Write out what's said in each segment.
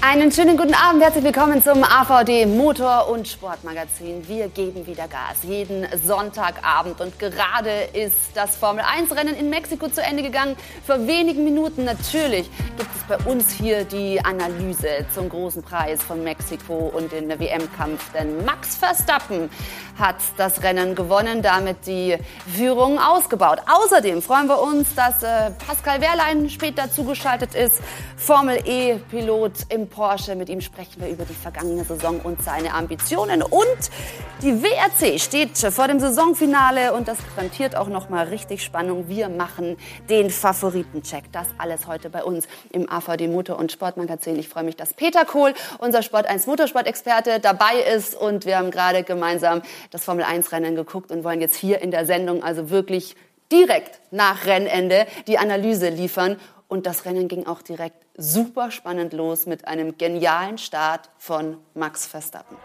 Einen schönen guten Abend, herzlich willkommen zum AVD Motor- und Sportmagazin. Wir geben wieder Gas, jeden Sonntagabend. Und gerade ist das Formel-1-Rennen in Mexiko zu Ende gegangen. Vor wenigen Minuten natürlich gibt es bei uns hier die Analyse zum großen Preis von Mexiko und den WM-Kampf. Denn Max Verstappen hat das Rennen gewonnen, damit die Führung ausgebaut. Außerdem freuen wir uns, dass äh, Pascal Wehrlein später zugeschaltet ist, Formel E-Pilot im Porsche. Mit ihm sprechen wir über die vergangene Saison und seine Ambitionen. Und die WRC steht vor dem Saisonfinale und das garantiert auch noch mal richtig Spannung. Wir machen den Favoritencheck. Das alles heute bei uns im AVD Motor- und Sportmagazin. Ich freue mich, dass Peter Kohl, unser Sport 1 Motorsport-Experte, dabei ist und wir haben gerade gemeinsam das Formel 1 Rennen geguckt und wollen jetzt hier in der Sendung also wirklich direkt nach Rennende die Analyse liefern. Und das Rennen ging auch direkt super spannend los mit einem genialen Start von Max Verstappen.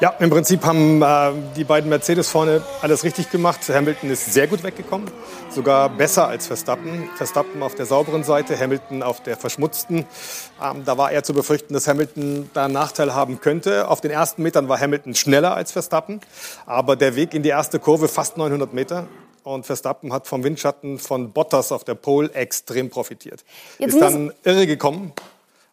Ja, im Prinzip haben äh, die beiden Mercedes vorne alles richtig gemacht. Hamilton ist sehr gut weggekommen, sogar besser als Verstappen. Verstappen auf der sauberen Seite, Hamilton auf der verschmutzten. Ähm, da war eher zu befürchten, dass Hamilton da einen Nachteil haben könnte. Auf den ersten Metern war Hamilton schneller als Verstappen, aber der Weg in die erste Kurve fast 900 Meter. Und Verstappen hat vom Windschatten von Bottas auf der Pole extrem profitiert. Jetzt ist dann irre gekommen.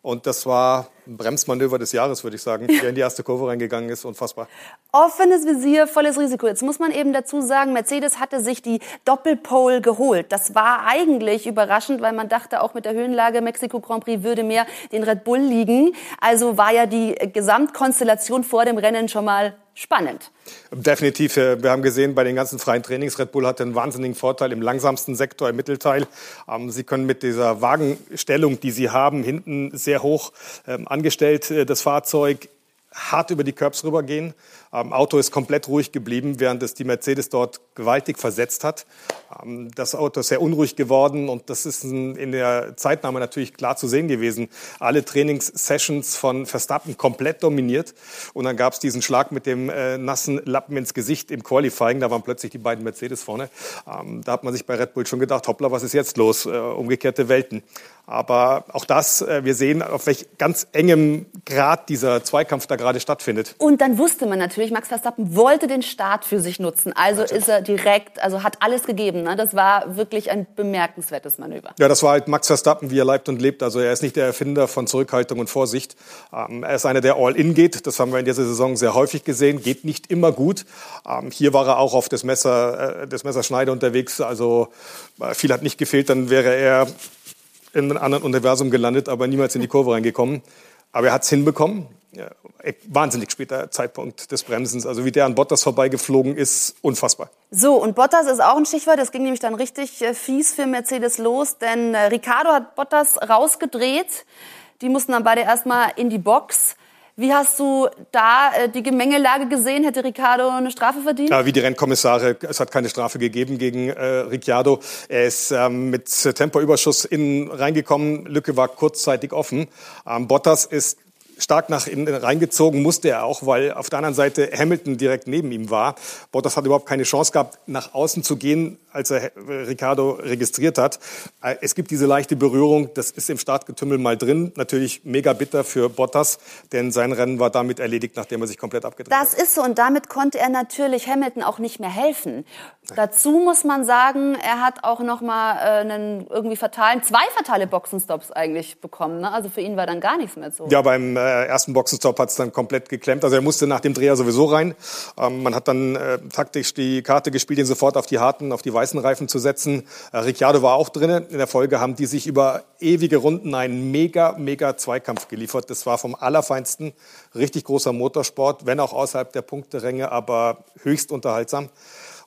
Und das war Bremsmanöver des Jahres, würde ich sagen, der in die erste Kurve reingegangen ist. Unfassbar. Offenes Visier, volles Risiko. Jetzt muss man eben dazu sagen, Mercedes hatte sich die Doppelpole geholt. Das war eigentlich überraschend, weil man dachte, auch mit der Höhenlage Mexiko Grand Prix würde mehr den Red Bull liegen. Also war ja die Gesamtkonstellation vor dem Rennen schon mal spannend. Definitiv. äh, Wir haben gesehen, bei den ganzen freien Trainings, Red Bull hatte einen wahnsinnigen Vorteil im langsamsten Sektor, im Mittelteil. Ähm, Sie können mit dieser Wagenstellung, die Sie haben, hinten sehr hoch ähm, angestellt, äh, das Fahrzeug hart über die Curbs rübergehen. Ähm, Auto ist komplett ruhig geblieben, während es die Mercedes dort gewaltig versetzt hat. Ähm, das Auto ist sehr unruhig geworden und das ist in der Zeitnahme natürlich klar zu sehen gewesen. Alle Trainingssessions von Verstappen komplett dominiert und dann gab es diesen Schlag mit dem äh, nassen Lappen ins Gesicht im Qualifying. Da waren plötzlich die beiden Mercedes vorne. Ähm, da hat man sich bei Red Bull schon gedacht, hoppla, was ist jetzt los? Äh, umgekehrte Welten. Aber auch das, äh, wir sehen, auf welch ganz engem Grad dieser Zweikampf da gerade stattfindet. Und dann wusste man natürlich, Max Verstappen wollte den Start für sich nutzen. Also ist er direkt, also hat alles gegeben. Ne? Das war wirklich ein bemerkenswertes Manöver. Ja, das war halt Max Verstappen, wie er leibt und lebt. Also er ist nicht der Erfinder von Zurückhaltung und Vorsicht. Ähm, er ist einer, der all in geht. Das haben wir in dieser Saison sehr häufig gesehen. Geht nicht immer gut. Ähm, hier war er auch auf das Messer, äh, das Messerschneide unterwegs. Also äh, viel hat nicht gefehlt. Dann wäre er in einem anderen Universum gelandet, aber niemals in die Kurve reingekommen. Aber er hat es hinbekommen. Ja, e- wahnsinnig später Zeitpunkt des Bremsens. Also wie der an Bottas vorbeigeflogen ist, unfassbar. So, und Bottas ist auch ein Stichwort. Das ging nämlich dann richtig äh, fies für Mercedes los, denn äh, Ricardo hat Bottas rausgedreht. Die mussten dann beide erstmal in die Box. Wie hast du da äh, die Gemengelage gesehen? Hätte Ricardo eine Strafe verdient? Ja, wie die Rennkommissare, es hat keine Strafe gegeben gegen äh, Ricciardo. Er ist ähm, mit Tempoüberschuss innen reingekommen, Lücke war kurzzeitig offen. Ähm, Bottas ist stark nach innen reingezogen, musste er auch, weil auf der anderen Seite Hamilton direkt neben ihm war. Bottas hat überhaupt keine Chance gehabt, nach außen zu gehen, als er äh, Ricardo registriert hat. Äh, Es gibt diese leichte Berührung, das ist im Startgetümmel mal drin. Natürlich mega bitter für Bottas, denn sein Rennen war damit erledigt, nachdem er sich komplett abgedreht hat. Das ist so und damit konnte er natürlich Hamilton auch nicht mehr helfen. Dazu muss man sagen, er hat auch noch mal äh, einen irgendwie fatalen, zwei fatale Boxenstops eigentlich bekommen. Ne? Also für ihn war dann gar nichts mehr so. Ja, beim äh, ersten Boxenstopp hat es dann komplett geklemmt. Also er musste nach dem Dreher sowieso rein. Ähm, man hat dann äh, taktisch die Karte gespielt, ihn sofort auf die harten, auf die weißen Reifen zu setzen. Äh, Ricciardo war auch drin. In der Folge haben die sich über ewige Runden einen mega, mega Zweikampf geliefert. Das war vom Allerfeinsten. Richtig großer Motorsport, wenn auch außerhalb der Punkteränge, aber höchst unterhaltsam.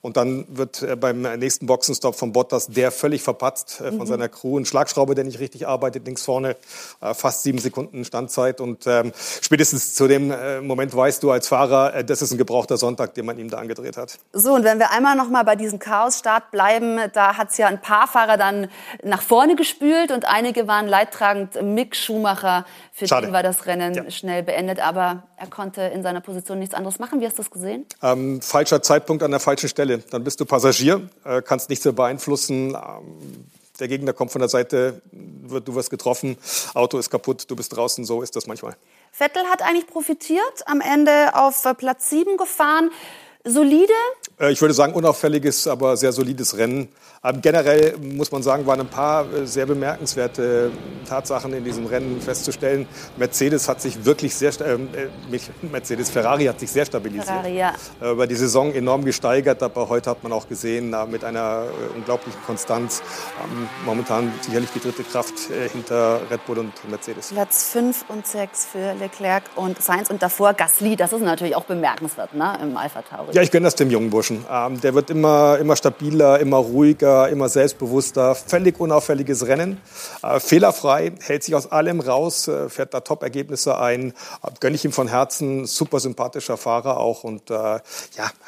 Und dann wird äh, beim nächsten Boxenstopp von Bottas der völlig verpatzt äh, von mhm. seiner Crew. Ein Schlagschraube, der nicht richtig arbeitet, links vorne, äh, fast sieben Sekunden Standzeit. Und ähm, spätestens zu dem Moment weißt du als Fahrer, das ist ein gebrauchter Sonntag, den man ihm da angedreht hat. So, und wenn wir einmal noch mal bei diesem Chaos-Start bleiben, da hat es ja ein paar Fahrer dann nach vorne gespült und einige waren leidtragend. Mick Schumacher, für Schade. den war das Rennen ja. schnell beendet, aber er konnte in seiner Position nichts anderes machen. Wie hast du das gesehen? Ähm, falscher Zeitpunkt an der falschen Stelle. Dann bist du Passagier, äh, kannst nichts mehr beeinflussen. Ähm, der Gegner kommt von der Seite, wird, du wirst getroffen, Auto ist kaputt, du bist draußen, so ist das manchmal. Vettel hat eigentlich profitiert, am Ende auf Platz 7 gefahren. Solide? Äh, ich würde sagen, unauffälliges, aber sehr solides Rennen. Aber generell muss man sagen, waren ein paar äh, sehr bemerkenswerte Tatsachen in diesem Rennen festzustellen. Mercedes hat sich wirklich sehr, äh, Mercedes Ferrari hat sich sehr stabilisiert. Ferrari, ja. Äh, über die Saison enorm gesteigert, aber heute hat man auch gesehen, äh, mit einer äh, unglaublichen Konstanz. Ähm, momentan sicherlich die dritte Kraft äh, hinter Red Bull und Mercedes. Platz 5 und 6 für Leclerc und Sainz und davor Gasly. Das ist natürlich auch bemerkenswert ne, im Alpha Tauri. Ja, ich gönne das dem jungen Burschen. Ähm, der wird immer, immer stabiler, immer ruhiger ruhiger, immer selbstbewusster, völlig unauffälliges Rennen. Äh, fehlerfrei, hält sich aus allem raus, äh, fährt da Top-Ergebnisse ein. Äh, gönne ich ihm von Herzen, super sympathischer Fahrer auch und äh, ja,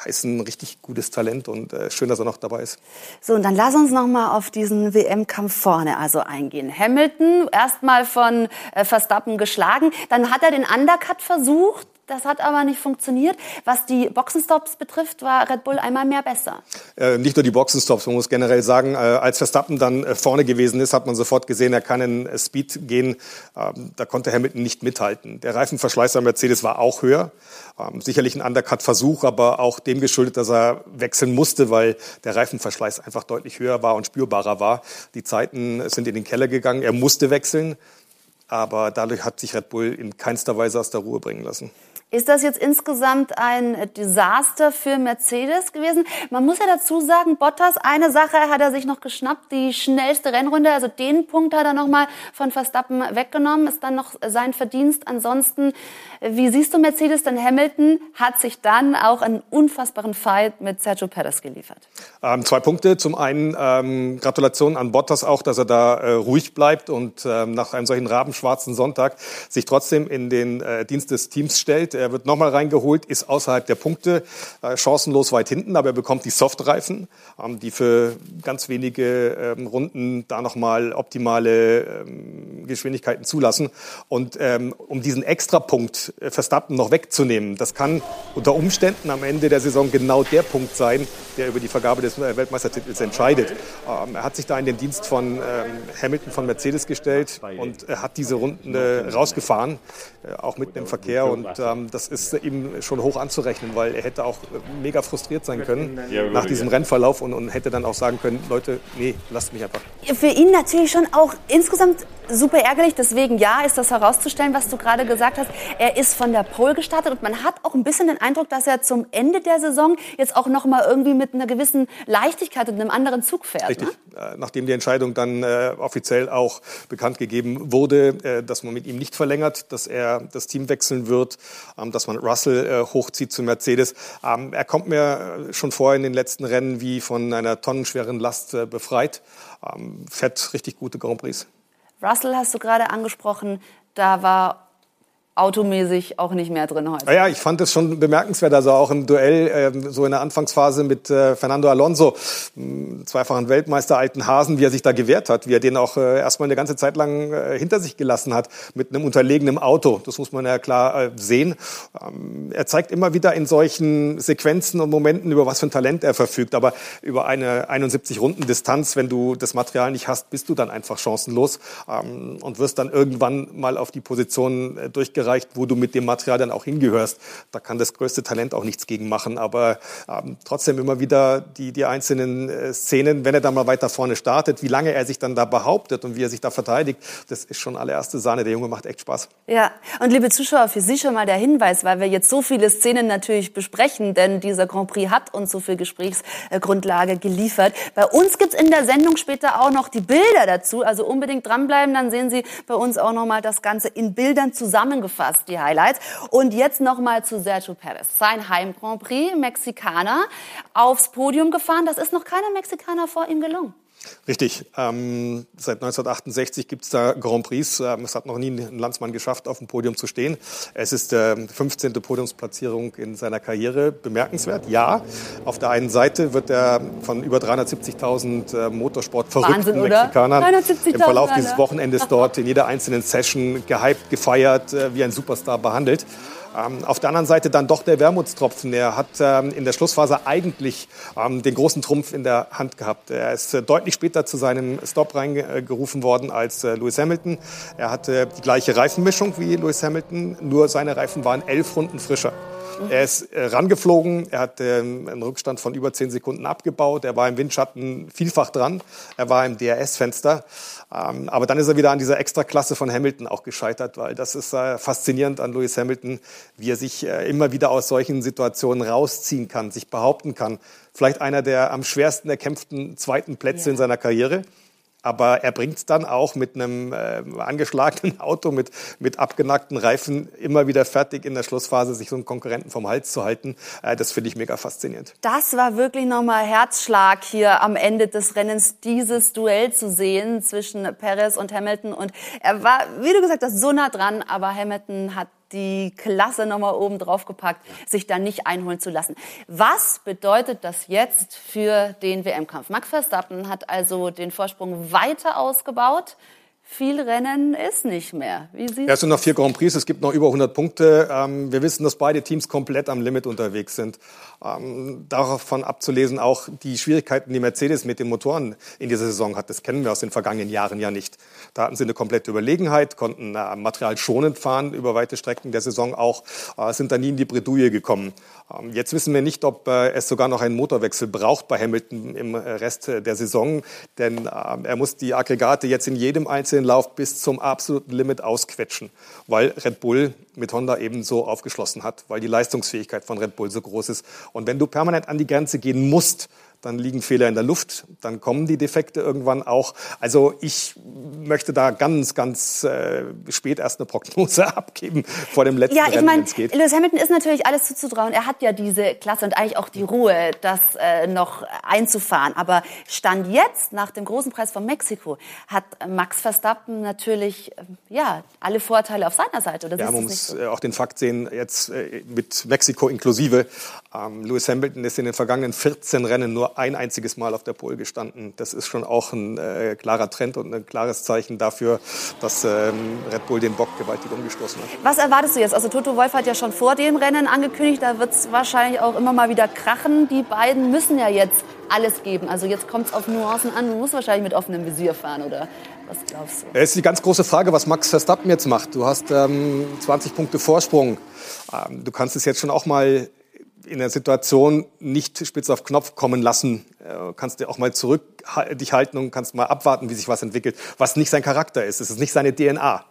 ist ein richtig gutes Talent und äh, schön, dass er noch dabei ist. So, und dann lass uns noch mal auf diesen WM-Kampf vorne also eingehen. Hamilton erstmal von äh, Verstappen geschlagen, dann hat er den Undercut versucht, das hat aber nicht funktioniert. Was die Boxenstops betrifft, war Red Bull einmal mehr besser. Äh, nicht nur die Boxenstops, man muss generell sagen, äh, als Verstappen dann äh, vorne gewesen ist, hat man sofort gesehen, er kann in äh, Speed gehen. Ähm, da konnte Hamilton nicht mithalten. Der Reifenverschleiß am Mercedes war auch höher. Ähm, sicherlich ein Undercut-Versuch, aber auch dem geschuldet, dass er wechseln musste, weil der Reifenverschleiß einfach deutlich höher war und spürbarer war. Die Zeiten sind in den Keller gegangen. Er musste wechseln. Aber dadurch hat sich Red Bull in keinster Weise aus der Ruhe bringen lassen. Ist das jetzt insgesamt ein Desaster für Mercedes gewesen? Man muss ja dazu sagen, Bottas, eine Sache hat er sich noch geschnappt, die schnellste Rennrunde, also den Punkt hat er nochmal von Verstappen weggenommen, ist dann noch sein Verdienst. Ansonsten, wie siehst du Mercedes? Denn Hamilton hat sich dann auch einen unfassbaren Fight mit Sergio Perez geliefert. Ähm, zwei Punkte. Zum einen ähm, Gratulation an Bottas auch, dass er da äh, ruhig bleibt und ähm, nach einem solchen rabenschwarzen Sonntag sich trotzdem in den äh, Dienst des Teams stellt. Er wird nochmal reingeholt, ist außerhalb der Punkte, äh, chancenlos weit hinten, aber er bekommt die Softreifen, ähm, die für ganz wenige ähm, Runden da nochmal optimale ähm, Geschwindigkeiten zulassen. Und um diesen Extrapunkt äh, Verstappen noch wegzunehmen, das kann unter Umständen am Ende der Saison genau der Punkt sein, der über die Vergabe des äh, Weltmeistertitels entscheidet. Er hat sich da in den Dienst von Hamilton von Mercedes gestellt und hat diese Runden rausgefahren, auch mitten im Verkehr. Und das ist ihm schon hoch anzurechnen, weil er hätte auch mega frustriert sein können nach diesem Rennverlauf und, und hätte dann auch sagen können, Leute, nee, lasst mich einfach. Für ihn natürlich schon auch insgesamt super ärgerlich. Deswegen ja, ist das herauszustellen, was du gerade gesagt hast. Er ist von der Pole gestartet und man hat auch ein bisschen den Eindruck, dass er zum Ende der Saison jetzt auch noch mal irgendwie mit einer gewissen Leichtigkeit und einem anderen Zug fährt. Richtig. Ne? Äh, nachdem die Entscheidung dann äh, offiziell auch bekannt gegeben wurde, äh, dass man mit ihm nicht verlängert, dass er das Team wechseln wird, dass man Russell äh, hochzieht zu Mercedes. Ähm, er kommt mir schon vor in den letzten Rennen wie von einer tonnenschweren Last äh, befreit. Ähm, fährt richtig gute Grand Prix. Russell hast du gerade angesprochen, da war automäßig auch nicht mehr drin heute. Ja, ich fand es schon bemerkenswert, also auch im Duell äh, so in der Anfangsphase mit äh, Fernando Alonso, zweifachen Weltmeister, alten Hasen, wie er sich da gewehrt hat, wie er den auch äh, erstmal eine ganze Zeit lang äh, hinter sich gelassen hat mit einem unterlegenen Auto. Das muss man ja klar äh, sehen. Ähm, er zeigt immer wieder in solchen Sequenzen und Momenten, über was für ein Talent er verfügt. Aber über eine 71 Runden Distanz, wenn du das Material nicht hast, bist du dann einfach chancenlos ähm, und wirst dann irgendwann mal auf die Position äh, durchgereicht gereicht, wo du mit dem Material dann auch hingehörst. Da kann das größte Talent auch nichts gegen machen. Aber ähm, trotzdem immer wieder die, die einzelnen äh, Szenen, wenn er dann mal weiter vorne startet, wie lange er sich dann da behauptet und wie er sich da verteidigt, das ist schon allererste Sahne. Der Junge macht echt Spaß. Ja, und liebe Zuschauer, für Sie schon mal der Hinweis, weil wir jetzt so viele Szenen natürlich besprechen, denn dieser Grand Prix hat uns so viel Gesprächsgrundlage geliefert. Bei uns gibt's in der Sendung später auch noch die Bilder dazu, also unbedingt dranbleiben, dann sehen Sie bei uns auch noch mal das Ganze in Bildern zusammengefasst zusammengefasst, die Highlights. Und jetzt nochmal zu Sergio Perez. Sein Heim Grand Prix, Mexikaner, aufs Podium gefahren. Das ist noch keiner Mexikaner vor ihm gelungen. Richtig. Ähm, seit 1968 gibt es da Grand Prix. Ähm, es hat noch nie ein Landsmann geschafft, auf dem Podium zu stehen. Es ist äh, 15. Podiumsplatzierung in seiner Karriere. Bemerkenswert, ja. Auf der einen Seite wird er von über 370.000 äh, Motorsport-verrückten Mexikanern im Verlauf dieses Wochenendes dort in jeder einzelnen Session gehypt, gefeiert, äh, wie ein Superstar behandelt. Ähm, auf der anderen Seite dann doch der Wermutstropfen. Er hat ähm, in der Schlussphase eigentlich ähm, den großen Trumpf in der Hand gehabt. Er ist äh, deutlich später zu seinem Stop reingerufen worden als äh, Lewis Hamilton. Er hatte die gleiche Reifenmischung wie Lewis Hamilton, nur seine Reifen waren elf Runden frischer. Er ist äh, rangeflogen, er hat einen Rückstand von über zehn Sekunden abgebaut, er war im Windschatten vielfach dran, er war im DRS-Fenster. Ähm, aber dann ist er wieder an dieser Extraklasse von Hamilton auch gescheitert, weil das ist äh, faszinierend an Lewis Hamilton, wie er sich äh, immer wieder aus solchen Situationen rausziehen kann, sich behaupten kann. Vielleicht einer der am schwersten erkämpften zweiten Plätze ja. in seiner Karriere. Aber er bringt es dann auch mit einem äh, angeschlagenen Auto, mit, mit abgenackten Reifen immer wieder fertig in der Schlussphase, sich so einen Konkurrenten vom Hals zu halten. Äh, das finde ich mega faszinierend. Das war wirklich nochmal Herzschlag hier am Ende des Rennens, dieses Duell zu sehen zwischen Perez und Hamilton. Und er war, wie du gesagt hast, so nah dran, aber Hamilton hat die Klasse nochmal oben drauf gepackt, sich da nicht einholen zu lassen. Was bedeutet das jetzt für den WM-Kampf? Max Verstappen hat also den Vorsprung weiter ausgebaut viel Rennen ist nicht mehr. Wie Sie ja, es sind noch vier Grand Prix, es gibt noch über 100 Punkte. Ähm, wir wissen, dass beide Teams komplett am Limit unterwegs sind. Ähm, davon abzulesen auch die Schwierigkeiten, die Mercedes mit den Motoren in dieser Saison hat. Das kennen wir aus den vergangenen Jahren ja nicht. Da hatten sie eine komplette Überlegenheit, konnten äh, Material schonend fahren über weite Strecken der Saison auch, äh, sind da nie in die Bredouille gekommen. Ähm, jetzt wissen wir nicht, ob äh, es sogar noch einen Motorwechsel braucht bei Hamilton im Rest der Saison, denn ähm, er muss die Aggregate jetzt in jedem einzelnen Lauf bis zum absoluten Limit ausquetschen, weil Red Bull mit Honda eben so aufgeschlossen hat, weil die Leistungsfähigkeit von Red Bull so groß ist. Und wenn du permanent an die Grenze gehen musst, dann liegen Fehler in der Luft, dann kommen die Defekte irgendwann auch. Also ich möchte da ganz, ganz äh, spät erst eine Prognose abgeben vor dem letzten ja, ich Rennen, wenn Lewis Hamilton ist natürlich alles zuzutrauen. Er hat ja diese Klasse und eigentlich auch die Ruhe, das äh, noch einzufahren. Aber Stand jetzt, nach dem großen Preis von Mexiko, hat Max Verstappen natürlich äh, ja, alle Vorteile auf seiner Seite. Oder ja, man muss so? Äh, auch den Fakt sehen, jetzt äh, mit Mexiko inklusive, Lewis Hamilton ist in den vergangenen 14 Rennen nur ein einziges Mal auf der Pole gestanden. Das ist schon auch ein äh, klarer Trend und ein klares Zeichen dafür, dass ähm, Red Bull den Bock gewaltig umgestoßen hat. Was erwartest du jetzt? Also Toto Wolf hat ja schon vor dem Rennen angekündigt, da wird es wahrscheinlich auch immer mal wieder krachen. Die beiden müssen ja jetzt alles geben. Also jetzt kommt es auf Nuancen an. Du musst wahrscheinlich mit offenem Visier fahren, oder? Was glaubst du? Es ist die ganz große Frage, was Max Verstappen jetzt macht. Du hast ähm, 20 Punkte Vorsprung. Ähm, du kannst es jetzt schon auch mal in der Situation nicht spitz auf Knopf kommen lassen. Äh, kannst du auch mal zurück dich halten und kannst mal abwarten, wie sich was entwickelt, was nicht sein Charakter ist. Es ist nicht seine DNA.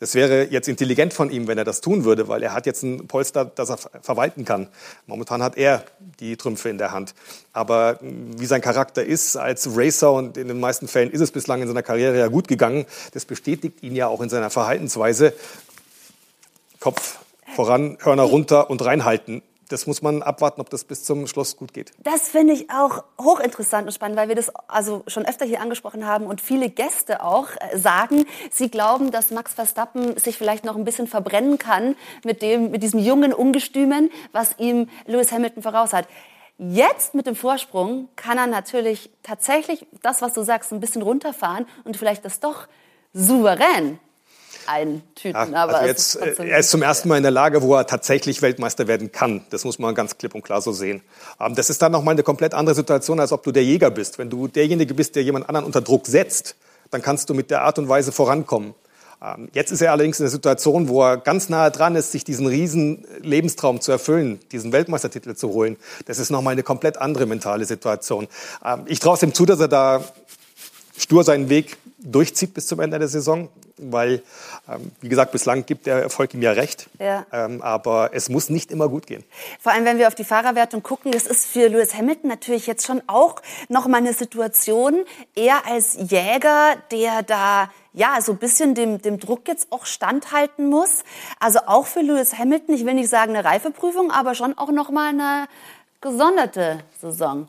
Das wäre jetzt intelligent von ihm, wenn er das tun würde, weil er hat jetzt ein Polster, das er verwalten kann. Momentan hat er die Trümpfe in der Hand. Aber wie sein Charakter ist als Racer und in den meisten Fällen ist es bislang in seiner Karriere ja gut gegangen, das bestätigt ihn ja auch in seiner Verhaltensweise. Kopf voran, Hörner runter und reinhalten das muss man abwarten, ob das bis zum Schluss gut geht. Das finde ich auch hochinteressant und spannend, weil wir das also schon öfter hier angesprochen haben und viele Gäste auch äh, sagen, sie glauben, dass Max Verstappen sich vielleicht noch ein bisschen verbrennen kann mit dem, mit diesem jungen Ungestümen, was ihm Lewis Hamilton voraus hat. Jetzt mit dem Vorsprung kann er natürlich tatsächlich das, was du sagst, ein bisschen runterfahren und vielleicht das doch souverän eintüten. Ja, also jetzt, äh, er ist zum ersten Mal in der Lage, wo er tatsächlich Weltmeister werden kann. Das muss man ganz klipp und klar so sehen. Ähm, das ist dann nochmal eine komplett andere Situation, als ob du der Jäger bist. Wenn du derjenige bist, der jemand anderen unter Druck setzt, dann kannst du mit der Art und Weise vorankommen. Ähm, jetzt ist er allerdings in der Situation, wo er ganz nahe dran ist, sich diesen riesen Lebenstraum zu erfüllen, diesen Weltmeistertitel zu holen. Das ist nochmal eine komplett andere mentale Situation. Ähm, ich traue es ihm zu, dass er da stur seinen Weg durchzieht bis zum Ende der Saison. Weil, ähm, wie gesagt, bislang gibt der Erfolg ihm ja recht. Ja. Ähm, aber es muss nicht immer gut gehen. Vor allem, wenn wir auf die Fahrerwertung gucken, das ist für Lewis Hamilton natürlich jetzt schon auch noch mal eine Situation, er als Jäger, der da ja, so ein bisschen dem, dem Druck jetzt auch standhalten muss. Also auch für Lewis Hamilton, ich will nicht sagen eine Reifeprüfung, aber schon auch noch mal eine gesonderte Saison.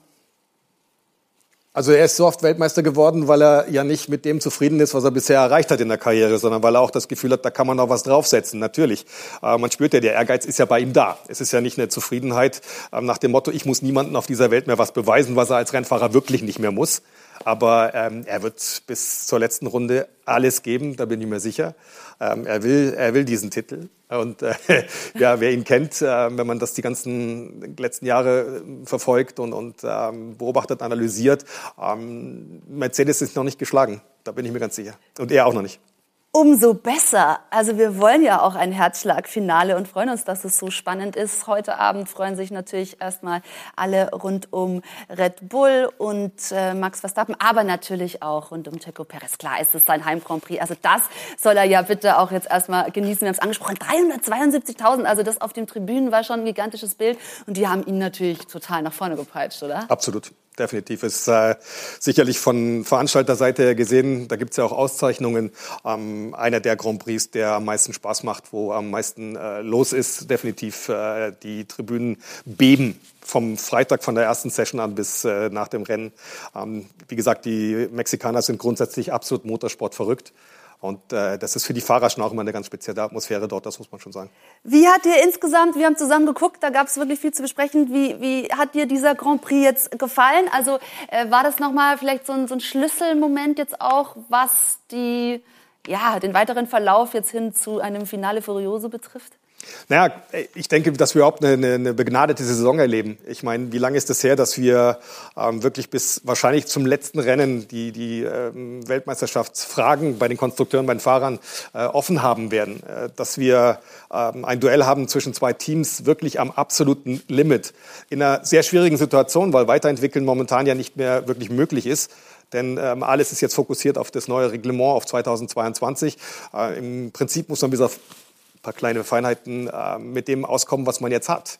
Also er ist so oft Weltmeister geworden, weil er ja nicht mit dem zufrieden ist, was er bisher erreicht hat in der Karriere, sondern weil er auch das Gefühl hat, da kann man noch was draufsetzen. Natürlich, äh, man spürt ja, der Ehrgeiz ist ja bei ihm da. Es ist ja nicht eine Zufriedenheit äh, nach dem Motto, ich muss niemandem auf dieser Welt mehr was beweisen, was er als Rennfahrer wirklich nicht mehr muss. Aber ähm, er wird bis zur letzten Runde alles geben, da bin ich mir sicher. Ähm, er, will, er will diesen Titel. Und äh, ja, wer ihn kennt, äh, wenn man das die ganzen letzten Jahre äh, verfolgt und, und ähm, beobachtet, analysiert, ähm, Mercedes ist noch nicht geschlagen. Da bin ich mir ganz sicher. Und er auch noch nicht. Umso besser. Also wir wollen ja auch ein Herzschlagfinale und freuen uns, dass es so spannend ist. Heute Abend freuen sich natürlich erstmal alle rund um Red Bull und äh, Max Verstappen, aber natürlich auch rund um Checo Perez. Klar, es ist sein Heim Grand Prix. Also das soll er ja bitte auch jetzt erstmal genießen. Wir haben es angesprochen, 372.000. Also das auf den Tribünen war schon ein gigantisches Bild und die haben ihn natürlich total nach vorne gepeitscht, oder? Absolut definitiv. Ist äh, sicherlich von Veranstalterseite her gesehen, da gibt es ja auch Auszeichnungen. Ähm, einer der Grand Prix, der am meisten Spaß macht, wo am meisten äh, los ist, definitiv äh, die Tribünen beben vom Freitag von der ersten Session an bis äh, nach dem Rennen. Ähm, wie gesagt, die Mexikaner sind grundsätzlich absolut Motorsport verrückt. Und äh, das ist für die Fahrer schon auch immer eine ganz spezielle Atmosphäre dort, das muss man schon sagen. Wie hat dir insgesamt, wir haben zusammen geguckt, da gab es wirklich viel zu besprechen, wie, wie hat dir dieser Grand Prix jetzt gefallen? Also äh, war das nochmal vielleicht so ein, so ein Schlüsselmoment jetzt auch, was die, ja, den weiteren Verlauf jetzt hin zu einem Finale Furioso betrifft? Naja, ich denke, dass wir überhaupt eine, eine begnadete Saison erleben. Ich meine, wie lange ist es das her, dass wir ähm, wirklich bis wahrscheinlich zum letzten Rennen die, die ähm, Weltmeisterschaftsfragen bei den Konstrukteuren, bei den Fahrern äh, offen haben werden? Äh, dass wir ähm, ein Duell haben zwischen zwei Teams wirklich am absoluten Limit. In einer sehr schwierigen Situation, weil Weiterentwickeln momentan ja nicht mehr wirklich möglich ist. Denn ähm, alles ist jetzt fokussiert auf das neue Reglement, auf 2022. Äh, Im Prinzip muss man ein paar kleine Feinheiten äh, mit dem auskommen, was man jetzt hat.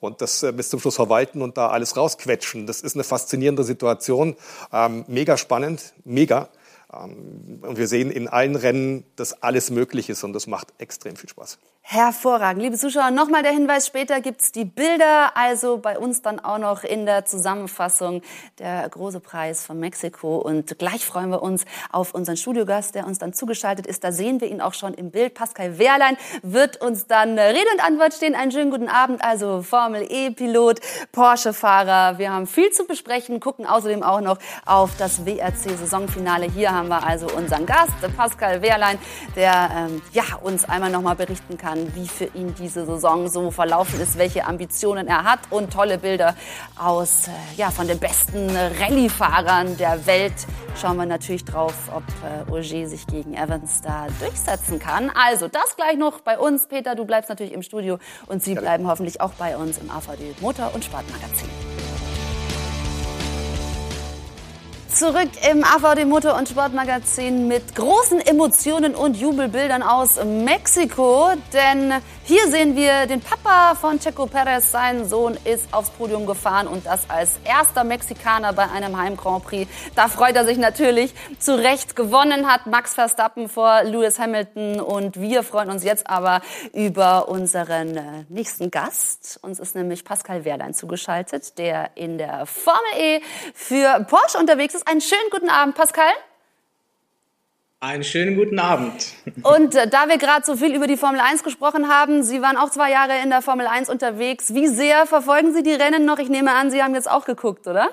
Und das äh, bis zum Schluss verwalten und da alles rausquetschen. Das ist eine faszinierende Situation. Ähm, mega spannend, mega. Ähm, und wir sehen in allen Rennen, dass alles möglich ist und das macht extrem viel Spaß. Hervorragend. Liebe Zuschauer, nochmal der Hinweis, später gibt's die Bilder, also bei uns dann auch noch in der Zusammenfassung der große Preis von Mexiko. Und gleich freuen wir uns auf unseren Studiogast, der uns dann zugeschaltet ist. Da sehen wir ihn auch schon im Bild. Pascal Wehrlein wird uns dann Rede und Antwort stehen. Einen schönen guten Abend, also Formel E-Pilot, Porsche-Fahrer. Wir haben viel zu besprechen, gucken außerdem auch noch auf das WRC-Saisonfinale. Hier haben wir also unseren Gast, Pascal Wehrlein, der ähm, ja, uns einmal nochmal berichten kann, kann, wie für ihn diese Saison so verlaufen ist, welche Ambitionen er hat und tolle Bilder aus, äh, ja, von den besten Rallye-Fahrern der Welt. Schauen wir natürlich drauf, ob äh, Auger sich gegen Evans da durchsetzen kann. Also das gleich noch bei uns. Peter, du bleibst natürlich im Studio und Sie bleiben hoffentlich auch bei uns im AVD Motor- und Sportmagazin. Zurück im AVD Motor- und Sportmagazin mit großen Emotionen und Jubelbildern aus Mexiko. Denn hier sehen wir den Papa von Checo Perez. Sein Sohn ist aufs Podium gefahren und das als erster Mexikaner bei einem Heim Grand Prix. Da freut er sich natürlich. Zu Recht gewonnen hat Max Verstappen vor Lewis Hamilton. Und wir freuen uns jetzt aber über unseren äh, nächsten Gast. Uns ist nämlich Pascal Wehrlein zugeschaltet, der in der Formel E für Porsche unterwegs ist ist. Einen schönen guten Abend, Pascal. Einen schönen guten Abend. Und äh, da wir gerade so viel über die Formel 1 gesprochen haben, Sie waren auch zwei Jahre in der Formel 1 unterwegs. Wie sehr verfolgen Sie die Rennen noch? Ich nehme an, Sie haben jetzt auch geguckt, oder?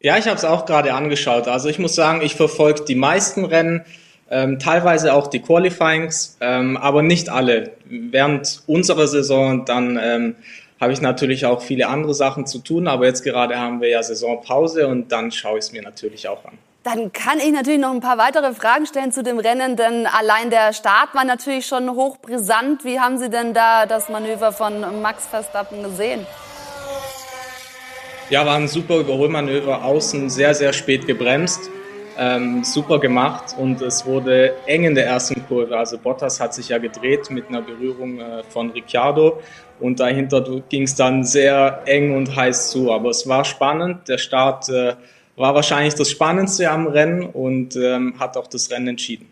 Ja, ich habe es auch gerade angeschaut. Also ich muss sagen, ich verfolge die meisten Rennen, ähm, teilweise auch die Qualifyings, ähm, aber nicht alle. Während unserer Saison dann ähm, habe ich natürlich auch viele andere Sachen zu tun, aber jetzt gerade haben wir ja Saisonpause und dann schaue ich es mir natürlich auch an. Dann kann ich natürlich noch ein paar weitere Fragen stellen zu dem Rennen, denn allein der Start war natürlich schon hochbrisant. Wie haben Sie denn da das Manöver von Max Verstappen gesehen? Ja, war ein super Überholmanöver außen, sehr, sehr spät gebremst. Ähm, super gemacht und es wurde eng in der ersten Kurve. Also Bottas hat sich ja gedreht mit einer Berührung äh, von Ricciardo und dahinter ging es dann sehr eng und heiß zu. Aber es war spannend. Der Start äh, war wahrscheinlich das Spannendste am Rennen und ähm, hat auch das Rennen entschieden.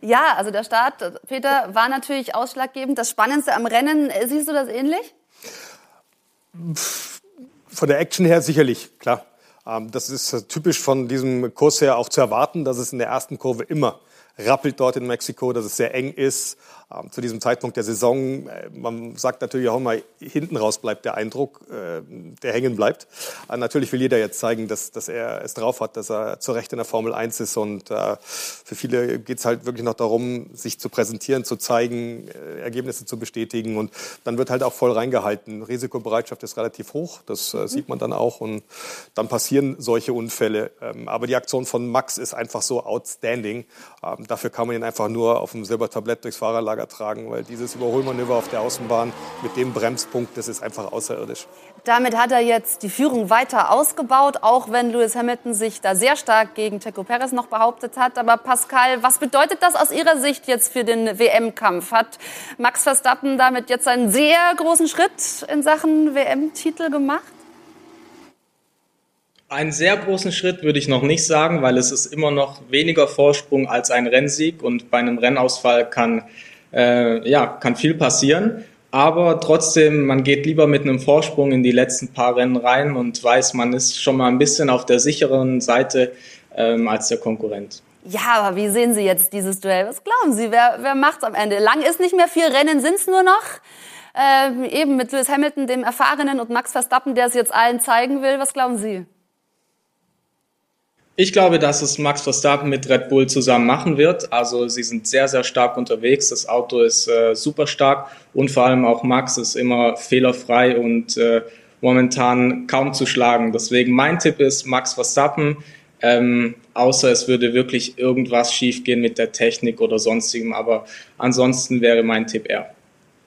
Ja, also der Start, Peter, war natürlich ausschlaggebend. Das Spannendste am Rennen, siehst du das ähnlich? Von der Action her sicherlich, klar. Ähm, das ist typisch von diesem Kurs her auch zu erwarten, dass es in der ersten Kurve immer rappelt dort in Mexiko, dass es sehr eng ist. Ähm, zu diesem Zeitpunkt der Saison, äh, man sagt natürlich auch immer, hinten raus bleibt der Eindruck, äh, der hängen bleibt. Aber natürlich will jeder jetzt zeigen, dass, dass er es drauf hat, dass er zu Recht in der Formel 1 ist. Und äh, für viele geht es halt wirklich noch darum, sich zu präsentieren, zu zeigen, äh, Ergebnisse zu bestätigen. Und dann wird halt auch voll reingehalten. Risikobereitschaft ist relativ hoch, das äh, sieht man dann auch. Und dann passieren solche Unfälle. Ähm, aber die Aktion von Max ist einfach so outstanding. Ähm, dafür kann man ihn einfach nur auf dem Silbertablett durchs Fahrerlager Lager tragen, weil dieses Überholmanöver auf der Außenbahn mit dem Bremspunkt, das ist einfach außerirdisch. Damit hat er jetzt die Führung weiter ausgebaut, auch wenn Lewis Hamilton sich da sehr stark gegen Checo Perez noch behauptet hat. Aber Pascal, was bedeutet das aus Ihrer Sicht jetzt für den WM-Kampf? Hat Max Verstappen damit jetzt einen sehr großen Schritt in Sachen WM-Titel gemacht? Einen sehr großen Schritt würde ich noch nicht sagen, weil es ist immer noch weniger Vorsprung als ein Rennsieg und bei einem Rennausfall kann äh, ja, kann viel passieren. Aber trotzdem, man geht lieber mit einem Vorsprung in die letzten paar Rennen rein und weiß, man ist schon mal ein bisschen auf der sicheren Seite ähm, als der Konkurrent. Ja, aber wie sehen Sie jetzt dieses Duell? Was glauben Sie, wer, wer macht's am Ende? Lang ist nicht mehr viel Rennen, sind's nur noch. Ähm, eben mit Lewis Hamilton, dem Erfahrenen, und Max Verstappen, der es jetzt allen zeigen will. Was glauben Sie? Ich glaube, dass es Max Verstappen mit Red Bull zusammen machen wird. Also sie sind sehr, sehr stark unterwegs. Das Auto ist äh, super stark und vor allem auch Max ist immer fehlerfrei und äh, momentan kaum zu schlagen. Deswegen mein Tipp ist Max Verstappen. Ähm, außer es würde wirklich irgendwas schiefgehen mit der Technik oder sonstigem. Aber ansonsten wäre mein Tipp er.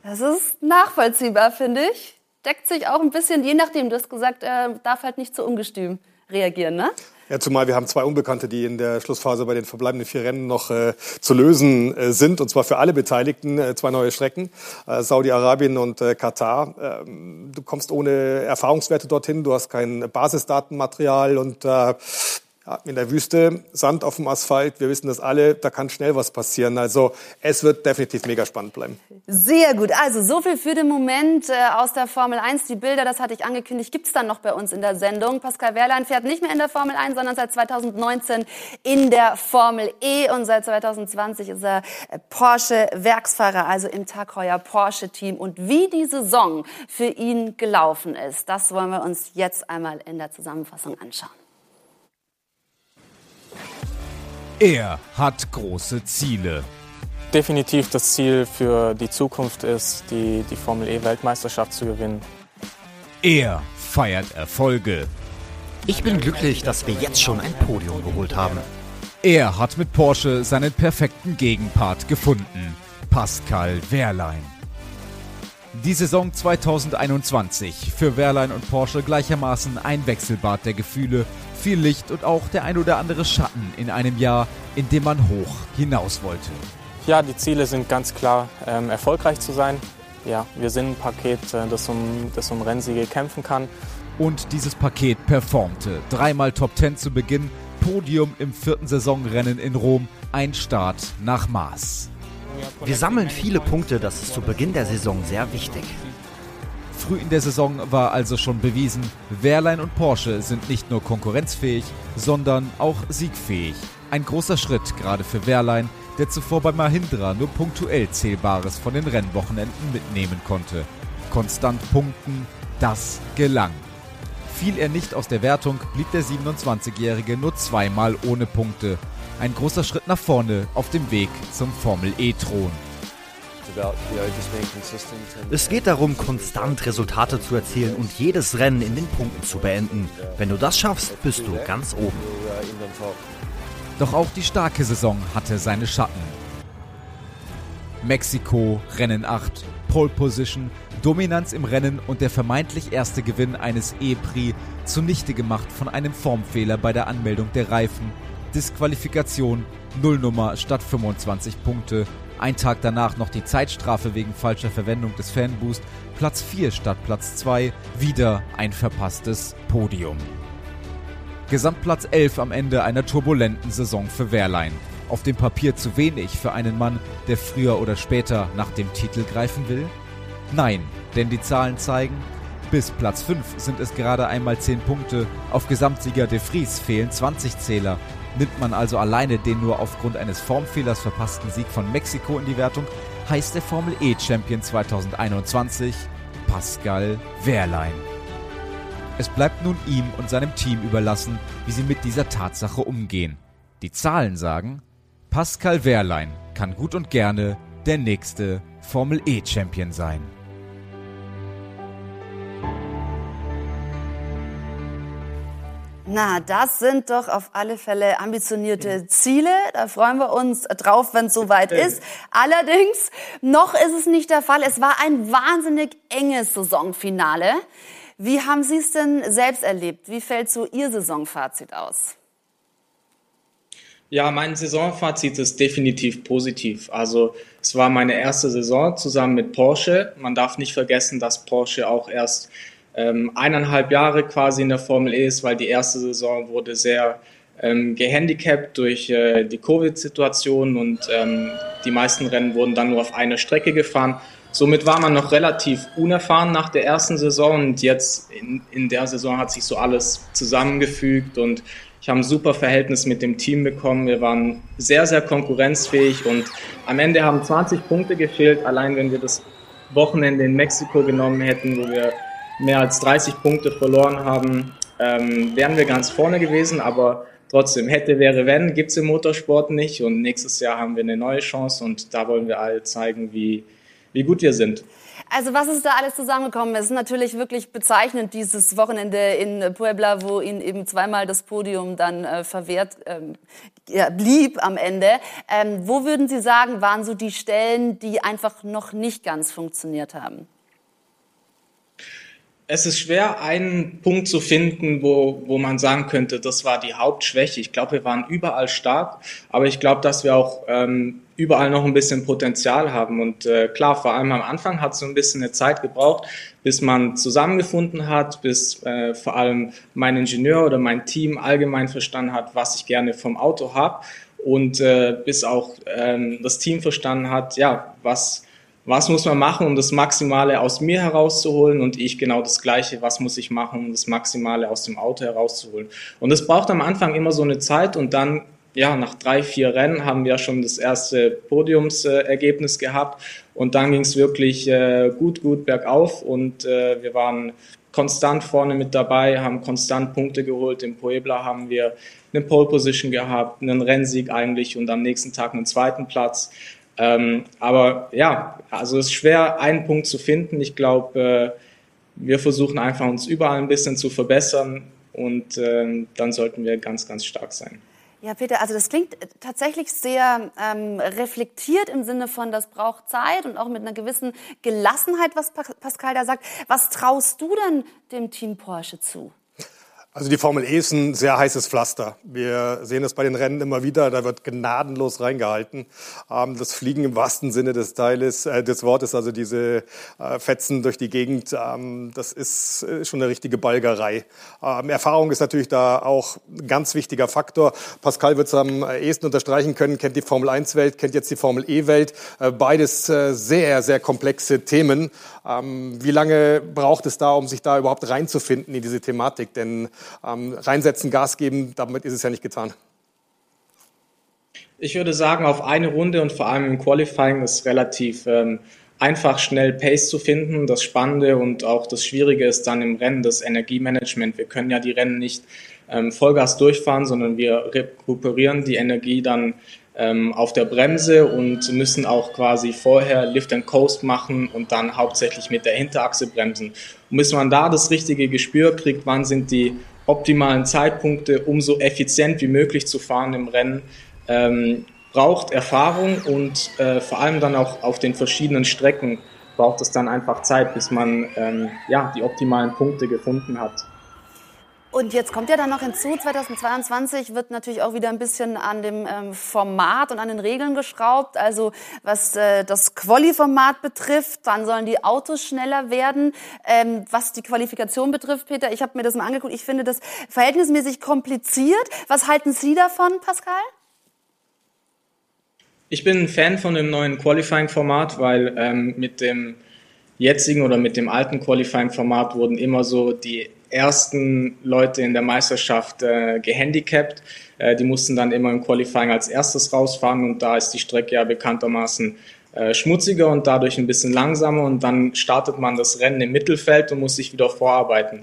Das ist nachvollziehbar, finde ich. Deckt sich auch ein bisschen, je nachdem, du hast gesagt, er darf halt nicht zu ungestüm reagieren, ne? Ja, zumal wir haben zwei Unbekannte, die in der Schlussphase bei den verbleibenden vier Rennen noch äh, zu lösen äh, sind, und zwar für alle Beteiligten. Äh, zwei neue Strecken, äh, Saudi-Arabien und äh, Katar. Ähm, du kommst ohne Erfahrungswerte dorthin, du hast kein Basisdatenmaterial und äh, ja, in der Wüste, Sand auf dem Asphalt, wir wissen das alle, da kann schnell was passieren. Also es wird definitiv mega spannend bleiben. Sehr gut. Also so viel für den Moment äh, aus der Formel 1. Die Bilder, das hatte ich angekündigt, gibt's dann noch bei uns in der Sendung. Pascal Wehrlein fährt nicht mehr in der Formel 1, sondern seit 2019 in der Formel E und seit 2020 ist er äh, Porsche-Werksfahrer, also im Tag Heuer Porsche-Team. Und wie die Saison für ihn gelaufen ist, das wollen wir uns jetzt einmal in der Zusammenfassung anschauen. Er hat große Ziele. Definitiv das Ziel für die Zukunft ist, die, die Formel E-Weltmeisterschaft zu gewinnen. Er feiert Erfolge. Ich bin glücklich, dass wir jetzt schon ein Podium geholt haben. Er hat mit Porsche seinen perfekten Gegenpart gefunden. Pascal Wehrlein. Die Saison 2021 für Wehrlein und Porsche gleichermaßen ein Wechselbad der Gefühle viel Licht und auch der ein oder andere Schatten in einem Jahr, in dem man hoch hinaus wollte. Ja, die Ziele sind ganz klar, ähm, erfolgreich zu sein. Ja, wir sind ein Paket, äh, das, um, das um Rennsiege kämpfen kann. Und dieses Paket performte. Dreimal Top 10 zu Beginn, Podium im vierten Saisonrennen in Rom, ein Start nach Maß. Wir sammeln viele Punkte, das ist zu Beginn der Saison sehr wichtig. Früh in der Saison war also schon bewiesen, Wehrlein und Porsche sind nicht nur konkurrenzfähig, sondern auch siegfähig. Ein großer Schritt gerade für Wehrlein, der zuvor bei Mahindra nur punktuell Zählbares von den Rennwochenenden mitnehmen konnte. Konstant punkten, das gelang. Fiel er nicht aus der Wertung, blieb der 27-Jährige nur zweimal ohne Punkte. Ein großer Schritt nach vorne auf dem Weg zum Formel E-Thron. Es geht darum, konstant Resultate zu erzielen und jedes Rennen in den Punkten zu beenden. Wenn du das schaffst, bist du ganz oben. Doch auch die starke Saison hatte seine Schatten. Mexiko, Rennen 8, Pole Position, Dominanz im Rennen und der vermeintlich erste Gewinn eines E-Prix zunichte gemacht von einem Formfehler bei der Anmeldung der Reifen Disqualifikation, Nullnummer statt 25 Punkte. Ein Tag danach noch die Zeitstrafe wegen falscher Verwendung des Fanboost. Platz 4 statt Platz 2. Wieder ein verpasstes Podium. Gesamtplatz 11 am Ende einer turbulenten Saison für Wehrlein. Auf dem Papier zu wenig für einen Mann, der früher oder später nach dem Titel greifen will? Nein, denn die Zahlen zeigen, bis Platz 5 sind es gerade einmal 10 Punkte. Auf Gesamtsieger De Vries fehlen 20 Zähler. Nimmt man also alleine den nur aufgrund eines Formfehlers verpassten Sieg von Mexiko in die Wertung, heißt der Formel E Champion 2021 Pascal Wehrlein. Es bleibt nun ihm und seinem Team überlassen, wie sie mit dieser Tatsache umgehen. Die Zahlen sagen, Pascal Wehrlein kann gut und gerne der nächste Formel E Champion sein. Na, das sind doch auf alle Fälle ambitionierte Ziele. Da freuen wir uns drauf, wenn es soweit ist. Allerdings, noch ist es nicht der Fall. Es war ein wahnsinnig enges Saisonfinale. Wie haben Sie es denn selbst erlebt? Wie fällt so Ihr Saisonfazit aus? Ja, mein Saisonfazit ist definitiv positiv. Also es war meine erste Saison zusammen mit Porsche. Man darf nicht vergessen, dass Porsche auch erst ähm, eineinhalb Jahre quasi in der Formel E ist, weil die erste Saison wurde sehr ähm, gehandicapt durch äh, die Covid-Situation und ähm, die meisten Rennen wurden dann nur auf einer Strecke gefahren. Somit war man noch relativ unerfahren nach der ersten Saison und jetzt in, in der Saison hat sich so alles zusammengefügt und ich habe ein super Verhältnis mit dem Team bekommen. Wir waren sehr, sehr konkurrenzfähig und am Ende haben 20 Punkte gefehlt. Allein wenn wir das Wochenende in Mexiko genommen hätten, wo wir mehr als 30 Punkte verloren haben, ähm, wären wir ganz vorne gewesen. Aber trotzdem, hätte, wäre, wenn, gibt es im Motorsport nicht. Und nächstes Jahr haben wir eine neue Chance und da wollen wir alle zeigen, wie, wie gut wir sind. Also was ist da alles zusammengekommen? Es ist natürlich wirklich bezeichnend, dieses Wochenende in Puebla, wo Ihnen eben zweimal das Podium dann äh, verwehrt ähm, ja, blieb am Ende. Ähm, wo würden Sie sagen, waren so die Stellen, die einfach noch nicht ganz funktioniert haben? Es ist schwer, einen Punkt zu finden, wo, wo man sagen könnte, das war die Hauptschwäche. Ich glaube, wir waren überall stark, aber ich glaube, dass wir auch ähm, überall noch ein bisschen Potenzial haben. Und äh, klar, vor allem am Anfang hat es so ein bisschen eine Zeit gebraucht, bis man zusammengefunden hat, bis äh, vor allem mein Ingenieur oder mein Team allgemein verstanden hat, was ich gerne vom Auto habe und äh, bis auch ähm, das Team verstanden hat, ja, was was muss man machen, um das Maximale aus mir herauszuholen und ich genau das Gleiche, was muss ich machen, um das Maximale aus dem Auto herauszuholen. Und es braucht am Anfang immer so eine Zeit und dann, ja, nach drei, vier Rennen haben wir schon das erste Podiumsergebnis gehabt und dann ging es wirklich äh, gut, gut bergauf und äh, wir waren konstant vorne mit dabei, haben konstant Punkte geholt. Im Puebla haben wir eine Pole Position gehabt, einen Rennsieg eigentlich und am nächsten Tag einen zweiten Platz. Ähm, aber ja, also es ist schwer, einen Punkt zu finden. Ich glaube, äh, wir versuchen einfach uns überall ein bisschen zu verbessern und äh, dann sollten wir ganz, ganz stark sein. Ja, Peter, also das klingt tatsächlich sehr ähm, reflektiert im Sinne von, das braucht Zeit und auch mit einer gewissen Gelassenheit, was Pascal da sagt. Was traust du denn dem Team Porsche zu? Also die Formel E ist ein sehr heißes Pflaster. Wir sehen es bei den Rennen immer wieder, da wird gnadenlos reingehalten. Ähm, das Fliegen im wahrsten Sinne des Teiles, äh, des Wortes, also diese äh, Fetzen durch die Gegend, ähm, das ist äh, schon eine richtige Balgerei. Ähm, Erfahrung ist natürlich da auch ein ganz wichtiger Faktor. Pascal wird es am ehesten unterstreichen können, kennt die Formel 1 Welt, kennt jetzt die Formel E Welt. Beides sehr, sehr komplexe Themen. Wie lange braucht es da, um sich da überhaupt reinzufinden in diese Thematik? Denn ähm, reinsetzen, Gas geben, damit ist es ja nicht getan. Ich würde sagen, auf eine Runde und vor allem im Qualifying ist relativ ähm, einfach schnell Pace zu finden. Das Spannende und auch das Schwierige ist dann im Rennen das Energiemanagement. Wir können ja die Rennen nicht ähm, Vollgas durchfahren, sondern wir rekuperieren die Energie dann ähm, auf der Bremse und müssen auch quasi vorher Lift and Coast machen und dann hauptsächlich mit der Hinterachse bremsen. Und bis man da das richtige Gespür kriegt, wann sind die optimalen Zeitpunkte, um so effizient wie möglich zu fahren im Rennen, ähm, braucht Erfahrung und äh, vor allem dann auch auf den verschiedenen Strecken braucht es dann einfach Zeit, bis man ähm, ja, die optimalen Punkte gefunden hat. Und jetzt kommt ja dann noch hinzu, 2022 wird natürlich auch wieder ein bisschen an dem ähm, Format und an den Regeln geschraubt. Also was äh, das Quali-Format betrifft, dann sollen die Autos schneller werden. Ähm, was die Qualifikation betrifft, Peter, ich habe mir das mal angeguckt. Ich finde das verhältnismäßig kompliziert. Was halten Sie davon, Pascal? Ich bin ein Fan von dem neuen Qualifying-Format, weil ähm, mit dem jetzigen oder mit dem alten Qualifying-Format wurden immer so die ersten Leute in der Meisterschaft äh, gehandicapt. Äh, die mussten dann immer im Qualifying als erstes rausfahren und da ist die Strecke ja bekanntermaßen äh, schmutziger und dadurch ein bisschen langsamer und dann startet man das Rennen im Mittelfeld und muss sich wieder vorarbeiten.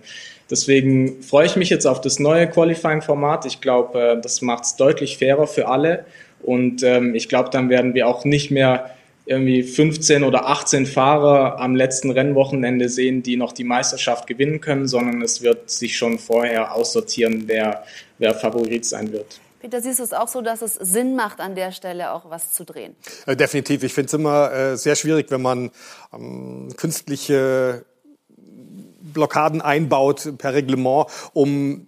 Deswegen freue ich mich jetzt auf das neue Qualifying-Format. Ich glaube, äh, das macht es deutlich fairer für alle und ähm, ich glaube, dann werden wir auch nicht mehr irgendwie 15 oder 18 Fahrer am letzten Rennwochenende sehen, die noch die Meisterschaft gewinnen können, sondern es wird sich schon vorher aussortieren, wer, wer Favorit sein wird. Peter, siehst du es auch so, dass es Sinn macht, an der Stelle auch was zu drehen? Äh, definitiv. Ich finde es immer äh, sehr schwierig, wenn man ähm, künstliche Blockaden einbaut per Reglement, um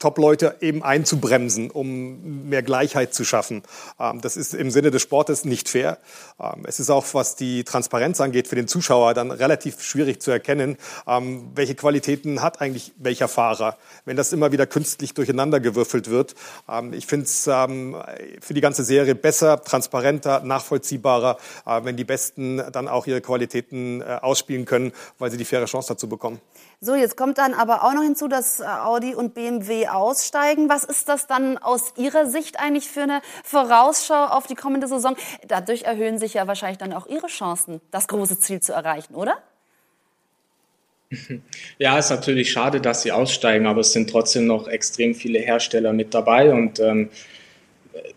Top-Leute eben einzubremsen, um mehr Gleichheit zu schaffen. Ähm, das ist im Sinne des Sportes nicht fair. Ähm, es ist auch, was die Transparenz angeht, für den Zuschauer dann relativ schwierig zu erkennen, ähm, welche Qualitäten hat eigentlich welcher Fahrer, wenn das immer wieder künstlich durcheinandergewürfelt wird. Ich finde es für die ganze Serie besser, transparenter, nachvollziehbarer, äh, wenn die Besten dann auch ihre Qualitäten äh, ausspielen können, weil sie die faire Chance dazu bekommen. So, jetzt kommt dann aber auch noch hinzu, dass äh, Audi und BMW aussteigen. Was ist das dann aus Ihrer Sicht eigentlich für eine Vorausschau auf die kommende Saison? Dadurch erhöhen sich ja wahrscheinlich dann auch Ihre Chancen, das große Ziel zu erreichen, oder? Ja, ist natürlich schade, dass sie aussteigen, aber es sind trotzdem noch extrem viele Hersteller mit dabei und ähm,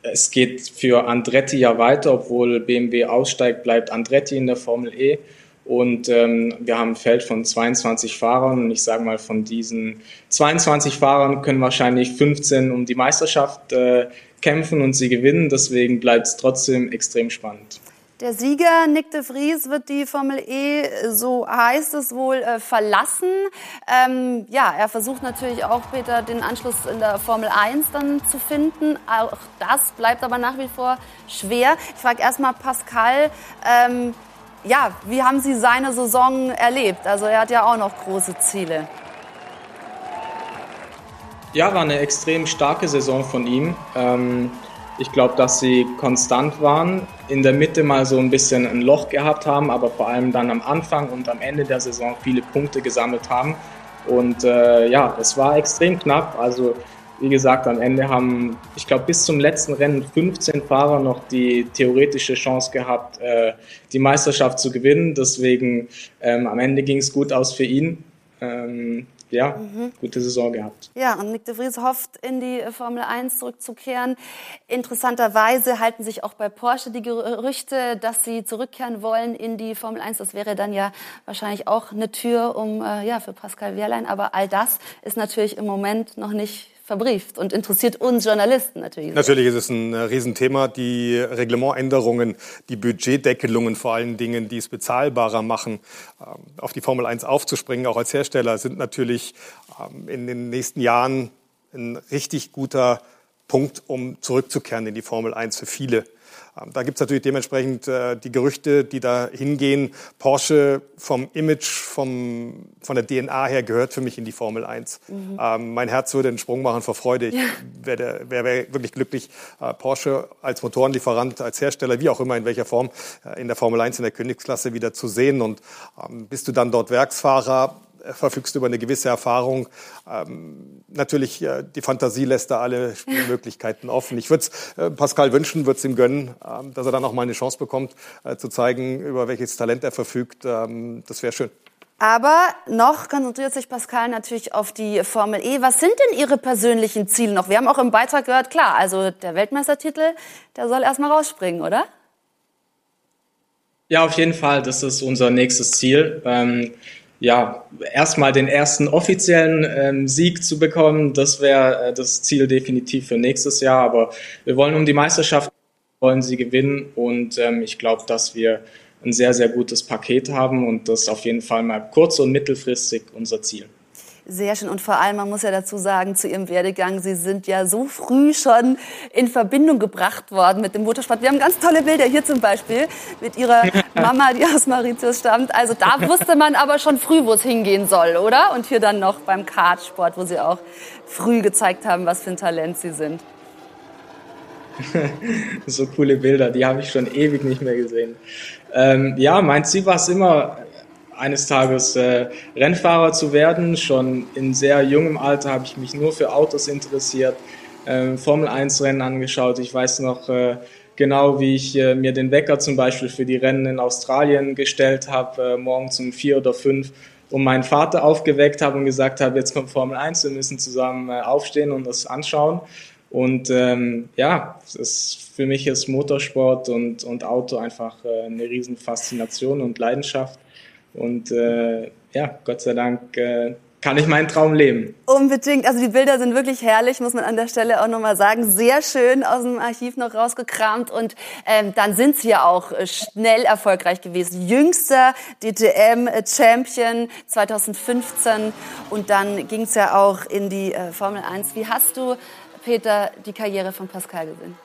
es geht für Andretti ja weiter, obwohl BMW aussteigt, bleibt Andretti in der Formel E. Und ähm, wir haben ein Feld von 22 Fahrern und ich sage mal, von diesen 22 Fahrern können wahrscheinlich 15 um die Meisterschaft äh, kämpfen und sie gewinnen. Deswegen bleibt es trotzdem extrem spannend. Der Sieger Nick de Vries wird die Formel E, so heißt es wohl, äh, verlassen. Ähm, ja, er versucht natürlich auch, Peter, den Anschluss in der Formel 1 dann zu finden. Auch das bleibt aber nach wie vor schwer. Ich frage erstmal Pascal, ähm, ja, wie haben Sie seine Saison erlebt? Also er hat ja auch noch große Ziele. Ja, war eine extrem starke Saison von ihm. Ähm, ich glaube, dass sie konstant waren, in der Mitte mal so ein bisschen ein Loch gehabt haben, aber vor allem dann am Anfang und am Ende der Saison viele Punkte gesammelt haben. Und äh, ja, es war extrem knapp. Also wie gesagt, am Ende haben, ich glaube, bis zum letzten Rennen 15 Fahrer noch die theoretische Chance gehabt, äh, die Meisterschaft zu gewinnen. Deswegen ähm, am Ende ging es gut aus für ihn. Ähm, ja, mhm. gute Saison gehabt. Ja, und Nick de Vries hofft, in die Formel 1 zurückzukehren. Interessanterweise halten sich auch bei Porsche die Gerüchte, dass sie zurückkehren wollen in die Formel 1. Das wäre dann ja wahrscheinlich auch eine Tür um, äh, ja, für Pascal Wehrlein. Aber all das ist natürlich im Moment noch nicht verbrieft und interessiert uns Journalisten natürlich. Natürlich ist es ein äh, Riesenthema. Die Reglementänderungen, die Budgetdeckelungen vor allen Dingen, die es bezahlbarer machen, ähm, auf die Formel 1 aufzuspringen, auch als Hersteller, sind natürlich ähm, in den nächsten Jahren ein richtig guter Punkt, um zurückzukehren in die Formel 1 für viele. Ähm, da gibt es natürlich dementsprechend äh, die Gerüchte, die da hingehen. Porsche vom Image, vom, von der DNA her gehört für mich in die Formel 1. Mhm. Ähm, mein Herz würde einen Sprung machen vor Freude. Ich ja. wäre wär, wär wirklich glücklich, äh, Porsche als Motorenlieferant, als Hersteller, wie auch immer, in welcher Form, äh, in der Formel 1 in der Königsklasse wieder zu sehen. Und ähm, bist du dann dort Werksfahrer, verfügst über eine gewisse Erfahrung. Ähm, natürlich, äh, die Fantasie lässt da alle Möglichkeiten offen. Ich würde es äh, Pascal wünschen, würde es ihm gönnen, ähm, dass er dann auch mal eine Chance bekommt, äh, zu zeigen, über welches Talent er verfügt. Ähm, das wäre schön. Aber noch konzentriert sich Pascal natürlich auf die Formel E. Was sind denn Ihre persönlichen Ziele noch? Wir haben auch im Beitrag gehört, klar, also der Weltmeistertitel, der soll erstmal rausspringen, oder? Ja, auf jeden Fall. Das ist unser nächstes Ziel. Ähm, ja, erstmal den ersten offiziellen ähm, Sieg zu bekommen, das wäre äh, das Ziel definitiv für nächstes Jahr. Aber wir wollen um die Meisterschaft, wollen sie gewinnen und ähm, ich glaube, dass wir ein sehr, sehr gutes Paket haben und das auf jeden Fall mal kurz- und mittelfristig unser Ziel. Sehr schön. Und vor allem, man muss ja dazu sagen, zu Ihrem Werdegang, Sie sind ja so früh schon in Verbindung gebracht worden mit dem Motorsport. Wir haben ganz tolle Bilder hier zum Beispiel mit Ihrer Mama, die aus Mauritius stammt. Also da wusste man aber schon früh, wo es hingehen soll, oder? Und hier dann noch beim Kartsport, wo Sie auch früh gezeigt haben, was für ein Talent Sie sind. so coole Bilder, die habe ich schon ewig nicht mehr gesehen. Ähm, ja, mein Ziel war es immer, eines Tages äh, Rennfahrer zu werden. Schon in sehr jungem Alter habe ich mich nur für Autos interessiert, äh, Formel 1 Rennen angeschaut. Ich weiß noch äh, genau, wie ich äh, mir den Wecker zum Beispiel für die Rennen in Australien gestellt habe, äh, morgens um vier oder fünf und meinen Vater aufgeweckt habe und gesagt habe, jetzt kommt Formel 1, wir müssen zusammen äh, aufstehen und das anschauen. Und ähm, ja, ist, für mich ist Motorsport und, und Auto einfach äh, eine riesen Faszination und Leidenschaft. Und äh, ja, Gott sei Dank äh, kann ich meinen Traum leben. Unbedingt. Also die Bilder sind wirklich herrlich, muss man an der Stelle auch nochmal sagen. Sehr schön aus dem Archiv noch rausgekramt. Und ähm, dann sind sie ja auch äh, schnell erfolgreich gewesen. Jüngster DTM-Champion 2015. Und dann ging es ja auch in die äh, Formel 1. Wie hast du, Peter, die Karriere von Pascal gesehen?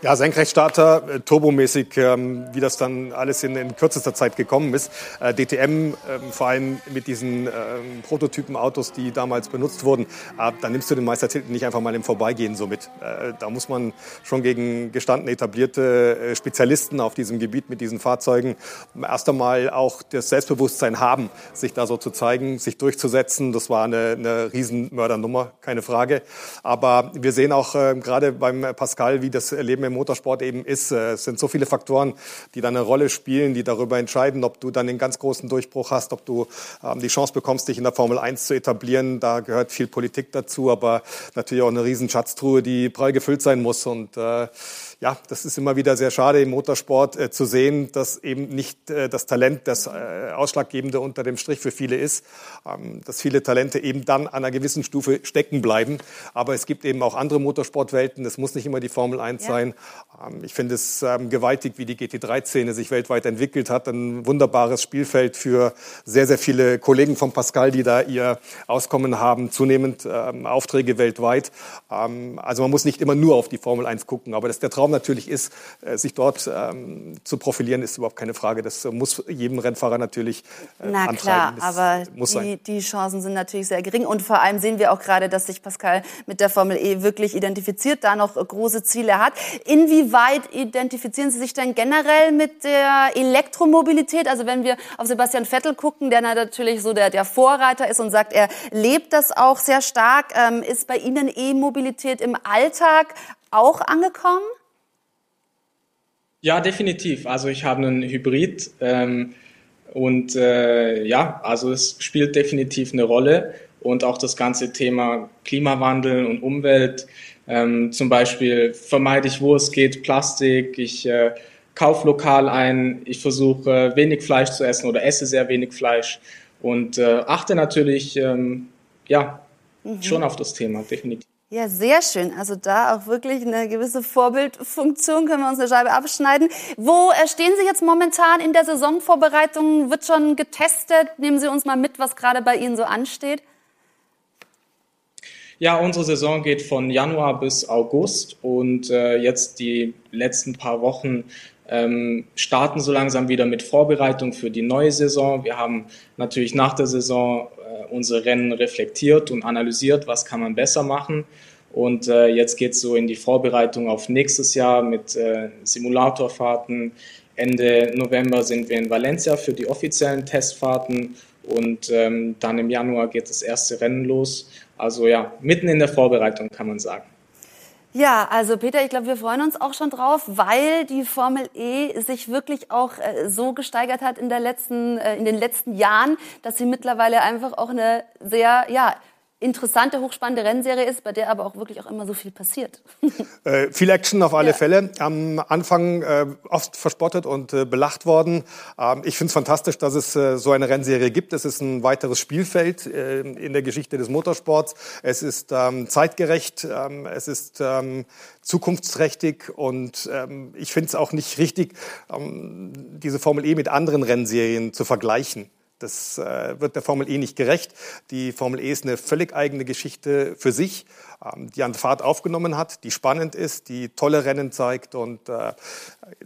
Ja, Senkrechtstarter, äh, turbomäßig, ähm, wie das dann alles in, in kürzester Zeit gekommen ist. Äh, DTM, ähm, vor allem mit diesen ähm, Prototypen-Autos, die damals benutzt wurden, äh, da nimmst du den Meistertitel nicht einfach mal im Vorbeigehen so mit. Da muss man schon gegen gestandene, etablierte Spezialisten auf diesem Gebiet mit diesen Fahrzeugen erst einmal auch das Selbstbewusstsein haben, sich da so zu zeigen, sich durchzusetzen. Das war eine, eine Riesenmördernummer, keine Frage. Aber wir sehen auch gerade beim Pascal, wie das Leben im Motorsport eben ist. Äh, es sind so viele Faktoren, die da eine Rolle spielen, die darüber entscheiden, ob du dann den ganz großen Durchbruch hast, ob du ähm, die Chance bekommst, dich in der Formel 1 zu etablieren. Da gehört viel Politik dazu, aber natürlich auch eine riesen Schatztruhe, die prall gefüllt sein muss. Und äh, ja, das ist immer wieder sehr schade im Motorsport äh, zu sehen, dass eben nicht äh, das Talent das äh, Ausschlaggebende unter dem Strich für viele ist, ähm, dass viele Talente eben dann an einer gewissen Stufe stecken bleiben. Aber es gibt eben auch andere Motorsportwelten. Es muss nicht immer die Formel 1 ja. sein. Ähm, ich finde es ähm, gewaltig, wie die GT3-Szene sich weltweit entwickelt hat. Ein wunderbares Spielfeld für sehr, sehr viele Kollegen von Pascal, die da ihr Auskommen haben, zunehmend ähm, Aufträge weltweit. Ähm, also man muss nicht immer nur auf die Formel 1 gucken, aber das der Traum natürlich ist, äh, sich dort ähm, zu profilieren, ist überhaupt keine Frage. Das muss jedem Rennfahrer natürlich äh, Na klar, aber die, die Chancen sind natürlich sehr gering und vor allem sehen wir auch gerade, dass sich Pascal mit der Formel E wirklich identifiziert, da noch große Ziele hat. Inwieweit identifizieren Sie sich denn generell mit der Elektromobilität? Also wenn wir auf Sebastian Vettel gucken, der natürlich so der, der Vorreiter ist und sagt, er lebt das auch sehr stark. Ähm, ist bei Ihnen E-Mobilität im Alltag auch angekommen? Ja, definitiv. Also ich habe einen Hybrid ähm, und äh, ja, also es spielt definitiv eine Rolle und auch das ganze Thema Klimawandel und Umwelt. Ähm, zum Beispiel vermeide ich, wo es geht, Plastik. Ich äh, kaufe lokal ein. Ich versuche wenig Fleisch zu essen oder esse sehr wenig Fleisch und äh, achte natürlich ähm, ja mhm. schon auf das Thema definitiv. Ja, sehr schön. Also da auch wirklich eine gewisse Vorbildfunktion können wir uns eine Scheibe abschneiden. Wo äh, stehen Sie jetzt momentan in der Saisonvorbereitung? Wird schon getestet? Nehmen Sie uns mal mit, was gerade bei Ihnen so ansteht. Ja, unsere Saison geht von Januar bis August und äh, jetzt die letzten paar Wochen ähm, starten so langsam wieder mit Vorbereitung für die neue Saison. Wir haben natürlich nach der Saison unsere Rennen reflektiert und analysiert, was kann man besser machen. Und äh, jetzt geht es so in die Vorbereitung auf nächstes Jahr mit äh, Simulatorfahrten. Ende November sind wir in Valencia für die offiziellen Testfahrten und ähm, dann im Januar geht das erste Rennen los. Also ja, mitten in der Vorbereitung kann man sagen. Ja, also Peter, ich glaube, wir freuen uns auch schon drauf, weil die Formel E sich wirklich auch äh, so gesteigert hat in, der letzten, äh, in den letzten Jahren, dass sie mittlerweile einfach auch eine sehr, ja, interessante, hochspannende Rennserie ist, bei der aber auch wirklich auch immer so viel passiert. Äh, viel Action auf alle ja. Fälle. Am Anfang äh, oft verspottet und äh, belacht worden. Ähm, ich finde es fantastisch, dass es äh, so eine Rennserie gibt. Es ist ein weiteres Spielfeld äh, in der Geschichte des Motorsports. Es ist ähm, zeitgerecht, ähm, es ist ähm, zukunftsträchtig und ähm, ich finde es auch nicht richtig, ähm, diese Formel E mit anderen Rennserien zu vergleichen. Das äh, wird der Formel E nicht gerecht. Die Formel E ist eine völlig eigene Geschichte für sich, die an Fahrt aufgenommen hat, die spannend ist, die tolle Rennen zeigt. Und äh,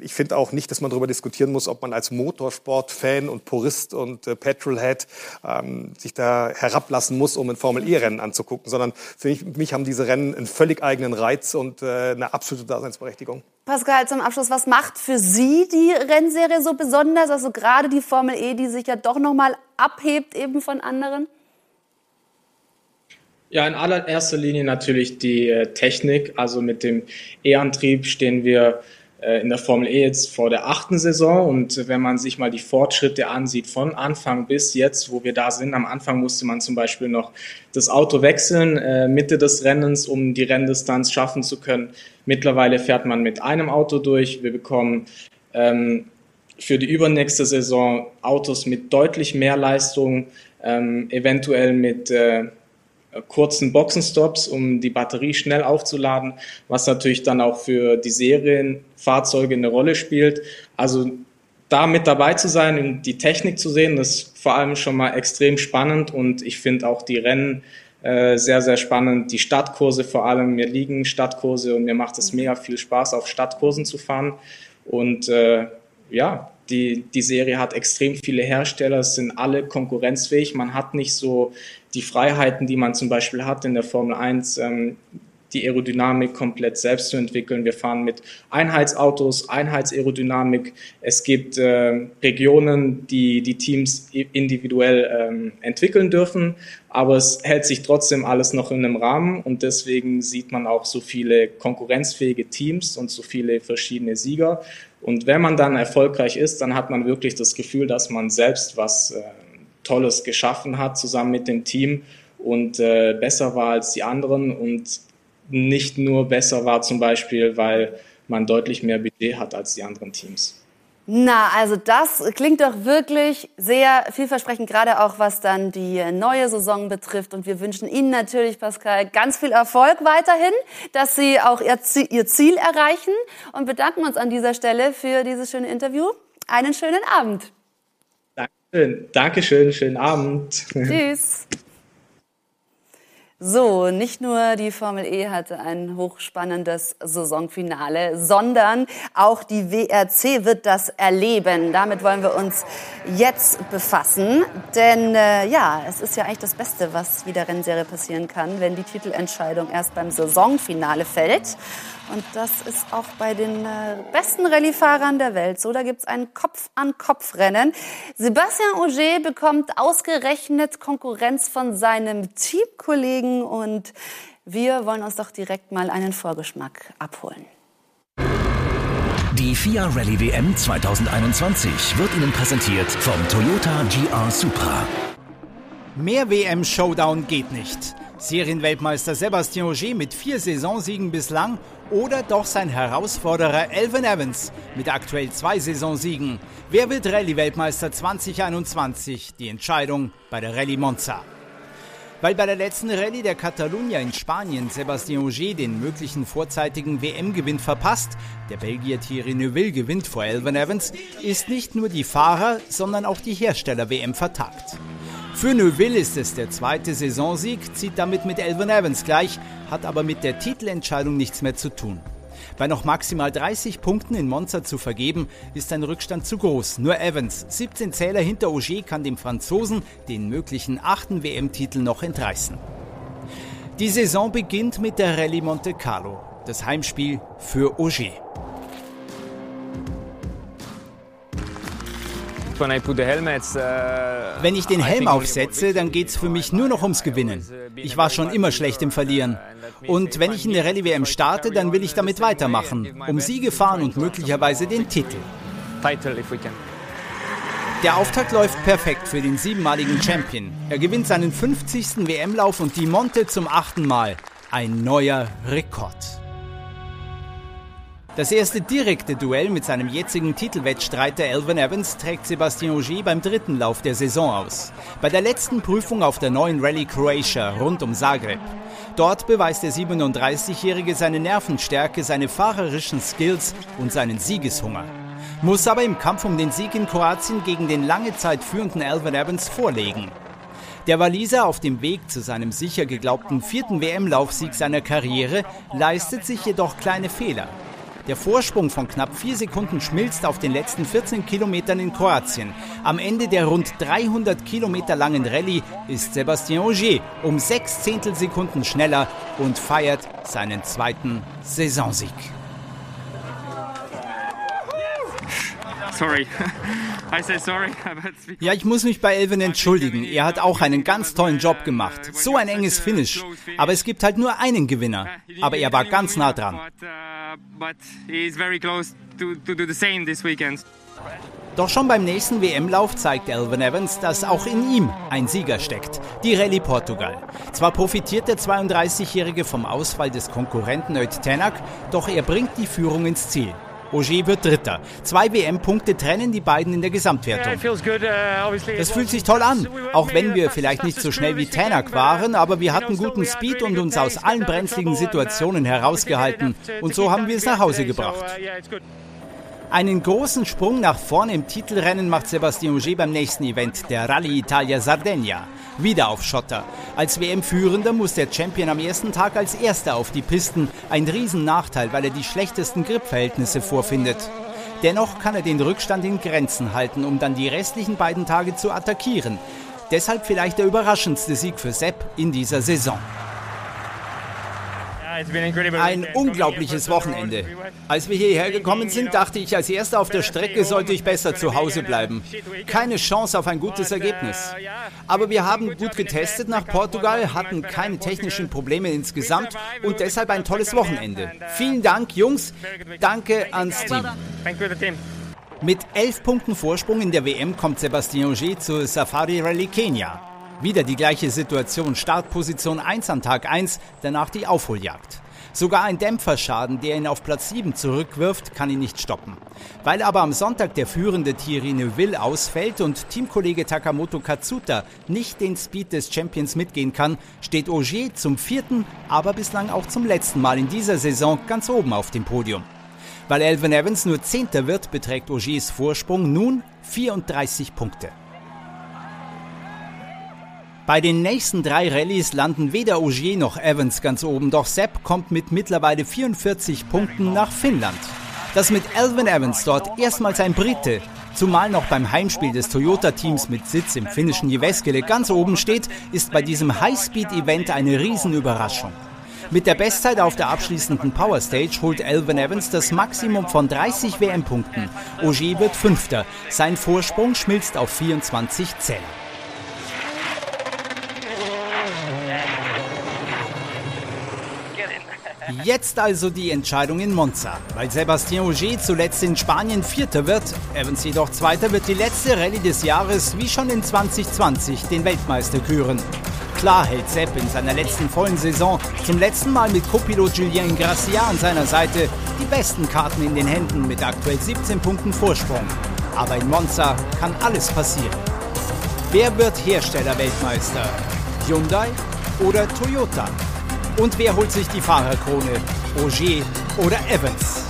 ich finde auch nicht, dass man darüber diskutieren muss, ob man als Motorsport-Fan und Purist und äh, Petrolhead ähm, sich da herablassen muss, um ein Formel E-Rennen anzugucken, sondern für mich, mich, haben diese Rennen einen völlig eigenen Reiz und äh, eine absolute Daseinsberechtigung. Pascal, zum Abschluss, was macht für Sie die Rennserie so besonders? Also gerade die Formel E, die sich ja doch noch mal abhebt eben von anderen? Ja, in allererster Linie natürlich die äh, Technik. Also mit dem E-Antrieb stehen wir äh, in der Formel E jetzt vor der achten Saison und wenn man sich mal die Fortschritte ansieht von Anfang bis jetzt, wo wir da sind, am Anfang musste man zum Beispiel noch das Auto wechseln, äh, Mitte des Rennens, um die Renndistanz schaffen zu können. Mittlerweile fährt man mit einem Auto durch. Wir bekommen ähm, für die übernächste Saison Autos mit deutlich mehr Leistung, ähm, eventuell mit kurzen Boxenstops, um die Batterie schnell aufzuladen, was natürlich dann auch für die Serienfahrzeuge eine Rolle spielt. Also da mit dabei zu sein und die Technik zu sehen, das ist vor allem schon mal extrem spannend und ich finde auch die Rennen äh, sehr, sehr spannend. Die Stadtkurse vor allem, mir liegen Stadtkurse und mir macht es mega viel Spaß, auf Stadtkursen zu fahren. Und äh, ja, die, die Serie hat extrem viele Hersteller, sind alle konkurrenzfähig. Man hat nicht so die Freiheiten, die man zum Beispiel hat in der Formel 1, ähm, die Aerodynamik komplett selbst zu entwickeln. Wir fahren mit Einheitsautos, Einheitsaerodynamik. Es gibt äh, Regionen, die die Teams individuell ähm, entwickeln dürfen, aber es hält sich trotzdem alles noch in einem Rahmen und deswegen sieht man auch so viele konkurrenzfähige Teams und so viele verschiedene Sieger. Und wenn man dann erfolgreich ist, dann hat man wirklich das Gefühl, dass man selbst was äh, Tolles geschaffen hat, zusammen mit dem Team und äh, besser war als die anderen und nicht nur besser war zum Beispiel, weil man deutlich mehr Budget hat als die anderen Teams. Na, also das klingt doch wirklich sehr vielversprechend, gerade auch was dann die neue Saison betrifft. Und wir wünschen Ihnen natürlich, Pascal, ganz viel Erfolg weiterhin, dass Sie auch Ihr Ziel erreichen und bedanken uns an dieser Stelle für dieses schöne Interview. Einen schönen Abend. Dankeschön, Dankeschön schönen Abend. Tschüss. So, nicht nur die Formel E hatte ein hochspannendes Saisonfinale, sondern auch die WRC wird das erleben. Damit wollen wir uns jetzt befassen, denn äh, ja, es ist ja eigentlich das Beste, was wieder Rennserie passieren kann, wenn die Titelentscheidung erst beim Saisonfinale fällt. Und das ist auch bei den äh, besten Rallye-Fahrern der Welt so. Da gibt's ein Kopf-an-Kopf-Rennen. Sebastian Auger bekommt ausgerechnet Konkurrenz von seinem Teamkollegen und wir wollen uns doch direkt mal einen Vorgeschmack abholen. Die FIA Rallye WM 2021 wird Ihnen präsentiert vom Toyota GR Supra. Mehr WM-Showdown geht nicht. Serienweltmeister Sebastian Auger mit vier Saisonsiegen bislang oder doch sein Herausforderer Elvin Evans mit aktuell zwei Saisonsiegen. Wer wird Rallye-Weltmeister 2021? Die Entscheidung bei der Rallye Monza. Weil bei der letzten Rallye der Catalunya in Spanien Sebastian Auger den möglichen vorzeitigen WM-Gewinn verpasst, der Belgier Thierry Neuville gewinnt vor Elvin Evans, ist nicht nur die Fahrer, sondern auch die Hersteller WM vertagt. Für Neuville ist es der zweite Saisonsieg, zieht damit mit Elvin Evans gleich, hat aber mit der Titelentscheidung nichts mehr zu tun. Bei noch maximal 30 Punkten in Monza zu vergeben, ist ein Rückstand zu groß. Nur Evans, 17 Zähler hinter Auger, kann dem Franzosen den möglichen achten WM-Titel noch entreißen. Die Saison beginnt mit der Rallye Monte Carlo, das Heimspiel für Auger. Wenn ich den Helm aufsetze, dann geht es für mich nur noch ums Gewinnen. Ich war schon immer schlecht im Verlieren. Und wenn ich in der Rallye WM starte, dann will ich damit weitermachen, um Siege fahren und möglicherweise den Titel. Der Auftakt läuft perfekt für den siebenmaligen Champion. Er gewinnt seinen 50. WM-Lauf und die Monte zum achten Mal. Ein neuer Rekord. Das erste direkte Duell mit seinem jetzigen Titelwettstreiter Elvin Evans trägt Sebastian Ogier beim dritten Lauf der Saison aus. Bei der letzten Prüfung auf der neuen Rallye Croatia rund um Zagreb. Dort beweist der 37-Jährige seine Nervenstärke, seine fahrerischen Skills und seinen Siegeshunger. muss aber im Kampf um den Sieg in Kroatien gegen den lange Zeit führenden Alvin Evans vorlegen. Der Waliser auf dem Weg zu seinem sicher geglaubten vierten WM-Laufsieg seiner Karriere leistet sich jedoch kleine Fehler. Der Vorsprung von knapp vier Sekunden schmilzt auf den letzten 14 Kilometern in Kroatien. Am Ende der rund 300 Kilometer langen Rallye ist Sébastien Ogier um sechs Zehntelsekunden schneller und feiert seinen zweiten Saisonsieg. Sorry. I say sorry. Ja, ich muss mich bei Elvin entschuldigen. Er hat auch einen ganz tollen Job gemacht. So ein enges Finish. Aber es gibt halt nur einen Gewinner. Aber er war ganz nah dran. Doch schon beim nächsten WM-Lauf zeigt Elvin Evans, dass auch in ihm ein Sieger steckt. Die Rallye Portugal. Zwar profitiert der 32-Jährige vom Ausfall des Konkurrenten Oet Tenak, doch er bringt die Führung ins Ziel. Ogier wird Dritter. Zwei WM-Punkte trennen die beiden in der Gesamtwertung. Uh, das fühlt sich toll an, auch wenn wir vielleicht nicht so schnell wie Tänak waren, aber wir hatten guten Speed und uns aus allen brenzligen Situationen herausgehalten. Und so haben wir es nach Hause gebracht. Einen großen Sprung nach vorne im Titelrennen macht Sebastian Ogier beim nächsten Event, der Rallye Italia Sardegna. Wieder auf Schotter. Als WM-Führender muss der Champion am ersten Tag als Erster auf die Pisten. Ein Riesennachteil, weil er die schlechtesten Gripverhältnisse vorfindet. Dennoch kann er den Rückstand in Grenzen halten, um dann die restlichen beiden Tage zu attackieren. Deshalb vielleicht der überraschendste Sieg für Sepp in dieser Saison. Ein unglaubliches Wochenende. Als wir hierher gekommen sind, dachte ich, als erster auf der Strecke sollte ich besser zu Hause bleiben. Keine Chance auf ein gutes Ergebnis. Aber wir haben gut getestet nach Portugal, hatten keine technischen Probleme insgesamt und deshalb ein tolles Wochenende. Vielen Dank, Jungs. Danke ans Team. Mit elf Punkten Vorsprung in der WM kommt Sebastian Ogier zur Safari Rally Kenia. Wieder die gleiche Situation, Startposition 1 an Tag 1, danach die Aufholjagd. Sogar ein Dämpferschaden, der ihn auf Platz 7 zurückwirft, kann ihn nicht stoppen. Weil aber am Sonntag der führende Thierry Neuville ausfällt und Teamkollege Takamoto Katsuta nicht den Speed des Champions mitgehen kann, steht Auger zum vierten, aber bislang auch zum letzten Mal in dieser Saison ganz oben auf dem Podium. Weil Elvin Evans nur Zehnter wird, beträgt Augers Vorsprung nun 34 Punkte. Bei den nächsten drei Rallyes landen weder Ogier noch Evans ganz oben, doch Sepp kommt mit mittlerweile 44 Punkten nach Finnland. Dass mit Alvin Evans dort erstmals ein Brite, zumal noch beim Heimspiel des Toyota-Teams mit Sitz im finnischen Jyväskylä ganz oben steht, ist bei diesem Highspeed-Event eine Riesenüberraschung. Mit der Bestzeit auf der abschließenden Power Stage holt Alvin Evans das Maximum von 30 WM-Punkten. Ogier wird Fünfter. Sein Vorsprung schmilzt auf 24 Zähler. Jetzt also die Entscheidung in Monza. Weil Sebastian Ogier zuletzt in Spanien Vierter wird, Evans jedoch Zweiter, wird die letzte Rallye des Jahres wie schon in 2020 den Weltmeister küren. Klar hält Sepp in seiner letzten vollen Saison zum letzten Mal mit Co-Pilot Julien Gracia an seiner Seite die besten Karten in den Händen mit aktuell 17 Punkten Vorsprung. Aber in Monza kann alles passieren. Wer wird Hersteller-Weltmeister? Hyundai oder Toyota? Und wer holt sich die Fahrerkrone? Ogier oder Evans?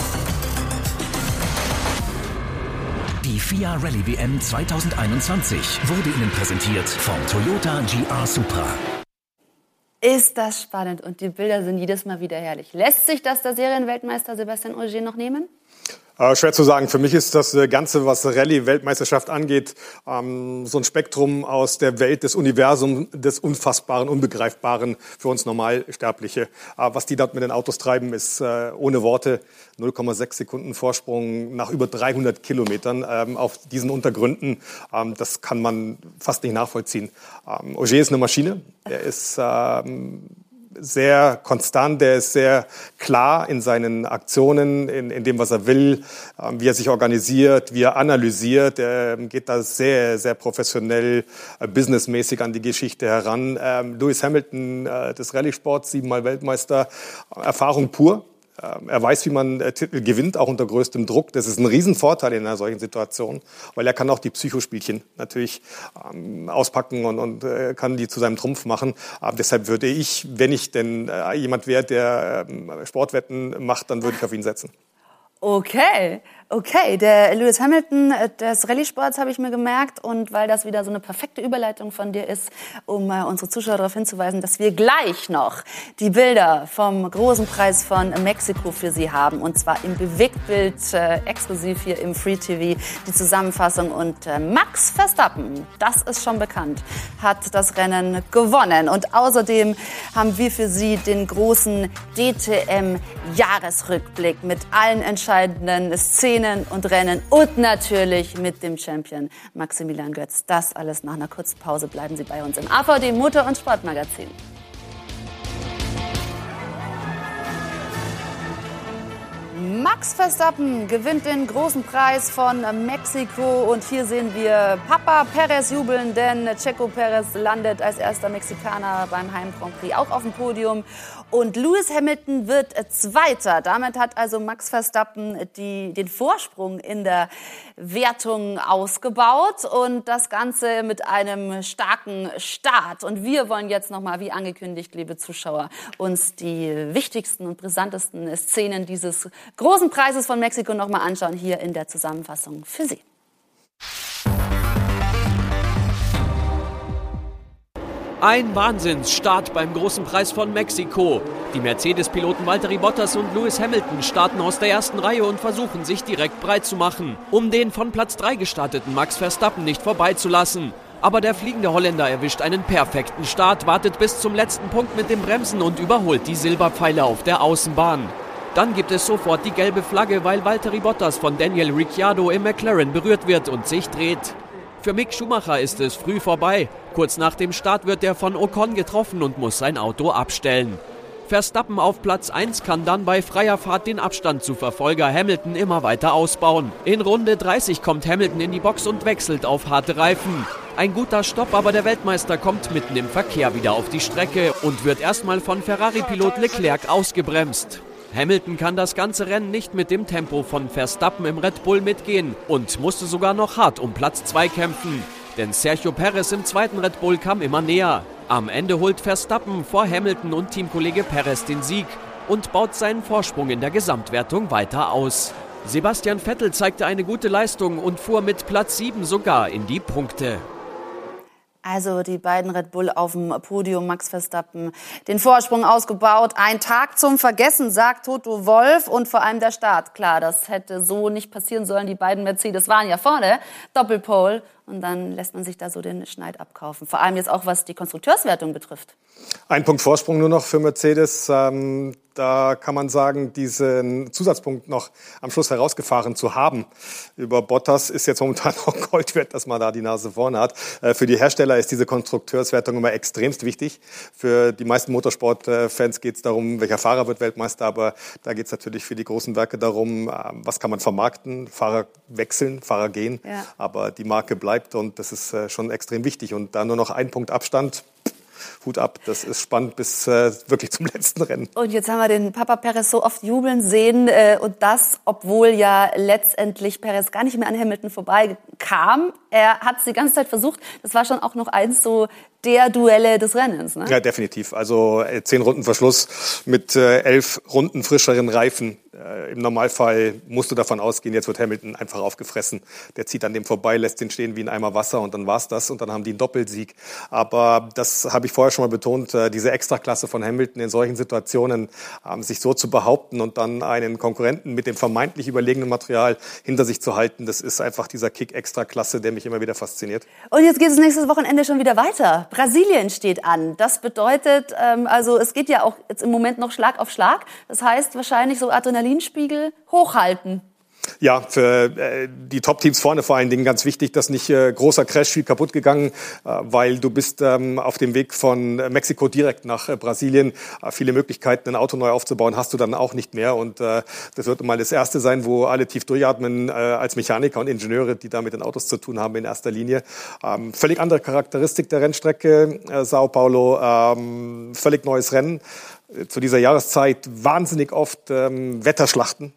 Die FIA Rallye WM 2021 wurde Ihnen präsentiert vom Toyota GR Supra. Ist das spannend und die Bilder sind jedes Mal wieder herrlich. Lässt sich das der Serienweltmeister Sebastian Ogier noch nehmen? Äh, schwer zu sagen. Für mich ist das äh, Ganze, was Rallye-Weltmeisterschaft angeht, ähm, so ein Spektrum aus der Welt des Universums, des Unfassbaren, Unbegreifbaren für uns Normalsterbliche. Äh, was die dort mit den Autos treiben, ist ohne Worte 0,6 Sekunden Vorsprung nach über 300 Kilometern ähm, auf diesen Untergründen. Ähm, das kann man fast nicht nachvollziehen. Auger ist eine Maschine. Er ist sehr konstant, der ist sehr klar in seinen Aktionen, in, in dem, was er will, ähm, wie er sich organisiert, wie er analysiert. Er geht da sehr, sehr professionell, äh, businessmäßig an die Geschichte heran. Ähm, Lewis Hamilton äh, des Rallye-Sports, siebenmal Weltmeister, Erfahrung pur. Ähm, er weiß, wie man äh, Titel gewinnt, auch unter größtem Druck. Das ist ein Riesenvorteil in einer solchen Situation, weil er kann auch die Psychospielchen natürlich ähm, auspacken und, und äh, kann die zu seinem Trumpf machen. Aber deshalb würde ich, wenn ich denn äh, jemand wäre, der ähm, Sportwetten macht, dann würde ich auf ihn setzen. Okay. Okay, der Lewis Hamilton äh, des Rallye-Sports habe ich mir gemerkt. Und weil das wieder so eine perfekte Überleitung von dir ist, um äh, unsere Zuschauer darauf hinzuweisen, dass wir gleich noch die Bilder vom großen Preis von Mexiko für Sie haben. Und zwar im Bewegtbild äh, exklusiv hier im Free TV die Zusammenfassung und äh, Max Verstappen, das ist schon bekannt, hat das Rennen gewonnen. Und außerdem haben wir für Sie den großen DTM Jahresrückblick mit allen entscheidenden Szenen Rennen und Rennen und natürlich mit dem Champion Maximilian Götz. Das alles nach einer kurzen Pause. Bleiben Sie bei uns im AVD Motor- und Sportmagazin. Max Verstappen gewinnt den großen Preis von Mexiko und hier sehen wir Papa Perez jubeln, denn Checo Perez landet als erster Mexikaner beim Heim Grand Prix auch auf dem Podium und Lewis Hamilton wird Zweiter. Damit hat also Max Verstappen die, den Vorsprung in der Wertung ausgebaut und das Ganze mit einem starken Start. Und wir wollen jetzt nochmal, wie angekündigt, liebe Zuschauer, uns die wichtigsten und brisantesten Szenen dieses großen Preises von Mexiko nochmal anschauen, hier in der Zusammenfassung für Sie. Ein Wahnsinnsstart beim großen Preis von Mexiko. Die Mercedes-Piloten Valtteri Bottas und Lewis Hamilton starten aus der ersten Reihe und versuchen sich direkt breit zu machen, um den von Platz 3 gestarteten Max Verstappen nicht vorbeizulassen. Aber der fliegende Holländer erwischt einen perfekten Start, wartet bis zum letzten Punkt mit dem Bremsen und überholt die Silberpfeile auf der Außenbahn. Dann gibt es sofort die gelbe Flagge, weil Valtteri Bottas von Daniel Ricciardo im McLaren berührt wird und sich dreht. Für Mick Schumacher ist es früh vorbei. Kurz nach dem Start wird er von Ocon getroffen und muss sein Auto abstellen. Verstappen auf Platz 1 kann dann bei freier Fahrt den Abstand zu Verfolger Hamilton immer weiter ausbauen. In Runde 30 kommt Hamilton in die Box und wechselt auf harte Reifen. Ein guter Stopp, aber der Weltmeister kommt mitten im Verkehr wieder auf die Strecke und wird erstmal von Ferrari-Pilot Leclerc ausgebremst. Hamilton kann das ganze Rennen nicht mit dem Tempo von Verstappen im Red Bull mitgehen und musste sogar noch hart um Platz 2 kämpfen. Denn Sergio Perez im zweiten Red Bull kam immer näher. Am Ende holt Verstappen vor Hamilton und Teamkollege Perez den Sieg und baut seinen Vorsprung in der Gesamtwertung weiter aus. Sebastian Vettel zeigte eine gute Leistung und fuhr mit Platz 7 sogar in die Punkte. Also die beiden Red Bull auf dem Podium, Max Verstappen, den Vorsprung ausgebaut. Ein Tag zum Vergessen, sagt Toto Wolf und vor allem der Start. Klar, das hätte so nicht passieren sollen. Die beiden Mercedes waren ja vorne, Doppelpole und dann lässt man sich da so den Schneid abkaufen. Vor allem jetzt auch, was die Konstrukteurswertung betrifft. Ein Punkt Vorsprung nur noch für Mercedes. Ähm, da kann man sagen, diesen Zusatzpunkt noch am Schluss herausgefahren zu haben über Bottas ist jetzt momentan auch Gold wert, dass man da die Nase vorne hat. Äh, für die Hersteller ist diese Konstrukteurswertung immer extremst wichtig. Für die meisten Motorsportfans geht es darum, welcher Fahrer wird Weltmeister, aber da geht es natürlich für die großen Werke darum, äh, was kann man vermarkten. Fahrer wechseln, Fahrer gehen, ja. aber die Marke bleibt und das ist äh, schon extrem wichtig. Und da nur noch ein Punkt Abstand, Hut ab. Das ist spannend bis äh, wirklich zum letzten Rennen. Und jetzt haben wir den Papa Perez so oft jubeln sehen äh, und das, obwohl ja letztendlich Perez gar nicht mehr an Hamilton vorbeikam. Er hat es die ganze Zeit versucht. Das war schon auch noch eins so der Duelle des Rennens. Ne? Ja, definitiv. Also äh, zehn Runden Verschluss mit äh, elf Runden frischeren Reifen. Äh, Im Normalfall musst du davon ausgehen, jetzt wird Hamilton einfach aufgefressen. Der zieht an dem vorbei, lässt den stehen wie ein Eimer Wasser und dann war's das und dann haben die einen Doppelsieg. Aber das habe ich vorher schon mal betont, äh, diese Extraklasse von Hamilton in solchen Situationen, ähm, sich so zu behaupten und dann einen Konkurrenten mit dem vermeintlich überlegenen Material hinter sich zu halten, das ist einfach dieser Kick Extraklasse, der mich immer wieder fasziniert. Und jetzt geht es nächstes Wochenende schon wieder weiter. Brasilien steht an. Das bedeutet, ähm, also es geht ja auch jetzt im Moment noch Schlag auf Schlag. Das heißt wahrscheinlich so Adrenalinspiegel hochhalten. Ja, für äh, die Top-Teams vorne vor allen Dingen ganz wichtig, dass nicht äh, großer Crash viel kaputt gegangen, äh, weil du bist ähm, auf dem Weg von Mexiko direkt nach Brasilien. Viele Möglichkeiten, ein Auto neu aufzubauen, hast du dann auch nicht mehr. Und das wird mal das erste sein, wo alle tief durchatmen als Mechaniker und Ingenieure, die da mit den Autos zu tun haben in erster Linie. Ähm, völlig andere Charakteristik der Rennstrecke, Sao Paulo, ähm, völlig neues Rennen. Äh, zu dieser Jahreszeit wahnsinnig oft ähm, Wetterschlachten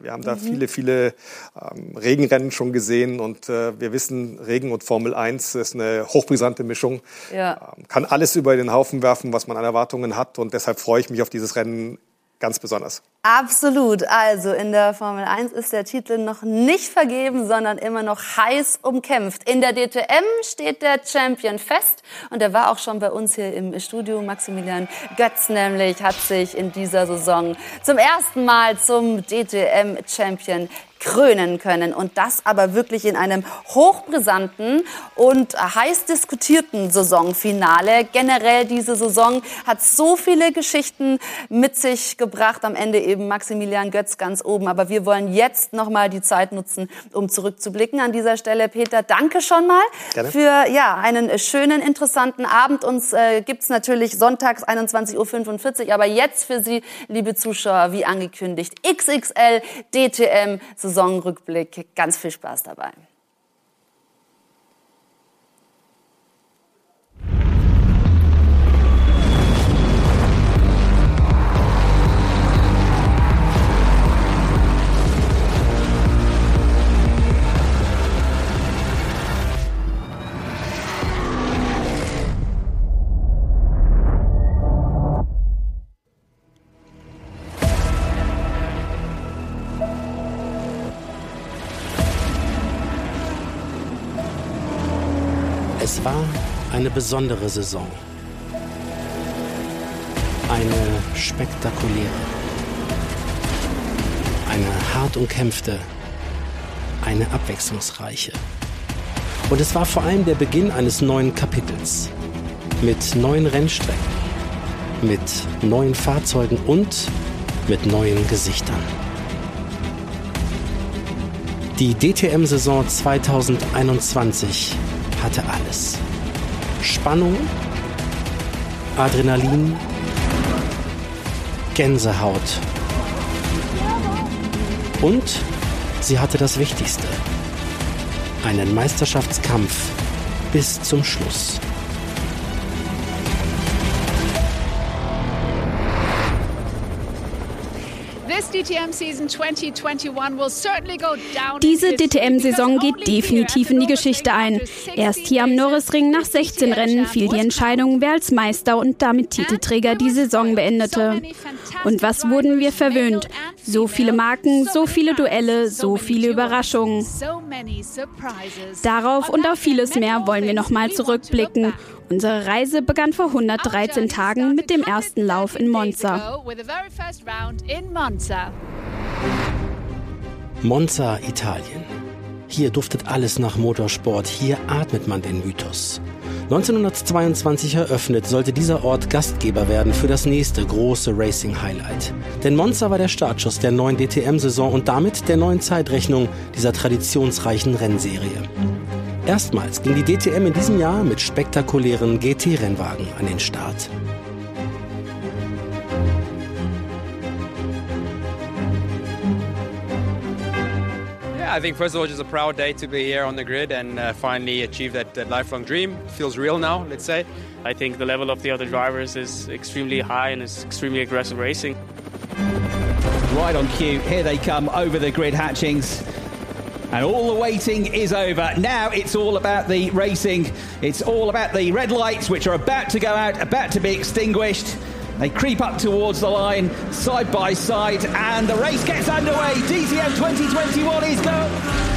wir haben da mhm. viele, viele ähm, Regenrennen schon gesehen und äh, wir wissen, Regen und Formel 1 ist eine hochbrisante Mischung. Ja. Ähm, kann alles über den Haufen werfen, was man an Erwartungen hat und deshalb freue ich mich auf dieses Rennen ganz besonders. Absolut. Also in der Formel 1 ist der Titel noch nicht vergeben, sondern immer noch heiß umkämpft. In der DTM steht der Champion fest und er war auch schon bei uns hier im Studio. Maximilian Götz nämlich hat sich in dieser Saison zum ersten Mal zum DTM Champion krönen können. Und das aber wirklich in einem hochbrisanten und heiß diskutierten Saisonfinale. Generell diese Saison hat so viele Geschichten mit sich gebracht. Am Ende eben Maximilian Götz ganz oben. Aber wir wollen jetzt noch mal die Zeit nutzen, um zurückzublicken. An dieser Stelle, Peter, danke schon mal Gerne. für ja, einen schönen, interessanten Abend. Uns äh, gibt's natürlich sonntags 21.45 Uhr. Aber jetzt für Sie, liebe Zuschauer, wie angekündigt, XXL DTM Saisonrückblick. Ganz viel Spaß dabei. Es war eine besondere Saison. Eine spektakuläre. Eine hart umkämpfte. Eine abwechslungsreiche. Und es war vor allem der Beginn eines neuen Kapitels. Mit neuen Rennstrecken. Mit neuen Fahrzeugen und mit neuen Gesichtern. Die DTM-Saison 2021 hatte alles. Spannung, Adrenalin, Gänsehaut. Und sie hatte das Wichtigste. Einen Meisterschaftskampf bis zum Schluss. Diese DTM-Saison geht definitiv in die Geschichte ein. Erst hier am Norrisring nach 16 Rennen fiel die Entscheidung, wer als Meister und damit Titelträger die Saison beendete. Und was wurden wir verwöhnt? So viele Marken, so viele Duelle, so viele Überraschungen. Darauf und auf vieles mehr wollen wir nochmal zurückblicken. Unsere Reise begann vor 113 Tagen mit dem ersten Lauf in Monza. Monza, Italien. Hier duftet alles nach Motorsport, hier atmet man den Mythos. 1922 eröffnet, sollte dieser Ort Gastgeber werden für das nächste große Racing-Highlight. Denn Monza war der Startschuss der neuen DTM-Saison und damit der neuen Zeitrechnung dieser traditionsreichen Rennserie. Erstmals ging die DTM in diesem Jahr mit spektakulären GT-Rennwagen an den Start. Yeah, I think first of all, just a proud day to be here on the grid and uh, finally achieve that, that lifelong dream. Feels real now, let's say. I think the level of the other drivers is extremely high and it's extremely aggressive racing. Right on cue, here they come over the grid hatchings. And all the waiting is over. Now it's all about the racing. It's all about the red lights, which are about to go out, about to be extinguished. They creep up towards the line, side by side, and the race gets underway. DTM 2021 is go.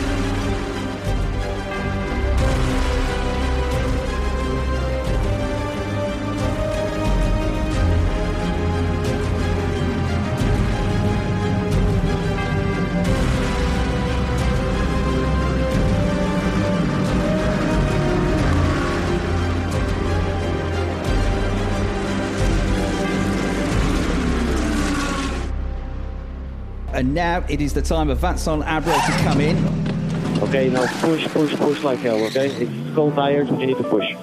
And now it is the time of Vincent Abreu to come in. Okay, now push, push, push like hell, okay? It's cold tires, you need to push.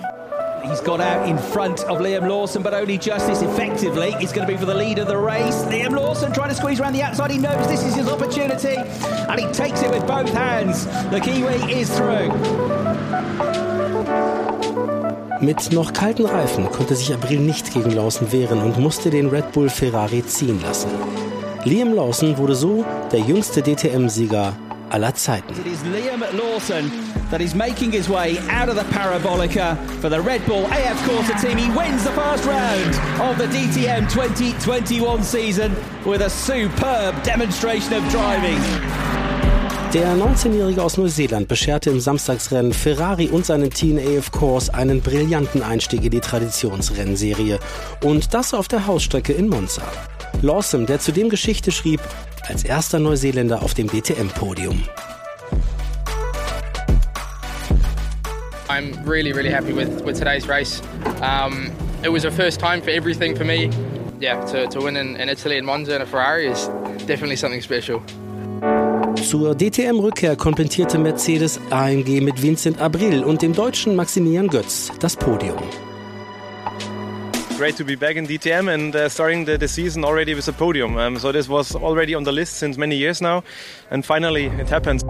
He's gone out in front of Liam Lawson, but only just this effectively. He's going to be for the lead of the race. Liam Lawson trying to squeeze around the outside. He knows this is his opportunity, and he takes it with both hands. The Kiwi is through. Mit noch kalten Reifen konnte sich April nicht gegen Lawson wehren und musste den Red Bull Ferrari ziehen lassen. Liam Lawson wurde so der jüngste DTM-Sieger aller Zeiten. It is Liam Lawson that is making his way out of the Parabolica for the Red Bull AF Corsa team. He wins the first round of the DTM 2021 season with a superb demonstration of driving. Der 19-Jährige aus Neuseeland bescherte im Samstagsrennen Ferrari und seinen Team AF Course einen brillanten Einstieg in die Traditionsrennserie. Und das auf der Hausstrecke in Monza. Lawson, der zudem Geschichte schrieb, als erster Neuseeländer auf dem DTM-Podium. I'm really, really happy with, with today's race. Um, it was a first time for everything for me. Yeah, to, to win in, in Italy in Monza in a Ferrari is definitely something special. Zur DTM-Rückkehr komplettierte Mercedes AMG mit Vincent Abril und dem deutschen Maximilian Götz das Podium. Great to be back in DTM and uh, starting the, the, season already with a podium. Um, so this was already on the list since many years now and finally it happened.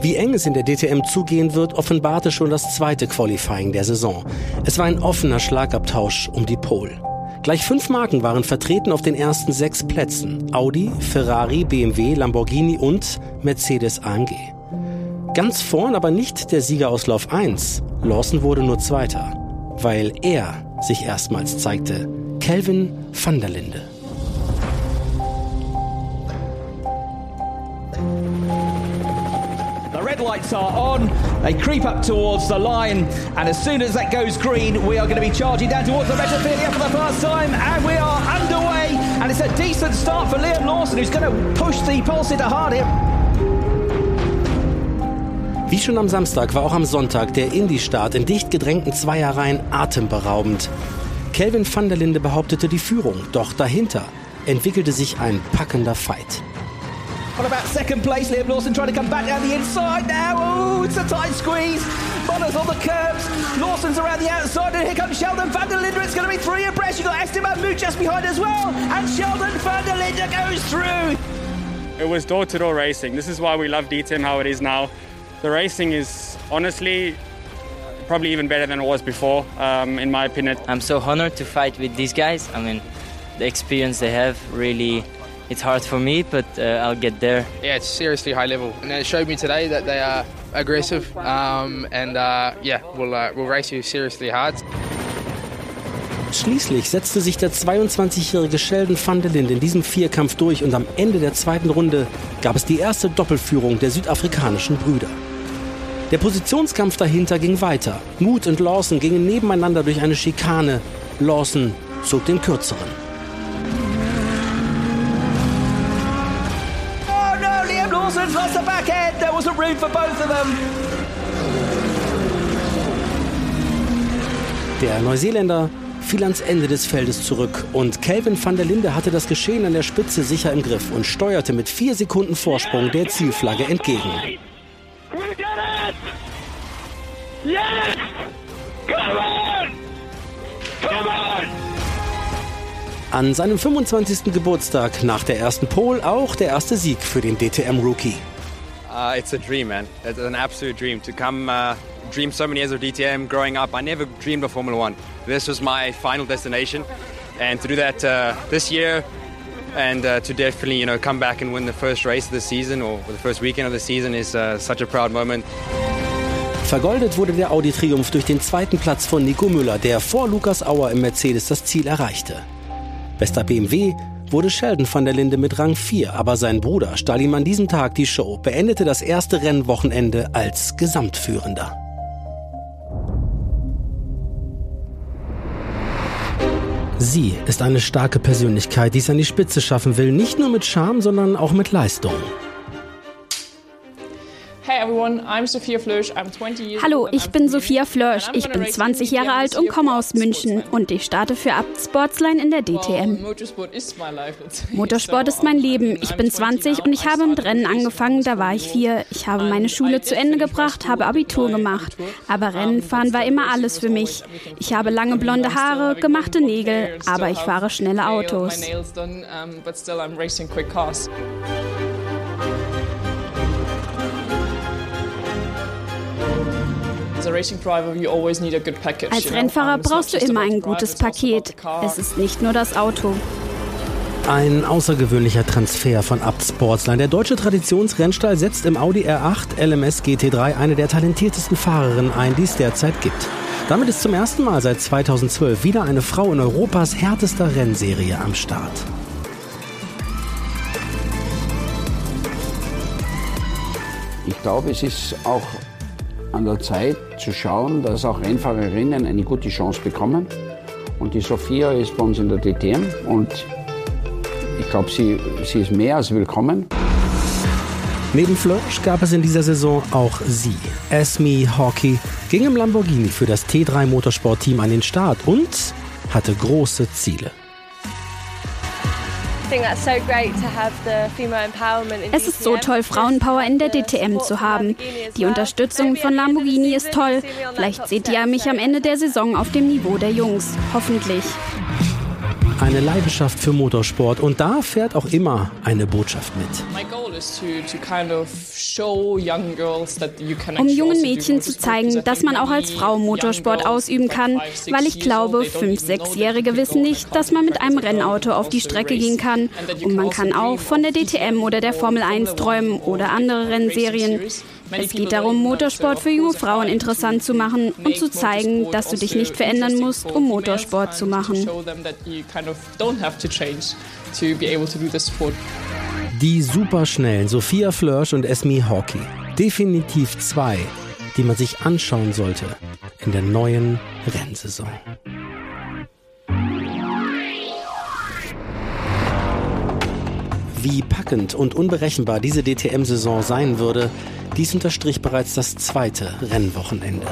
Wie eng es in der DTM zugehen wird, offenbarte schon das zweite Qualifying der Saison. Es war ein offener Schlagabtausch um die Pole. Gleich fünf Marken waren vertreten auf den ersten sechs Plätzen. Audi, Ferrari, BMW, Lamborghini und Mercedes AMG. Ganz vorn aber nicht der Sieger aus Lauf 1. Lawson wurde nur Zweiter, weil er sich erstmals zeigte. Kelvin van der Linde. lights are on. They creep up towards the line, and as soon as that goes green, we are going to be charging down towards the Metafilia for the first time, and we are underway. And it's a decent start for Liam Lawson, who's going to push the Pulsitter hard here. Wie schon am Samstag war auch am Sonntag der Indie-Start in dicht gedrängten Zweierreihen atemberaubend. Kelvin van der Linde behauptete die Führung, doch dahinter entwickelte sich ein packender Fight. On about second place, Liam Lawson trying to come back down the inside now. Oh, it's a tight squeeze. Bonner's on the curbs. Lawson's around the outside, and here comes Sheldon van der Linde. It's going to be three abreast. You've got Esteban just behind as well. And Sheldon van der Linde goes through. It was door to door racing. This is why we love DTM how it is now. The racing is honestly probably even better than it was before, um, in my opinion. I'm so honored to fight with these guys. I mean, the experience they have really it's hard for me, but uh, I'll get there. Yeah, it's seriously high level, and it showed me today that they are aggressive, um, and uh, yeah, we'll uh, we'll race you seriously hard. Schließlich setzte sich der 22-jährige Sheldon van der Linde in diesem Vierkampf durch und am Ende der zweiten Runde gab es die erste Doppelführung der südafrikanischen Brüder. Der Positionskampf dahinter ging weiter. Mood und Lawson gingen nebeneinander durch eine Schikane. Lawson zog den kürzeren. Lawson's lost the back end. There wasn't room for both of them. Der Neuseeländer fiel ans Ende des Feldes zurück und Kelvin van der Linde hatte das Geschehen an der Spitze sicher im Griff und steuerte mit vier Sekunden Vorsprung der Zielflagge entgegen. Yes! Come on! Come on! An seinem 25. Geburtstag nach der ersten Pole auch der erste Sieg für den DTM-Rookie. Uh, it's a dream, man. It's an absolute dream to come. Uh, dream so many years of DTM growing up. I never dreamed of Formula One. This was my final destination, and to do that uh, this year, and uh, to definitely you know come back and win the first race of the season or the first weekend of the season is uh, such a proud moment. Vergoldet wurde der Audi-Triumph durch den zweiten Platz von Nico Müller, der vor Lukas Auer im Mercedes das Ziel erreichte. Bester BMW wurde Sheldon van der Linde mit Rang 4, aber sein Bruder stahl ihm an diesem Tag die Show, beendete das erste Rennwochenende als Gesamtführender. Sie ist eine starke Persönlichkeit, die es an die Spitze schaffen will, nicht nur mit Charme, sondern auch mit Leistung. Hallo, ich bin Sophia Flörsch. Ich bin 20 Jahre alt und komme aus München und ich starte für Abt Sportsline in der DTM. Motorsport ist mein Leben. Ich bin 20 und ich habe mit Rennen angefangen, da war ich vier. Ich habe meine Schule zu Ende gebracht, habe Abitur gemacht. Aber Rennenfahren war immer alles für mich. Ich habe lange blonde Haare, gemachte Nägel, aber ich fahre schnelle Autos. Als Rennfahrer brauchst du immer ein gutes Paket. Es ist nicht nur das Auto. Ein außergewöhnlicher Transfer von Abt Sportsline. Der deutsche Traditionsrennstall setzt im Audi R8 LMS GT3 eine der talentiertesten Fahrerinnen ein, die es derzeit gibt. Damit ist zum ersten Mal seit 2012 wieder eine Frau in Europas härtester Rennserie am Start. Ich glaube, es ist auch an der Zeit zu schauen, dass auch Rennfahrerinnen eine gute Chance bekommen. Und die Sophia ist bei uns in der DTM und ich glaube, sie, sie ist mehr als willkommen. Neben Flörsch gab es in dieser Saison auch sie. Esme Hawkey ging im Lamborghini für das T3 Motorsport-Team an den Start und hatte große Ziele. Es ist so toll, Frauenpower in der DTM zu haben. Die Unterstützung von Lamborghini ist toll. Vielleicht seht ihr mich am Ende der Saison auf dem Niveau der Jungs. Hoffentlich eine Leidenschaft für Motorsport und da fährt auch immer eine Botschaft mit. Um jungen Mädchen zu zeigen, dass man auch als Frau Motorsport ausüben kann, weil ich glaube, fünf, sechsjährige wissen nicht, dass man mit einem Rennauto auf die Strecke gehen kann und man kann auch von der DTM oder der Formel 1 träumen oder andere Rennserien. Es geht darum, Motorsport für junge Frauen interessant zu machen und zu zeigen, dass du dich nicht verändern musst, um Motorsport zu machen. Die superschnellen Sophia Flörsch und Esme Hawkey. Definitiv zwei, die man sich anschauen sollte in der neuen Rennsaison. Wie packend und unberechenbar diese DTM-Saison sein würde, dies unterstrich bereits das zweite Rennwochenende.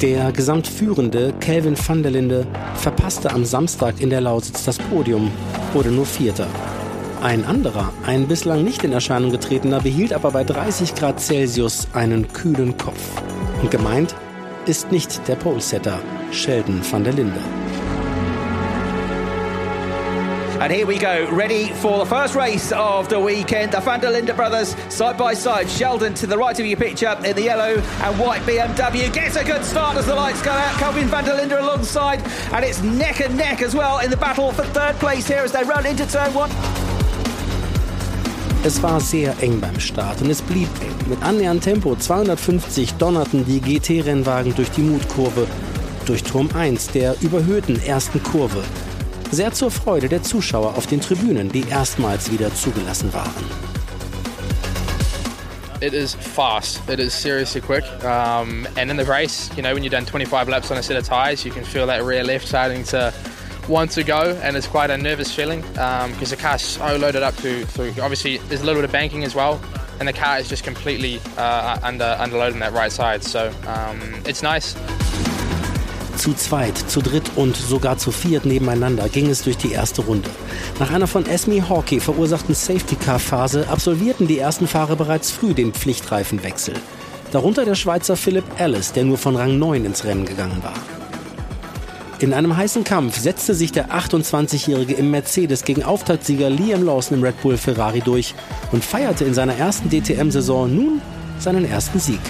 Der gesamtführende Kelvin van der Linde verpasste am Samstag in der Lausitz das Podium, wurde nur Vierter. Ein anderer, ein bislang nicht in Erscheinung getretener, behielt aber bei 30 Grad Celsius einen kühlen Kopf. Und gemeint ist nicht der Polesetter Sheldon van der Linde. And here we go, ready for the first race of the weekend. The Van der Linde brothers side by side. Sheldon to the right of your picture in the yellow and white BMW gets a good start as the lights go out. Kelvin van der Linde alongside, and it's neck and neck as well in the battle for third place here as they run into turn one. Es war sehr eng beim Start und es blieb eng. Mit annähernd Tempo 250 donnerten die GT-Rennwagen durch die Mutkurve, durch Turm 1 der überhöhten ersten Kurve. Sehr zur Freude der Zuschauer auf den Tribünen, die erstmals wieder zugelassen waren. It is fast. It is seriously quick. Um, and in the race, you know, when you've done 25 laps on a set of tyres, you can feel that rear left starting to want to go, and it's quite a nervous feeling because um, the car's so loaded up to through. Obviously, there's a little bit of banking as well, and the car is just completely uh, under underloaded that right side. So um, it's nice. Zu zweit, zu dritt und sogar zu viert nebeneinander ging es durch die erste Runde. Nach einer von Esme Hawkey verursachten Safety-Car-Phase absolvierten die ersten Fahrer bereits früh den Pflichtreifenwechsel. Darunter der Schweizer Philip Ellis, der nur von Rang 9 ins Rennen gegangen war. In einem heißen Kampf setzte sich der 28-Jährige im Mercedes gegen Auftaktsieger Liam Lawson im Red Bull Ferrari durch und feierte in seiner ersten DTM-Saison nun seinen ersten Sieg.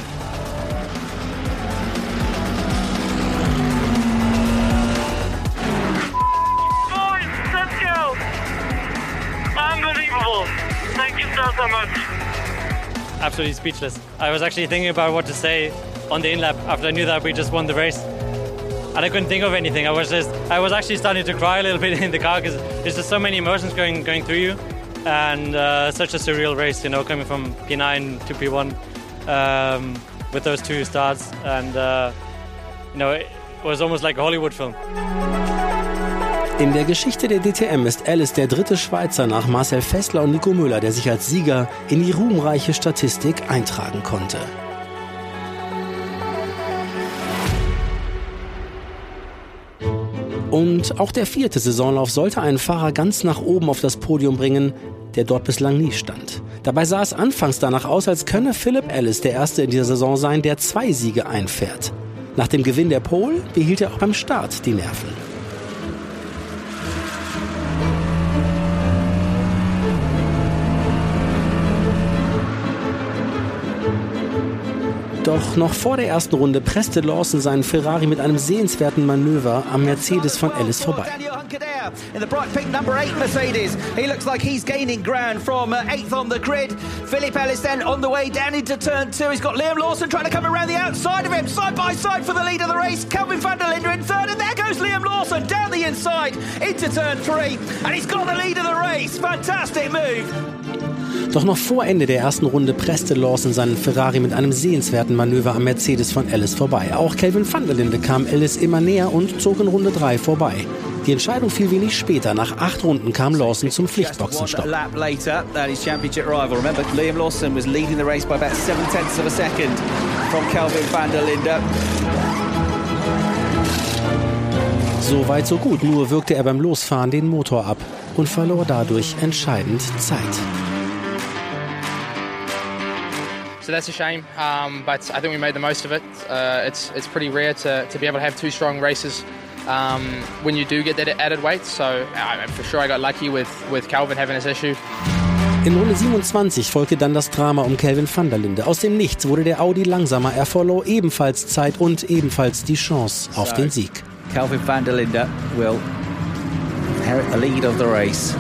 absolutely speechless. I was actually thinking about what to say on the in lap after I knew that we just won the race. And I couldn't think of anything. I was just, I was actually starting to cry a little bit in the car because there's just so many emotions going going through you, and uh, such a surreal race. You know, coming from P9 to P1 um, with those two starts, and uh, you know, it was almost like a Hollywood film. In der Geschichte der DTM ist Alice der dritte Schweizer nach Marcel Fessler und Nico Müller, der sich als Sieger in die ruhmreiche Statistik eintragen konnte. Und auch der vierte Saisonlauf sollte einen Fahrer ganz nach oben auf das Podium bringen, der dort bislang nie stand. Dabei sah es anfangs danach aus, als könne Philip Ellis der Erste in dieser Saison sein, der zwei Siege einfährt. Nach dem Gewinn der Pole behielt er auch beim Start die Nerven. Doch noch vor der ersten Runde presste Lawson seinen Ferrari mit einem sehenswerten Manöver am Mercedes von Ellis vorbei. in the bright pink number eight Mercedes. He looks like he's gaining ground from uh, eighth on the grid. Philip Ellis then on the way down turn two. He's got Liam Lawson trying to come around the outside of him, side by side for the lead of the race. Kelvin van der Linde in third, and there goes Liam Lawson down the inside into turn three, and he's got the lead of the race. Fantastic move. Doch noch vor Ende der ersten Runde presste Lawson seinen Ferrari mit einem sehenswerten Manöver am Mercedes von Ellis vorbei. Auch Kelvin van der Linde kam Ellis immer näher und zog in Runde 3 vorbei. Die Entscheidung fiel wenig später. Nach acht Runden kam Lawson zum Pflichtboxenstopp. So weit, so gut. Nur wirkte er beim Losfahren den Motor ab und verlor dadurch entscheidend Zeit. So that's a shame, um, but I think we made the most of it. Uh, it's it's pretty rare to, to be able to have two strong races um, when you do get that added weight. So uh, for sure, I got lucky with with Calvin having this issue. In Runde 27 folgte dann das Drama um Kelvin van der Linde. Aus dem Nichts wurde der Audi langsamer. Er verlor ebenfalls Zeit und ebenfalls die Chance auf den Sieg. Kelvin van der Linde will inherit the lead of the race.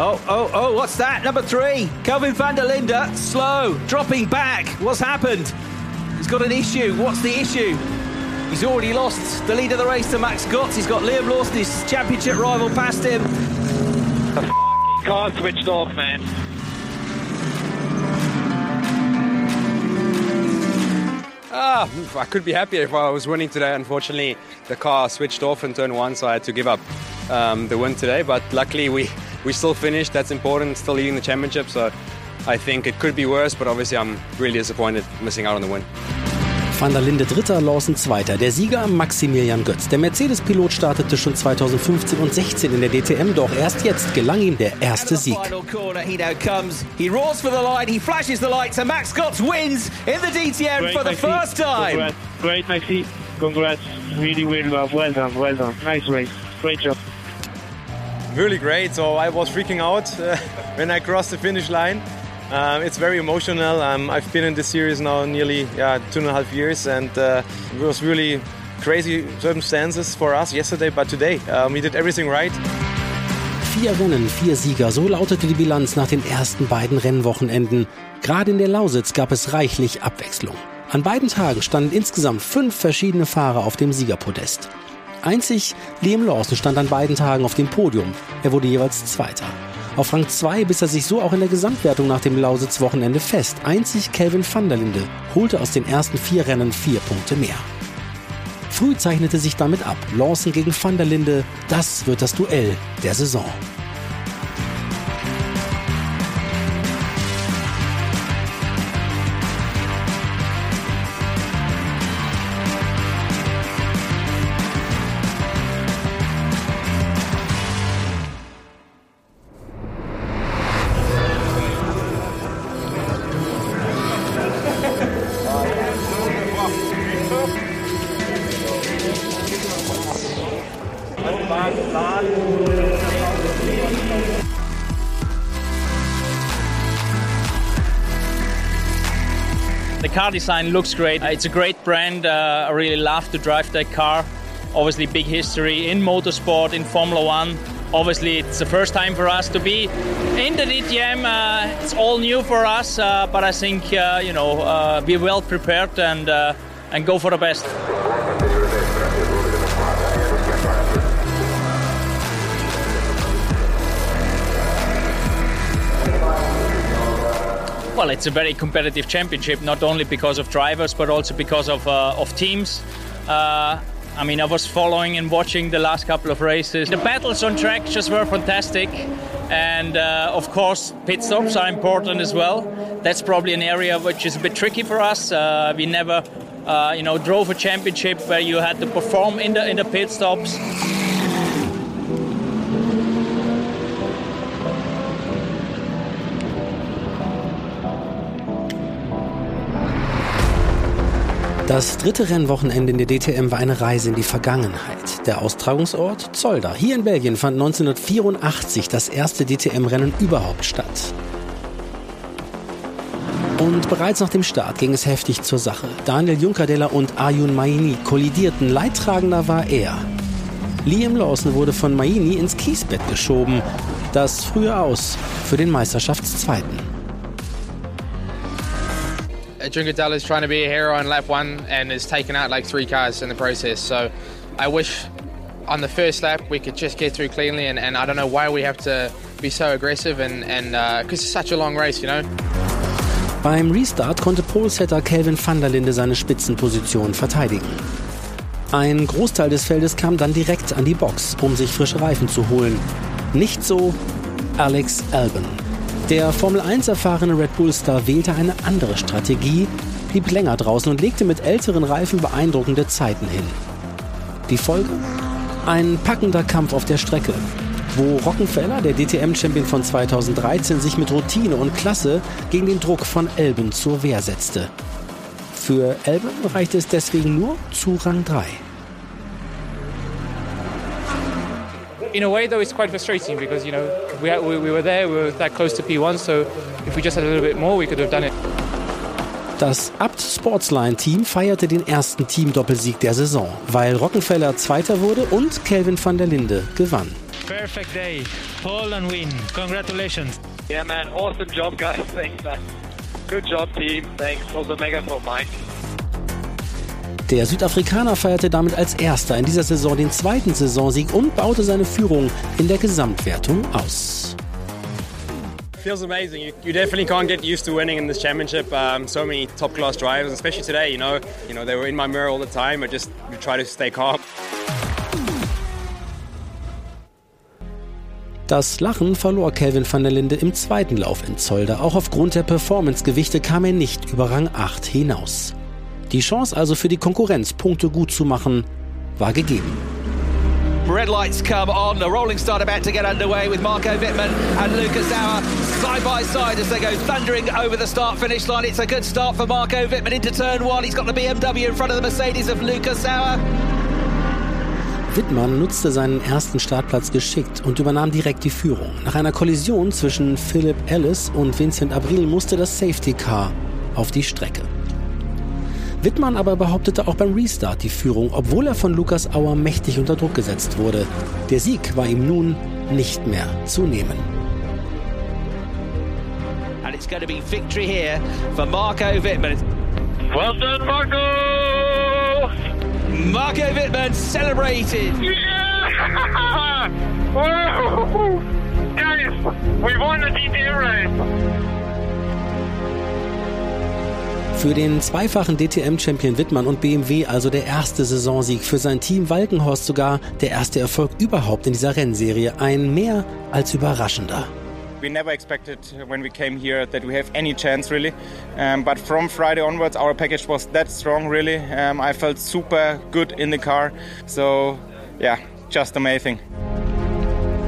Oh, oh, oh, what's that? Number three, Kelvin van der Linde, slow, dropping back. What's happened? He's got an issue. What's the issue? He's already lost the lead of the race to Max Gotts. He's got Liam Lawson, his championship rival, past him. The car switched off, man. Ah, I could be happier if I was winning today. Unfortunately, the car switched off in turn one, so I had to give up um, the win today. But luckily, we, we still finished. That's important, still leading the championship. So I think it could be worse, but obviously, I'm really disappointed missing out on the win. Van der Linde Dritter, Lawson Zweiter. Der Sieger Maximilian Götz. Der Mercedes-Pilot startete schon 2015 und 16 in der DTM, doch erst jetzt gelang ihm der erste Sieg. Final corner, he now comes. He roars for the line, he flashes the lights, and Max Gotts wins in the DTM Great, for the Maxi. first time. Congrats. Great, Maxi. Congrats. Really, really well. Well done. Well done. Nice race. Great job. Really great. So I was freaking out uh, when I crossed the finish line. Um, it's very emotional. Um, I've been in this series now nearly yeah, two and a half years, and uh, it was really crazy circumstances for us yesterday, but today um, we did everything right. Vier Rennen, vier Sieger, so lautete die Bilanz nach den ersten beiden Rennwochenenden. Gerade in der Lausitz gab es reichlich Abwechslung. An beiden Tagen standen insgesamt fünf verschiedene Fahrer auf dem Siegerpodest. Einzig Liam Lawson stand an beiden Tagen auf dem Podium. Er wurde jeweils Zweiter. Auf Rang 2 biss er sich so auch in der Gesamtwertung nach dem Lausitz-Wochenende fest. Einzig Kelvin van der Linde holte aus den ersten vier Rennen vier Punkte mehr. Früh zeichnete sich damit ab. Lawson gegen van der Linde, das wird das Duell der Saison. Car design looks great. It's a great brand. Uh, I really love to drive that car. Obviously, big history in motorsport, in Formula One. Obviously, it's the first time for us to be in the DTM. Uh, it's all new for us, uh, but I think uh, you know uh, we're well prepared and uh, and go for the best. Well, it's a very competitive championship, not only because of drivers, but also because of, uh, of teams. Uh, I mean, I was following and watching the last couple of races. The battles on track just were fantastic. And uh, of course, pit stops are important as well. That's probably an area which is a bit tricky for us. Uh, we never, uh, you know, drove a championship where you had to perform in the in the pit stops. Das dritte Rennwochenende in der DTM war eine Reise in die Vergangenheit. Der Austragungsort Zolder. Hier in Belgien fand 1984 das erste DTM-Rennen überhaupt statt. Und bereits nach dem Start ging es heftig zur Sache. Daniel Junkadella und Ayun Maini kollidierten. Leidtragender war er. Liam Lawson wurde von Maini ins Kiesbett geschoben. Das frühe Aus für den Meisterschaftszweiten. Junkadella is trying to be a hero on lap one and has taken out like three cars in the process. So I wish on the first lap we could just get through cleanly and, and I don't know why we have to be so aggressive and and because uh, it's such a long race, you know. Beim Restart konnte Polesetter Kelvin van der Linde seine Spitzenposition verteidigen. Ein Großteil des Feldes kam dann direkt an die Box, um sich frische Reifen zu holen. Nicht so Alex Albon. Der Formel 1 erfahrene Red Bull-Star wählte eine andere Strategie, blieb länger draußen und legte mit älteren Reifen beeindruckende Zeiten hin. Die Folge? Ein packender Kampf auf der Strecke, wo Rockenfeller, der DTM-Champion von 2013, sich mit Routine und Klasse gegen den Druck von Elben zur Wehr setzte. Für Elben reichte es deswegen nur zu Rang 3. In a way, though, it's quite frustrating because you know we, we, we were there, we were that close to P1, so if we just had a little bit more, we could have done it. Das Abt Sportsline Team feierte den ersten Team-Doppelsieg der Saison, weil Rockenfeller Zweiter wurde und Kelvin van der Linde gewann. Perfect day, pole and win. Congratulations. Yeah, man. Awesome job, guys. Thanks, man. Good job, team. Thanks. Also mega for Mike. Der Südafrikaner feierte damit als erster in dieser Saison den zweiten Saisonsieg und baute seine Führung in der Gesamtwertung aus. feels amazing. You, you, definitely can't get used to winning in this championship. Um, so many top class drivers, especially today. You know, you know they were in my mirror all the time. I just try to stay calm. Das Lachen verlor Kelvin van der Linde im zweiten Lauf in Zolder. Auch aufgrund der Performancegewichte kam er nicht über Rang 8 hinaus. Die Chance also für die Konkurrenz, Punkte gut zu machen, war gegeben. Red lights come on. A rolling start about to get underway with Marco Wittmann and Lucas Sauer side by side as they go thundering over the start finish line. It's a good start for Marco Wittmann into turn one. He's got the BMW in front of the Mercedes of Lucas Sauer. Wittmann nutzte seinen ersten Startplatz geschickt und übernahm direkt die Führung. Nach einer Kollision zwischen Philip Ellis und Vincent Abril musste das Safety Car auf die Strecke. Wittmann aber behauptete auch beim Restart die Führung, obwohl er von Lukas Auer mächtig unter Druck gesetzt wurde. Der Sieg war ihm nun nicht mehr zu nehmen. And it's going to be victory here for Marco Wittmann. Well done, Marco! Marco Wittmann celebrated. Yeah! Whoa! Guys, we won the DTM race. Für den zweifachen DTM-Champion Wittmann und BMW also der erste Saisonsieg, für sein Team Walkenhorst sogar der erste Erfolg überhaupt in dieser Rennserie. Ein mehr als überraschender. We never expected when we came here that we have any chance really. Um, but from Friday onwards, our package was that strong really. Um, I felt super good in the car. So, yeah, just amazing.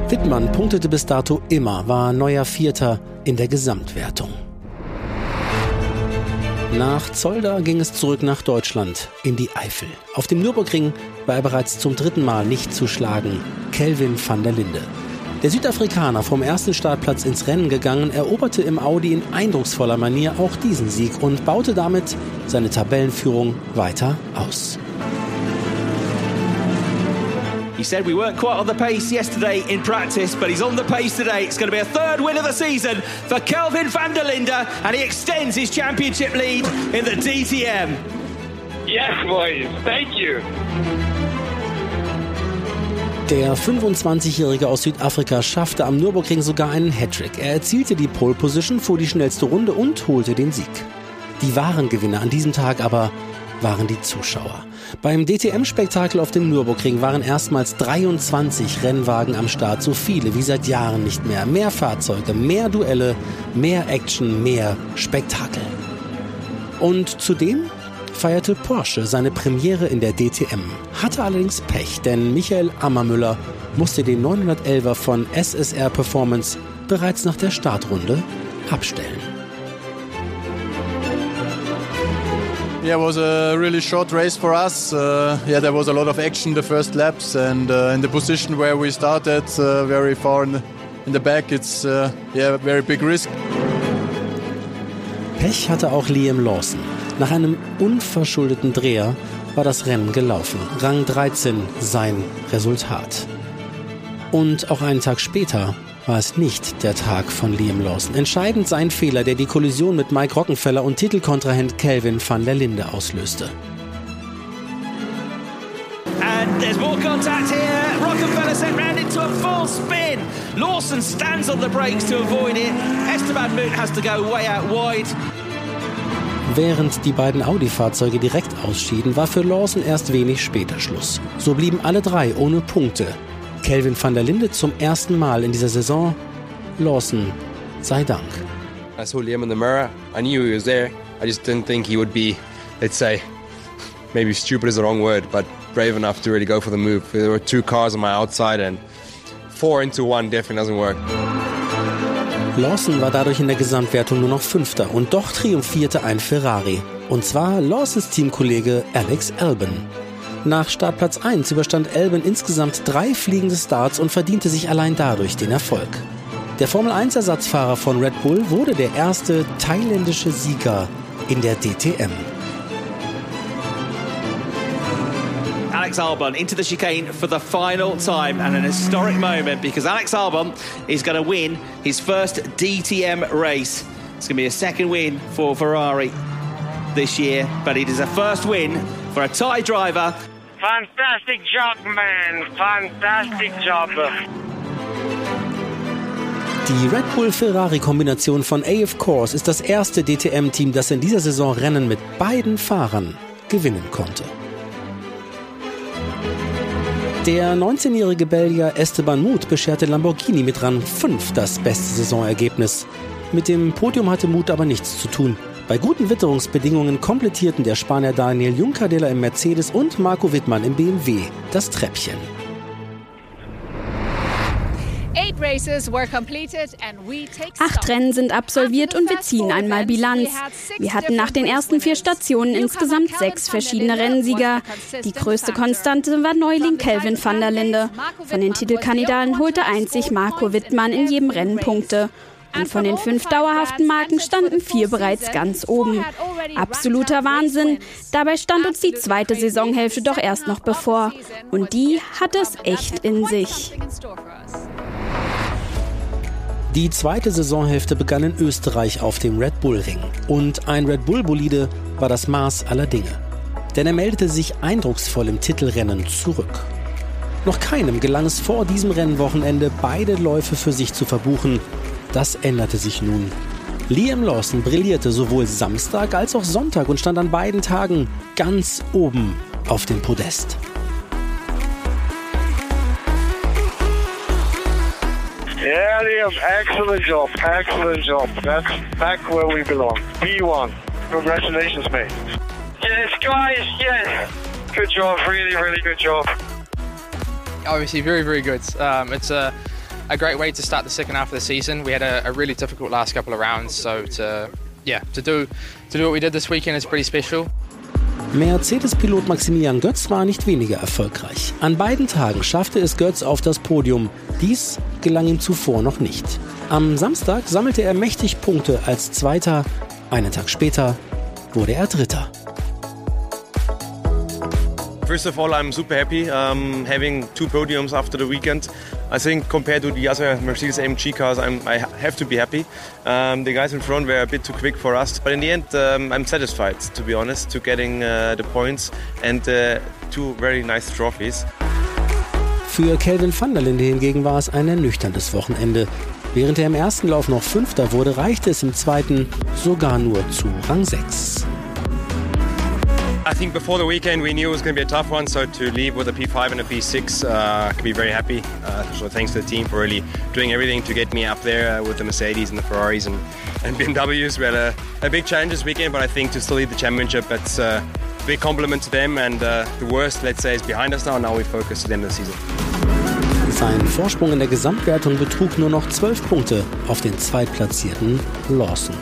Wittmann punktete bis dato immer, war neuer Vierter in der Gesamtwertung. Nach Zolder ging es zurück nach Deutschland, in die Eifel. Auf dem Nürburgring war er bereits zum dritten Mal nicht zu schlagen, Kelvin van der Linde. Der Südafrikaner vom ersten Startplatz ins Rennen gegangen, eroberte im Audi in eindrucksvoller Manier auch diesen Sieg und baute damit seine Tabellenführung weiter aus. He said we weren't quite on the pace yesterday in practice, but he's on the pace today. It's going to be a third win of the season for Kelvin van der Linde, and he extends his championship lead in the DTM. Yes, boys. Thank you. Der 25-Jährige aus Südafrika schaffte am Nürburgring sogar einen Hattrick. Er erzielte die Pole Position, fuhr die schnellste Runde und holte den Sieg. Die wahren Gewinner an diesem Tag aber waren die Zuschauer. Beim DTM-Spektakel auf dem Nürburgring waren erstmals 23 Rennwagen am Start, so viele wie seit Jahren nicht mehr. Mehr Fahrzeuge, mehr Duelle, mehr Action, mehr Spektakel. Und zudem feierte Porsche seine Premiere in der DTM, hatte allerdings Pech, denn Michael Ammermüller musste den 911er von SSR Performance bereits nach der Startrunde abstellen. Yeah, it was a really short race for us. Uh, yeah, there was a lot of action the first laps, and uh, in the position where we started, uh, very far in the, in the back, it's uh, yeah very big risk. Pech hatte auch Liam Lawson. Nach einem unverschuldeten Dreher war das Rennen gelaufen. Rang 13 sein Resultat. Und auch einen Tag später war es nicht der Tag von Liam Lawson. Entscheidend sein Fehler, der die Kollision mit Mike Rockenfeller und Titelkontrahent Kelvin van der Linde auslöste. And there's more contact here. Rockefeller sent round into a full spin. Lawson stands on the brakes to avoid it. Esteban Moon has to go way out wide. Während die beiden Audi-Fahrzeuge direkt ausschieden, war für Lawson erst wenig später Schluss. So blieben alle drei ohne Punkte. Kelvin van der Linde zum ersten Mal in dieser Saison. Lawson sei Dank. I saw Liam in the mirror. I knew he was there. I just didn't think he would be, let's say, maybe stupid is the wrong word, but brave enough to really go for the move. There were two cars on my outside and four into one definitely doesn't work. Lawson war dadurch in der Gesamtwertung nur noch Fünfter und doch triumphierte ein Ferrari. Und zwar Lawsons Teamkollege Alex Albon. Nach Startplatz 1 überstand Albon insgesamt drei fliegende Starts und verdiente sich allein dadurch den Erfolg. Der Formel 1 Ersatzfahrer von Red Bull wurde der erste thailändische Sieger in der DTM. Alex Albon into the chicane for the final time and an historic moment because Alex Albon is going to win his first DTM race. It's going to be a second win for Ferrari this year, but it is a first win for a Thai driver. Fantastic job, man. Fantastic job. Die Red Bull-Ferrari-Kombination von AF Course ist das erste DTM-Team, das in dieser Saison Rennen mit beiden Fahrern gewinnen konnte. Der 19-jährige Belgier Esteban Muth bescherte Lamborghini mit Rang 5 das beste Saisonergebnis. Mit dem Podium hatte Muth aber nichts zu tun. Bei guten Witterungsbedingungen komplettierten der Spanier Daniel Juncadella im Mercedes und Marco Wittmann im BMW das Treppchen. Acht Rennen sind absolviert und wir ziehen einmal Bilanz. Wir hatten nach den ersten vier Stationen insgesamt sechs verschiedene Rennsieger. Die größte Konstante war Neuling Kelvin van der Linde. Von den Titelkandidaten holte einzig Marco Wittmann in jedem Rennen Punkte. Und von den fünf dauerhaften Marken standen vier bereits ganz oben. Absoluter Wahnsinn. Dabei stand uns die zweite Saisonhälfte doch erst noch bevor. Und die hat es echt in sich. Die zweite Saisonhälfte begann in Österreich auf dem Red Bull Ring. Und ein Red Bull Bolide war das Maß aller Dinge. Denn er meldete sich eindrucksvoll im Titelrennen zurück. Noch keinem gelang es vor diesem Rennwochenende, beide Läufe für sich zu verbuchen. Das änderte sich nun. Liam Lawson brillierte sowohl Samstag als auch Sonntag und stand an beiden Tagen ganz oben auf dem Podest. Yeah, Liam, excellent job, excellent job. That's back where we belong. P1. Congratulations, mate. Yes, guys, yes. Good job, really, really good job. Obviously, very, very good. Um, it's a, a great way to start the second half of the season. We had a, a really difficult last couple of rounds, so to yeah, to do to do what we did this weekend is pretty special. Mercedes-Pilot Maximilian Götz war nicht weniger erfolgreich. An beiden Tagen schaffte es Götz auf das Podium. Dies gelang ihm zuvor noch nicht. Am Samstag sammelte er mächtig Punkte als Zweiter. Einen Tag später wurde er Dritter. First of all, I'm super happy um, having two podiums after the weekend. I think compared to the other Mercedes AMG cars, I'm, I have to be happy. Um, the guys in front were a bit too quick for us, but in the end, um, I'm satisfied, to be honest, to getting uh, the points and uh, two very nice trophies. Für Kelvin van der Linde hingegen war es ein ernüchterndes Wochenende. Während er im ersten Lauf noch Fünfter wurde, reichte es im zweiten sogar nur zu Rang 6. I think before the weekend we knew it was going to be a tough one, so to leave with a P5 and a P6, uh, can be very happy. Uh, so thanks to the team for really doing everything to get me up there uh, with the Mercedes and the Ferraris and, and BMWs. We had a, a big challenge this weekend, but I think to still lead the championship, that's uh, a big compliment to them. And uh, the worst, let's say, is behind us now. Now we focus to the end of the season. Sein Vorsprung in der Gesamtwertung betrug nur noch 12 Punkte auf den zweitplatzierten Lawson.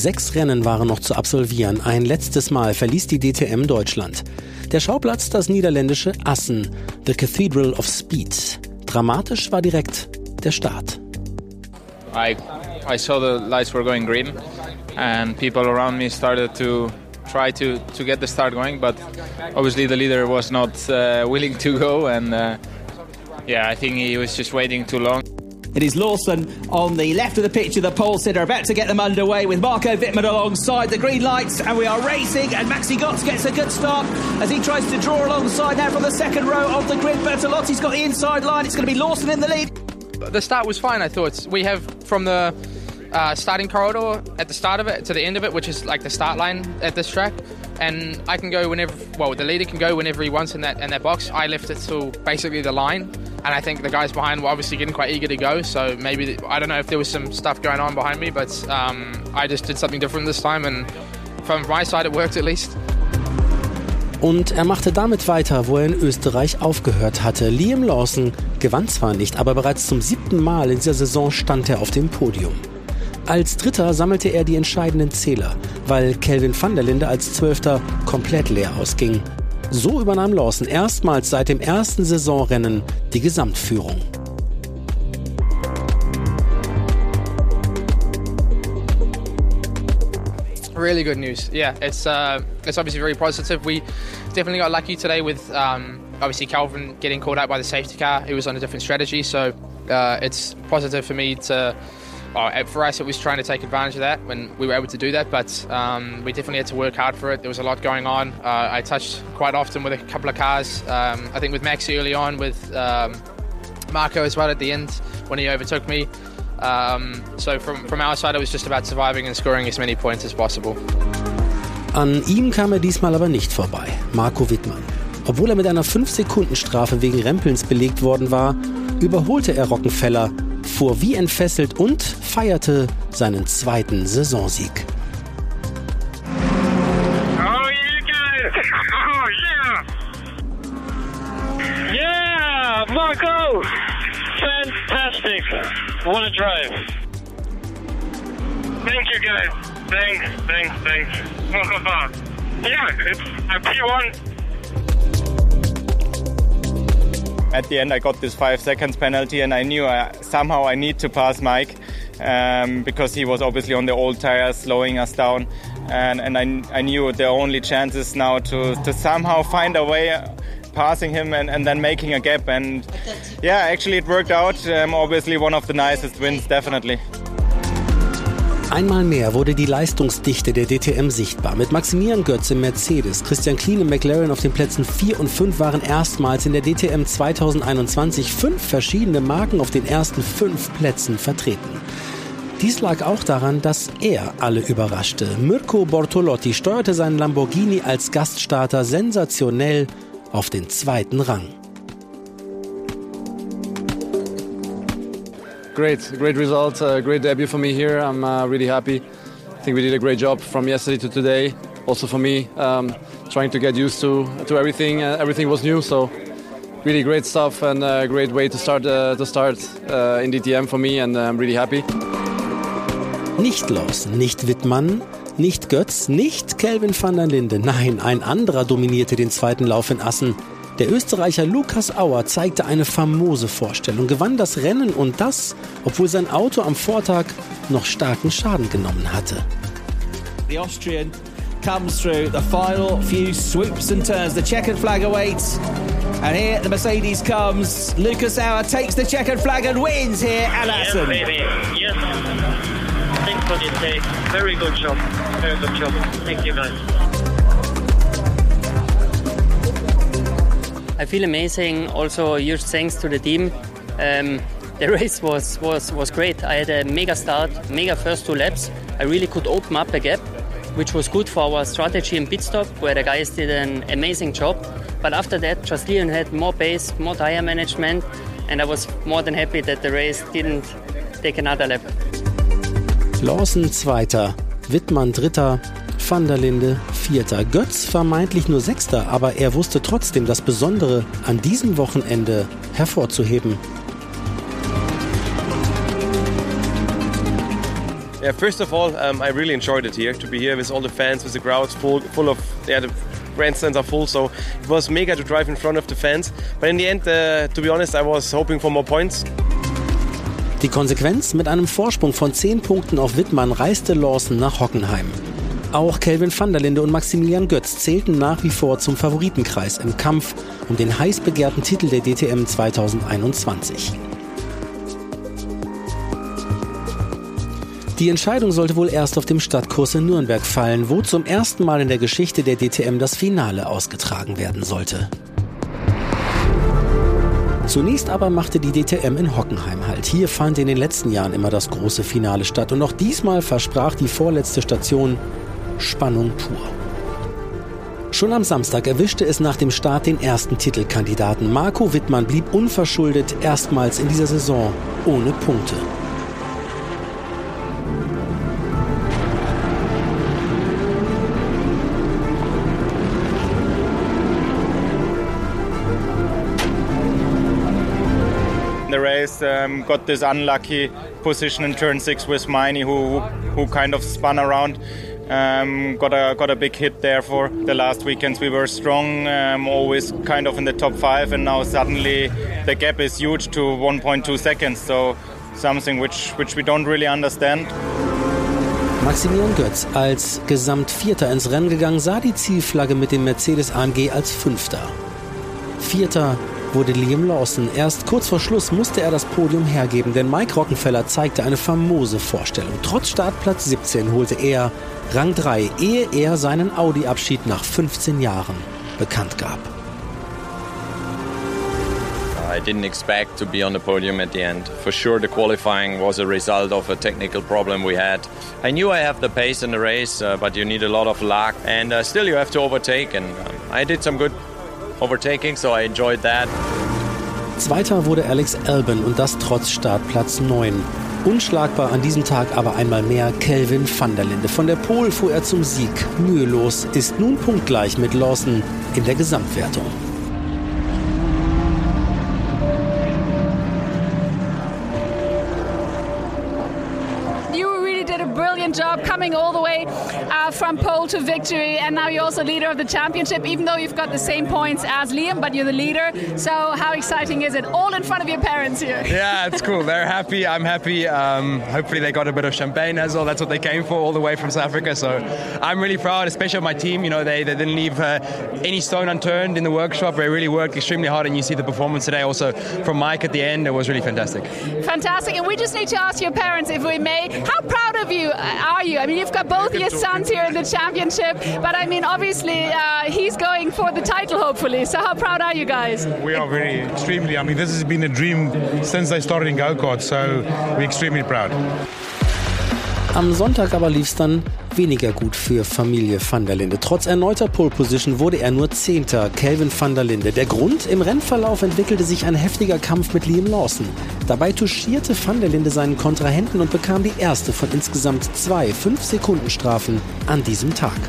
Sechs Rennen waren noch zu absolvieren. Ein letztes Mal verließ die DTM Deutschland. Der Schauplatz das niederländische Assen, The Cathedral of Speed. Dramatisch war direkt der Start. I I saw the lights were going green, and people around me started to try to to get the start going. But obviously the leader was not uh, willing to go, and uh, yeah, I think he was just waiting too long. It is Lawson on the left of the picture, the pole sitter, about to get them underway with Marco Wittmann alongside the green lights, and we are racing. And Maxi Gotts gets a good start as he tries to draw alongside now from the second row of the grid. Bertolotti's got the inside line. It's going to be Lawson in the lead. The start was fine, I thought. We have from the uh, starting corridor at the start of it to the end of it, which is like the start line at this track. And I can go whenever. Well, the leader can go whenever he wants in that in that box. I left it till basically the line, and I think the guys behind were obviously getting quite eager to go. So maybe I don't know if there was some stuff going on behind me, but um, I just did something different this time, and from my side it worked at least. Und er machte damit weiter, wo er in Österreich aufgehört hatte. Liam Lawson gewann zwar nicht, aber bereits zum siebten Mal in dieser Saison stand er auf dem Podium. Als Dritter sammelte er die entscheidenden Zähler, weil Kelvin van der Linde als Zwölfter komplett leer ausging. So übernahm Lawson erstmals seit dem ersten Saisonrennen die Gesamtführung. Really good news. Yeah, it's uh, it's obviously very positive. We definitely got lucky today with um, obviously Calvin getting called out by the safety car. He was on a different strategy, so uh, it's positive for me to. Oh, for us, it was trying to take advantage of that when we were able to do that, but um, we definitely had to work hard for it. There was a lot going on. Uh, I touched quite often with a couple of cars. Um, I think with Maxi early on, with um, Marco as well at the end when he overtook me. Um, so from, from our side, it was just about surviving and scoring as many points as possible. An ihm kam er diesmal aber nicht vorbei, Marco Wittmann. Obwohl er mit einer 5-Sekunden-Strafe wegen Rempelns belegt worden war, überholte er Rockenfeller, fuhr wie entfesselt und feierte seinen zweiten Saisonsieg. Oh! Oh, Marco! Fantastic! What a drive! Thank you, guys. Thanks, thanks, thanks. yeah, it's a P1 At the end, I got this five seconds penalty, and I knew I, somehow I need to pass Mike um, because he was obviously on the old tires, slowing us down. And, and I, I knew the only chance is now to, to somehow find a way passing him and, and then making a gap. And yeah, actually, it worked out. Um, obviously, one of the nicest wins, definitely. Einmal mehr wurde die Leistungsdichte der DTM sichtbar. Mit Maximilian Götz im Mercedes, Christian Klein im McLaren auf den Plätzen 4 und 5 waren erstmals in der DTM 2021 fünf verschiedene Marken auf den ersten fünf Plätzen vertreten. Dies lag auch daran, dass er alle überraschte. Mirko Bortolotti steuerte seinen Lamborghini als Gaststarter sensationell auf den zweiten Rang. Great, great result, uh, great debut for me here. I'm uh, really happy. I think we did a great job from yesterday to today. Also for me, um, trying to get used to to everything. Uh, everything was new, so really great stuff and a great way to start uh, to start uh, in DTM for me, and I'm really happy. Nicht Lawson, nicht Wittmann, nicht Götz, nicht Kelvin van der Linde. Nein, ein anderer dominierte den zweiten Lauf in Assen. Der Österreicher Lukas Auer zeigte eine famose Vorstellung, gewann das Rennen und das, obwohl sein Auto am Vortag noch starken Schaden genommen hatte. The Austrian comes through the final few swoops and turns. The checkered flag awaits. And here the Mercedes comes. Lucas Auer takes the checkered flag and wins here at Yes, Assen. baby. Yes. Thanks for this day. Very good job. Very good job. Thank you, guys. I feel amazing. Also, huge thanks to the team. Um, the race was, was, was great. I had a mega start, mega first two laps. I really could open up a gap, which was good for our strategy and pit stop, where the guys did an amazing job. But after that, just Leon had more pace, more tire management, and I was more than happy that the race didn't take another lap. Lawson Zweiter, Wittmann Dritter, van der Linde Vierter, Götz vermeintlich nur Sechster, aber er wusste trotzdem das Besondere an diesem Wochenende hervorzuheben. Yeah, first of all, um, I really enjoyed it here to be here with all the fans, with the crowds full, full of yeah, the grandstands are full. So it was mega to drive in front of the fans. But in the end, uh, to be honest, I was hoping for more points. Die Konsequenz? Mit einem Vorsprung von 10 Punkten auf Wittmann reiste Lawson nach Hockenheim. Auch Kelvin van der Linde und Maximilian Götz zählten nach wie vor zum Favoritenkreis im Kampf um den heiß begehrten Titel der DTM 2021. Die Entscheidung sollte wohl erst auf dem Stadtkurs in Nürnberg fallen, wo zum ersten Mal in der Geschichte der DTM das Finale ausgetragen werden sollte. Zunächst aber machte die DTM in Hockenheim halt. Hier fand in den letzten Jahren immer das große Finale statt und auch diesmal versprach die vorletzte Station Spannung pur. Schon am Samstag erwischte es nach dem Start den ersten Titelkandidaten. Marco Wittmann blieb unverschuldet erstmals in dieser Saison ohne Punkte. the race. Um, got this unlucky position in turn six with Miney, who who kind of spun around. Um, got a got a big hit there for the last weekends. We were strong, um, always kind of in the top five, and now suddenly the gap is huge to 1.2 seconds. So something which which we don't really understand. Maximilian Götz als Gesamtvierter ins Rennen gegangen, sah die Zielflagge mit dem Mercedes AMG als Fünfter. Vierter wurde Liam Lawson. Erst kurz vor Schluss musste er das Podium hergeben, denn Mike Rockenfeller zeigte eine famose Vorstellung. Trotz Startplatz 17 holte er Rang 3, ehe er seinen Audi-Abschied nach 15 Jahren bekannt gab. I didn't expect to be on the podium at the end. For sure, the qualifying was a result of a technical problem we had. I knew I have the pace in the race, uh, but you need a lot of luck, and uh, still you have to overtake. And um, I did some good overtaking, so I enjoyed that. Zweiter wurde Alex Albon und das trotz Startplatz 9. Unschlagbar an diesem Tag aber einmal mehr Kelvin van der Linde. Von der Pol fuhr er zum Sieg. Mühelos ist nun punktgleich mit Lawson in der Gesamtwertung. brilliant job coming all the way uh, from pole to victory, and now you're also leader of the championship. Even though you've got the same points as Liam, but you're the leader. So how exciting is it? All in front of your parents here. Yeah, it's cool. They're happy. I'm happy. Um, hopefully they got a bit of champagne as well. That's what they came for all the way from South Africa. So I'm really proud, especially of my team. You know, they, they didn't leave uh, any stone unturned in the workshop. They really worked extremely hard, and you see the performance today. Also from Mike at the end, it was really fantastic. Fantastic. And we just need to ask your parents, if we may, how proud of you are you? I mean, you've got both your sons here in the championship, but I mean, obviously, uh, he's going for the title, hopefully. So, how proud are you guys? We are very, extremely. I mean, this has been a dream since I started in go kart, so we're extremely proud. Am Sonntag aber lief es dann weniger gut für Familie van der Linde. Trotz erneuter Pole Position wurde er nur Zehnter, Kelvin van der Linde. Der Grund? Im Rennverlauf entwickelte sich ein heftiger Kampf mit Liam Lawson. Dabei touchierte van der Linde seinen Kontrahenten und bekam die erste von insgesamt zwei 5-Sekunden-Strafen an diesem Tag.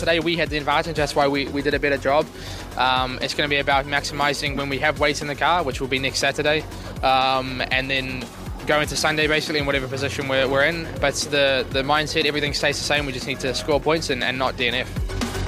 Today we had the advantage. That's why we, we did a better job. Um, it's going to be about maximizing when we have weight in the car, which will be next Saturday, um, and then going to Sunday basically in whatever position we're, we're in. But the, the mindset, everything stays the same. We just need to score points and, and not DNF.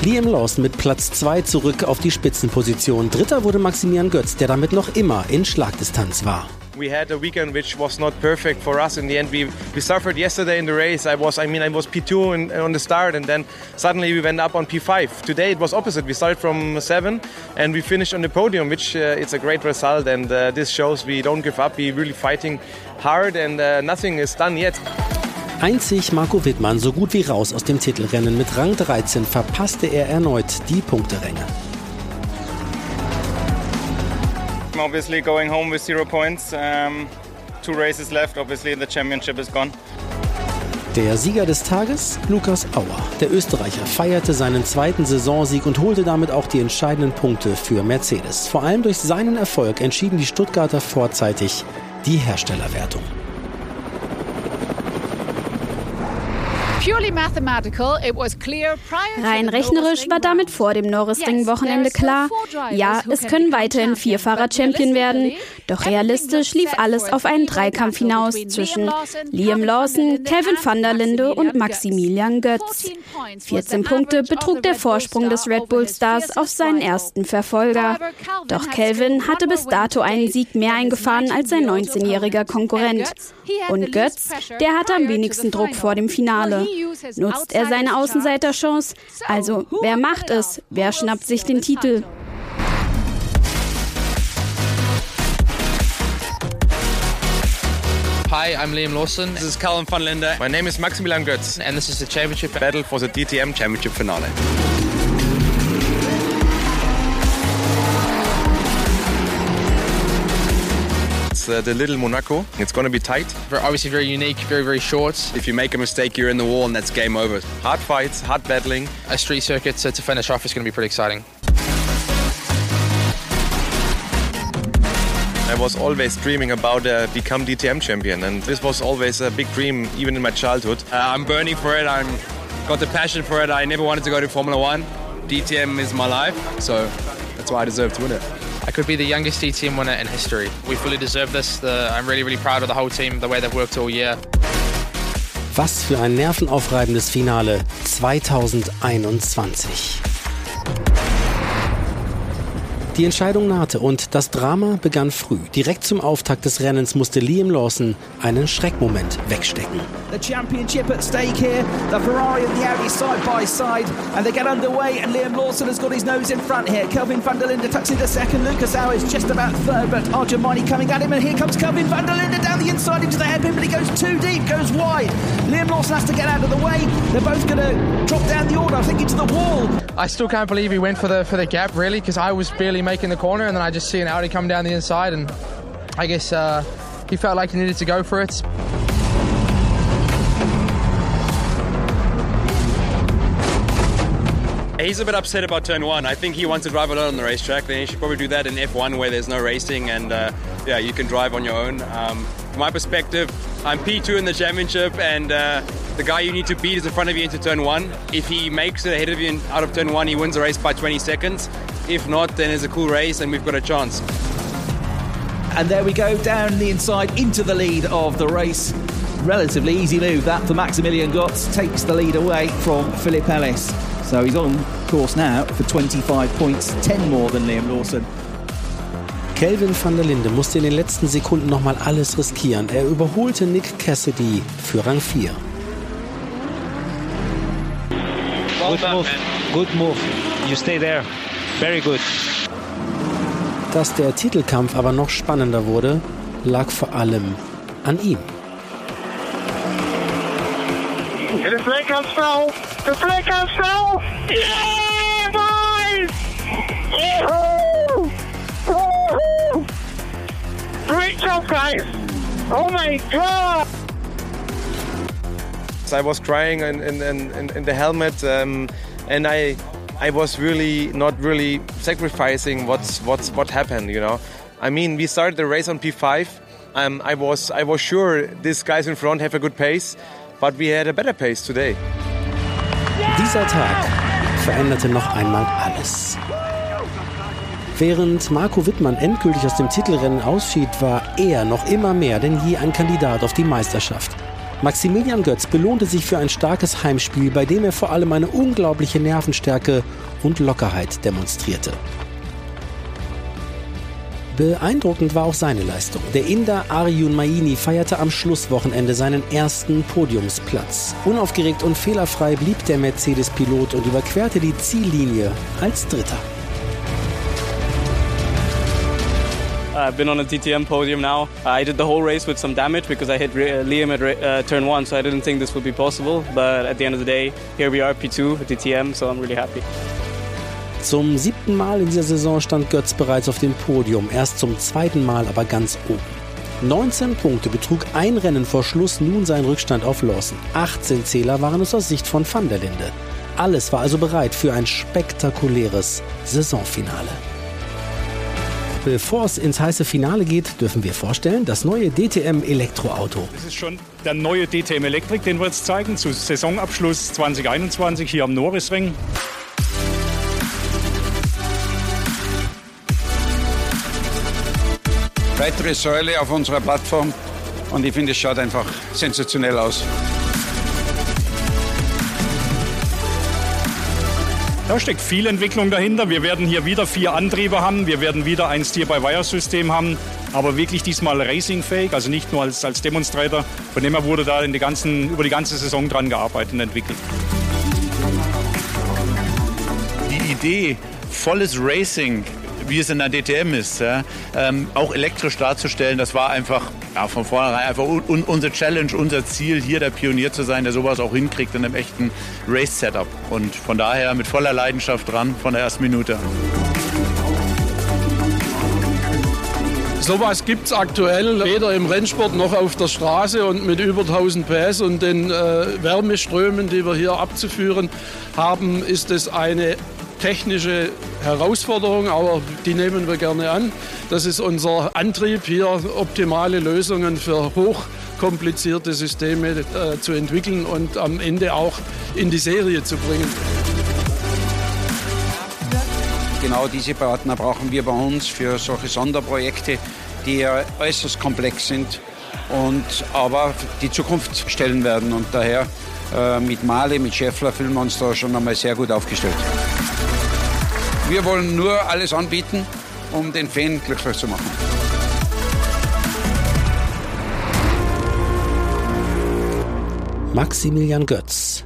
Liam Lawson mit Platz 2 zurück auf die Spitzenposition. Dritter wurde Maximilian Götz, der damit noch immer in Schlagdistanz war. We had a weekend which was not perfect for us. In the end we we suffered yesterday in the race. I was i mean i was p2 in, on the start and then suddenly we went up on p5 today it was opposite. We started from 7 and we finished on the podium which uh, it's a great result and uh, this shows we don't give up. We really fighting hard and uh, nothing is done yet. Einzig Marco Wittmann so gut wie raus aus dem Titelrennen. Mit Rang 13 verpasste er erneut die Punkteränge. Obviously going home with zero points. Um, two races left. Obviously, the championship is gone. Der Sieger des Tages, Lukas Auer. Der Österreicher feierte seinen zweiten Saisonsieg und holte damit auch die entscheidenden Punkte für Mercedes. Vor allem durch seinen Erfolg entschieden die Stuttgarter vorzeitig die Herstellerwertung. Rein rechnerisch war damit vor dem Norrisring-Wochenende klar, ja, es können weiterhin vier Fahrer Champion werden. Doch realistisch lief alles auf einen Dreikampf hinaus zwischen Liam Lawson, Kevin van der Linde und Maximilian Götz. 14 Punkte betrug der Vorsprung des Red Bull Stars auf seinen ersten Verfolger. Doch Kelvin hatte bis dato einen Sieg mehr eingefahren als sein 19-jähriger Konkurrent. Und Götz, der hatte am wenigsten Druck vor dem Finale. Nutzt er seine Außenseiterchance? Also, wer macht es? Wer schnappt sich den Titel? Hi, I'm Liam Lawson. This is Calvin van Linde. My name is Maximilian Götz. And this is the championship battle for the DTM championship finale. It's uh, the little Monaco. It's going to be tight. Very, obviously very unique, very, very short. If you make a mistake, you're in the wall and that's game over. Hard fights, hard battling. A street circuit to, to finish off is going to be pretty exciting. I was always dreaming about uh, become DTM champion, and this was always a big dream, even in my childhood. Uh, I'm burning for it. I'm got the passion for it. I never wanted to go to Formula One. DTM is my life, so that's why I deserve to win it. I could be the youngest DTM winner in history. We fully deserve this. The, I'm really, really proud of the whole team, the way they've worked all year. Was für ein nervenaufreibendes Finale 2021. Die Entscheidung nahte und das Drama begann früh. Direkt zum Auftakt des Rennens musste Liam Lawson einen Schreckmoment wegstecken. The championship at stake here. The Ferrari and the Audi side by side, and they get underway. And Liam Lawson has got his nose in front here. Kelvin van der Linde tucks into second. Lucas Howe is just about third, but Arjamani coming at him, and here comes Kelvin van der Linde down the inside into the hairpin, but he goes too deep, goes wide. Liam Lawson has to get out of the way. They're both going to drop down the order, I think, into the wall. I still can't believe he went for the for the gap, really, because I was barely making the corner, and then I just see an Audi come down the inside, and I guess uh, he felt like he needed to go for it. He's a bit upset about turn one. I think he wants to drive alone on the racetrack. Then he should probably do that in F1 where there's no racing and uh, yeah, you can drive on your own. Um, from my perspective, I'm P2 in the championship and uh, the guy you need to beat is in front of you into turn one. If he makes it ahead of you out of turn one, he wins the race by 20 seconds. If not, then it's a cool race and we've got a chance. And there we go, down the inside into the lead of the race. Relatively easy move that for Maximilian Gotts. Takes the lead away from Philip Ellis. So he's on course now for 25 points, 10 more than Liam Lawson. Kelvin van der Linde musste in den letzten Sekunden nochmal alles riskieren. Er überholte Nick Cassidy für Rang 4. Good move. Good move. You stay there. Very good. Dass der Titelkampf aber noch spannender wurde, lag vor allem an ihm. De plek aan snel. De plek aan snel. Yeah, boys! Woohoo! Great job, guys. Oh my god! I was crying in, in, in, in the helmet um, and I I was really not really sacrificing what's what's what happened, you know. I mean, we started the race on P5. Um, I was I was sure these guys in front have a good pace, but we had a better pace today. Dieser Tag veränderte noch einmal alles. Während Marco Wittmann endgültig aus dem Titelrennen ausschied, war er noch immer mehr denn je ein Kandidat auf die Meisterschaft. Maximilian Götz belohnte sich für ein starkes Heimspiel, bei dem er vor allem eine unglaubliche Nervenstärke und Lockerheit demonstrierte. Beeindruckend war auch seine Leistung. Der Inder Arjun Maini feierte am Schlusswochenende seinen ersten Podiumsplatz. Unaufgeregt und fehlerfrei blieb der Mercedes-Pilot und überquerte die Ziellinie als Dritter. I've been on a DTM podium now. I did the whole race with some damage because I hit uh, Liam at uh, turn one, so I didn't think this would be possible. But at the end of the day, here we are, P2 at DTM, so I'm really happy. Zum siebten Mal in dieser Saison stand Götz bereits auf dem Podium, erst zum zweiten Mal aber ganz oben. 19 Punkte betrug ein Rennen vor Schluss nun sein Rückstand auf Lawson. 18 Zähler waren es aus Sicht von Van der Linde. Alles war also bereit für ein spektakuläres Saisonfinale. Bevor es ins heiße Finale geht, dürfen wir vorstellen, das neue DTM Elektroauto. Das ist schon der neue DTM Elektrik, den wir jetzt zeigen, zu Saisonabschluss 2021 hier am Norrisring. weitere Säule auf unserer Plattform und ich finde, es schaut einfach sensationell aus. Da steckt viel Entwicklung dahinter. Wir werden hier wieder vier Antriebe haben. Wir werden wieder ein Steer-by-Wire-System haben. Aber wirklich diesmal racingfähig, also nicht nur als, als Demonstrator. Von dem her wurde da die ganzen, über die ganze Saison dran gearbeitet und entwickelt. Die Idee, volles Racing wie es in der DTM ist, ja, ähm, auch elektrisch darzustellen, das war einfach ja, von vornherein einfach un unsere Challenge, unser Ziel, hier der Pionier zu sein, der sowas auch hinkriegt in einem echten Race-Setup. Und von daher mit voller Leidenschaft dran von der ersten Minute an. Sowas gibt es aktuell weder im Rennsport noch auf der Straße und mit über 1000 PS und den äh, Wärmeströmen, die wir hier abzuführen haben, ist es eine technische Herausforderung, aber die nehmen wir gerne an. Das ist unser Antrieb, hier optimale Lösungen für hochkomplizierte Systeme äh, zu entwickeln und am Ende auch in die Serie zu bringen. Genau diese Partner brauchen wir bei uns für solche Sonderprojekte, die ja äußerst komplex sind und aber die Zukunft stellen werden. Und daher äh, mit Male, mit Scheffler fühlen wir uns da schon einmal sehr gut aufgestellt. Wir wollen nur alles anbieten, um den Fan glücklich zu machen. Maximilian Götz.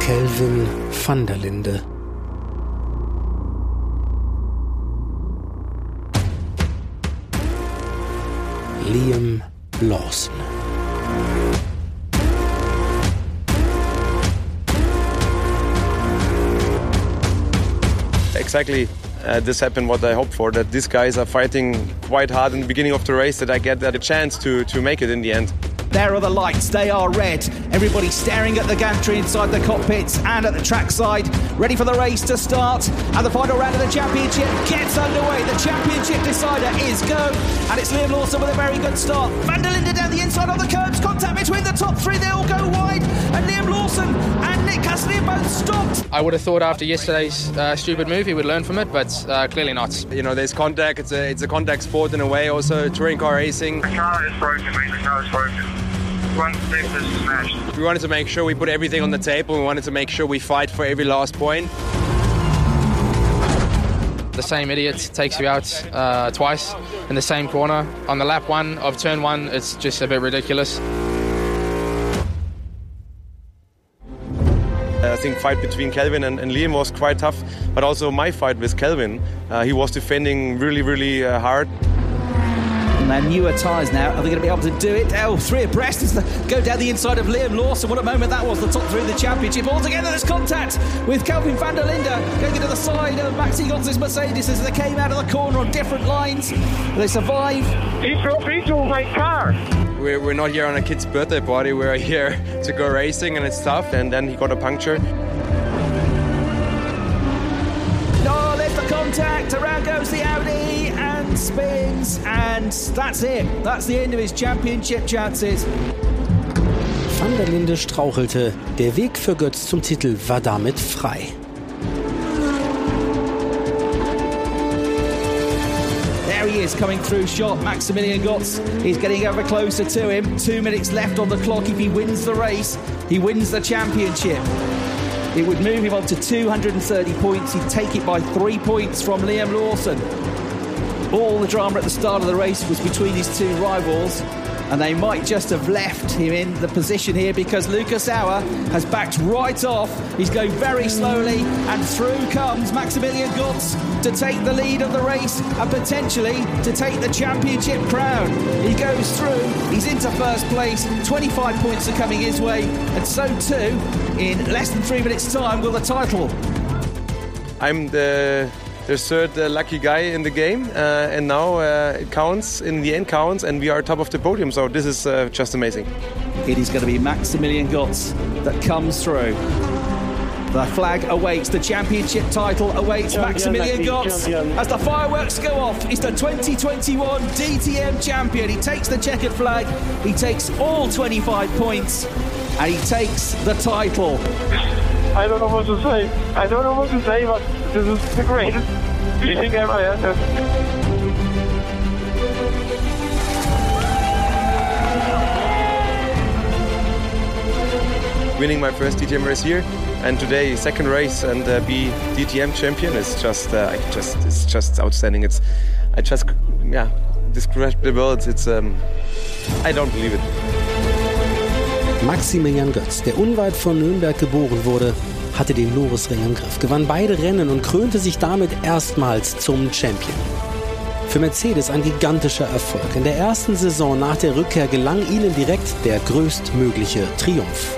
Kelvin van der Linde. Liam Lawson. Exactly uh, this happened what I hoped for, that these guys are fighting quite hard in the beginning of the race, that I get that a chance to, to make it in the end. There are the lights, they are red. Everybody staring at the gantry inside the cockpits and at the trackside, ready for the race to start. And the final round of the championship gets underway. The championship decider is go. And it's Liam Lawson with a very good start. Van der Linde down the inside of the curbs. Contact between the top three, they all go wide. And Liam Lawson and Nick Cassidy both stopped. I would have thought after yesterday's uh, stupid move he would learn from it, but uh, clearly not. You know, there's contact. It's a it's a contact sport in a way. Also, touring car racing. The car is broken, mate. The car is broken. One six is smashed. We wanted to make sure we put everything on the table. We wanted to make sure we fight for every last point. The same idiot takes you out uh, twice in the same corner. On the lap one of turn one, it's just a bit ridiculous. I think fight between Kelvin and, and Liam was quite tough, but also my fight with Kelvin, uh, he was defending really, really uh, hard. And their newer tyres now, are they going to be able to do it? Oh, three abreast as they go down the inside of Liam Lawson. What a moment that was, the top three of the championship. All together, there's contact with Kelvin van der Linde going into the side of Maxi Gonz's Mercedes as they came out of the corner on different lines. They survive. He drove into my car. We're, we're not here on a kid's birthday party. We're here to go racing, and it's tough. And then he got a puncture. Oh, there's the contact. Around goes the Audi and spins. And that's it. That's the end of his championship chances. Van der Linde strauchelte. Der Weg für Götz zum Titel war damit frei. There he is coming through shot. Maximilian Gotz is getting ever closer to him. Two minutes left on the clock. If he wins the race, he wins the championship. It would move him on to 230 points. He'd take it by three points from Liam Lawson. All the drama at the start of the race was between his two rivals. And they might just have left him in the position here because Lucas Auer has backed right off. He's going very slowly, and through comes Maximilian Gotz to take the lead of the race and potentially to take the championship crown. He goes through, he's into first place, 25 points are coming his way, and so too, in less than three minutes' time, will the title. I'm the the third uh, lucky guy in the game, uh, and now uh, it counts. In the end, counts, and we are top of the podium. So this is uh, just amazing. It is going to be Maximilian Gotz that comes through. The flag awaits, the championship title awaits Champion, Maximilian Gotz. champion. As the fireworks go off, he's the 2021 DTM champion. He takes the checkered flag, he takes all 25 points, and he takes the title. I don't know what to say. I don't know what to say, but this is the greatest feeling ever. Yes. Winning my first DTM race here, and today second race and uh, be DTM champion is just, uh, I just, it's just outstanding. It's, I just, yeah, describe the words. It's, um, I don't believe it. Maximilian Götz, der unweit von Nürnberg geboren wurde, hatte den Lorisring im Griff, gewann beide Rennen und krönte sich damit erstmals zum Champion. Für Mercedes ein gigantischer Erfolg. In der ersten Saison nach der Rückkehr gelang ihnen direkt der größtmögliche Triumph.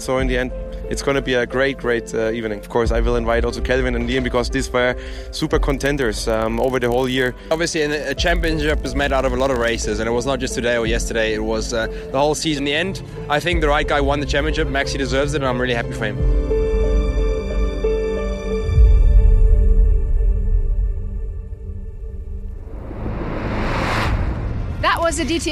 So in the end, it's going to be a great, great uh, evening. Of course, I will invite also Kelvin and Liam because these were super contenders um, over the whole year. Obviously, a championship is made out of a lot of races, and it was not just today or yesterday. It was uh, the whole season. In the end, I think the right guy won the championship. Maxi deserves it, and I'm really happy for him.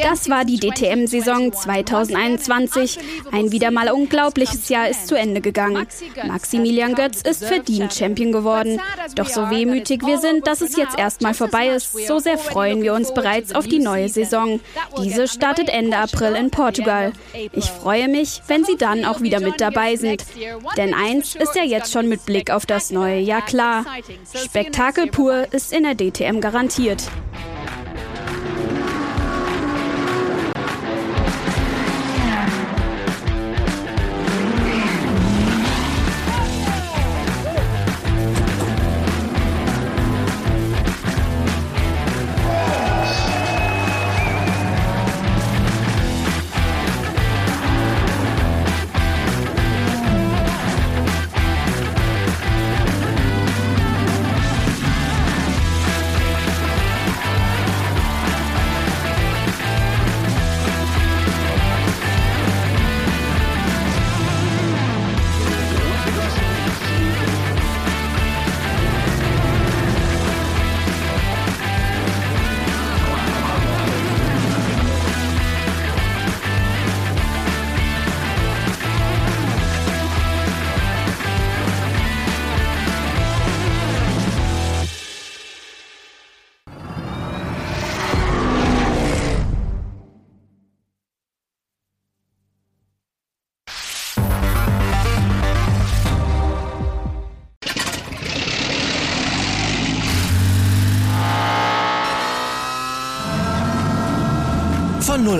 Das war die DTM-Saison 2021. Ein wieder mal unglaubliches Jahr ist zu Ende gegangen. Maximilian Götz ist verdient Champion geworden. Doch so wehmütig wir sind, dass es jetzt erstmal vorbei ist, so sehr freuen wir uns bereits auf die neue Saison. Diese startet Ende April in Portugal. Ich freue mich, wenn Sie dann auch wieder mit dabei sind. Denn eins ist ja jetzt schon mit Blick auf das neue Jahr klar. Spektakel pur ist in der DTM garantiert.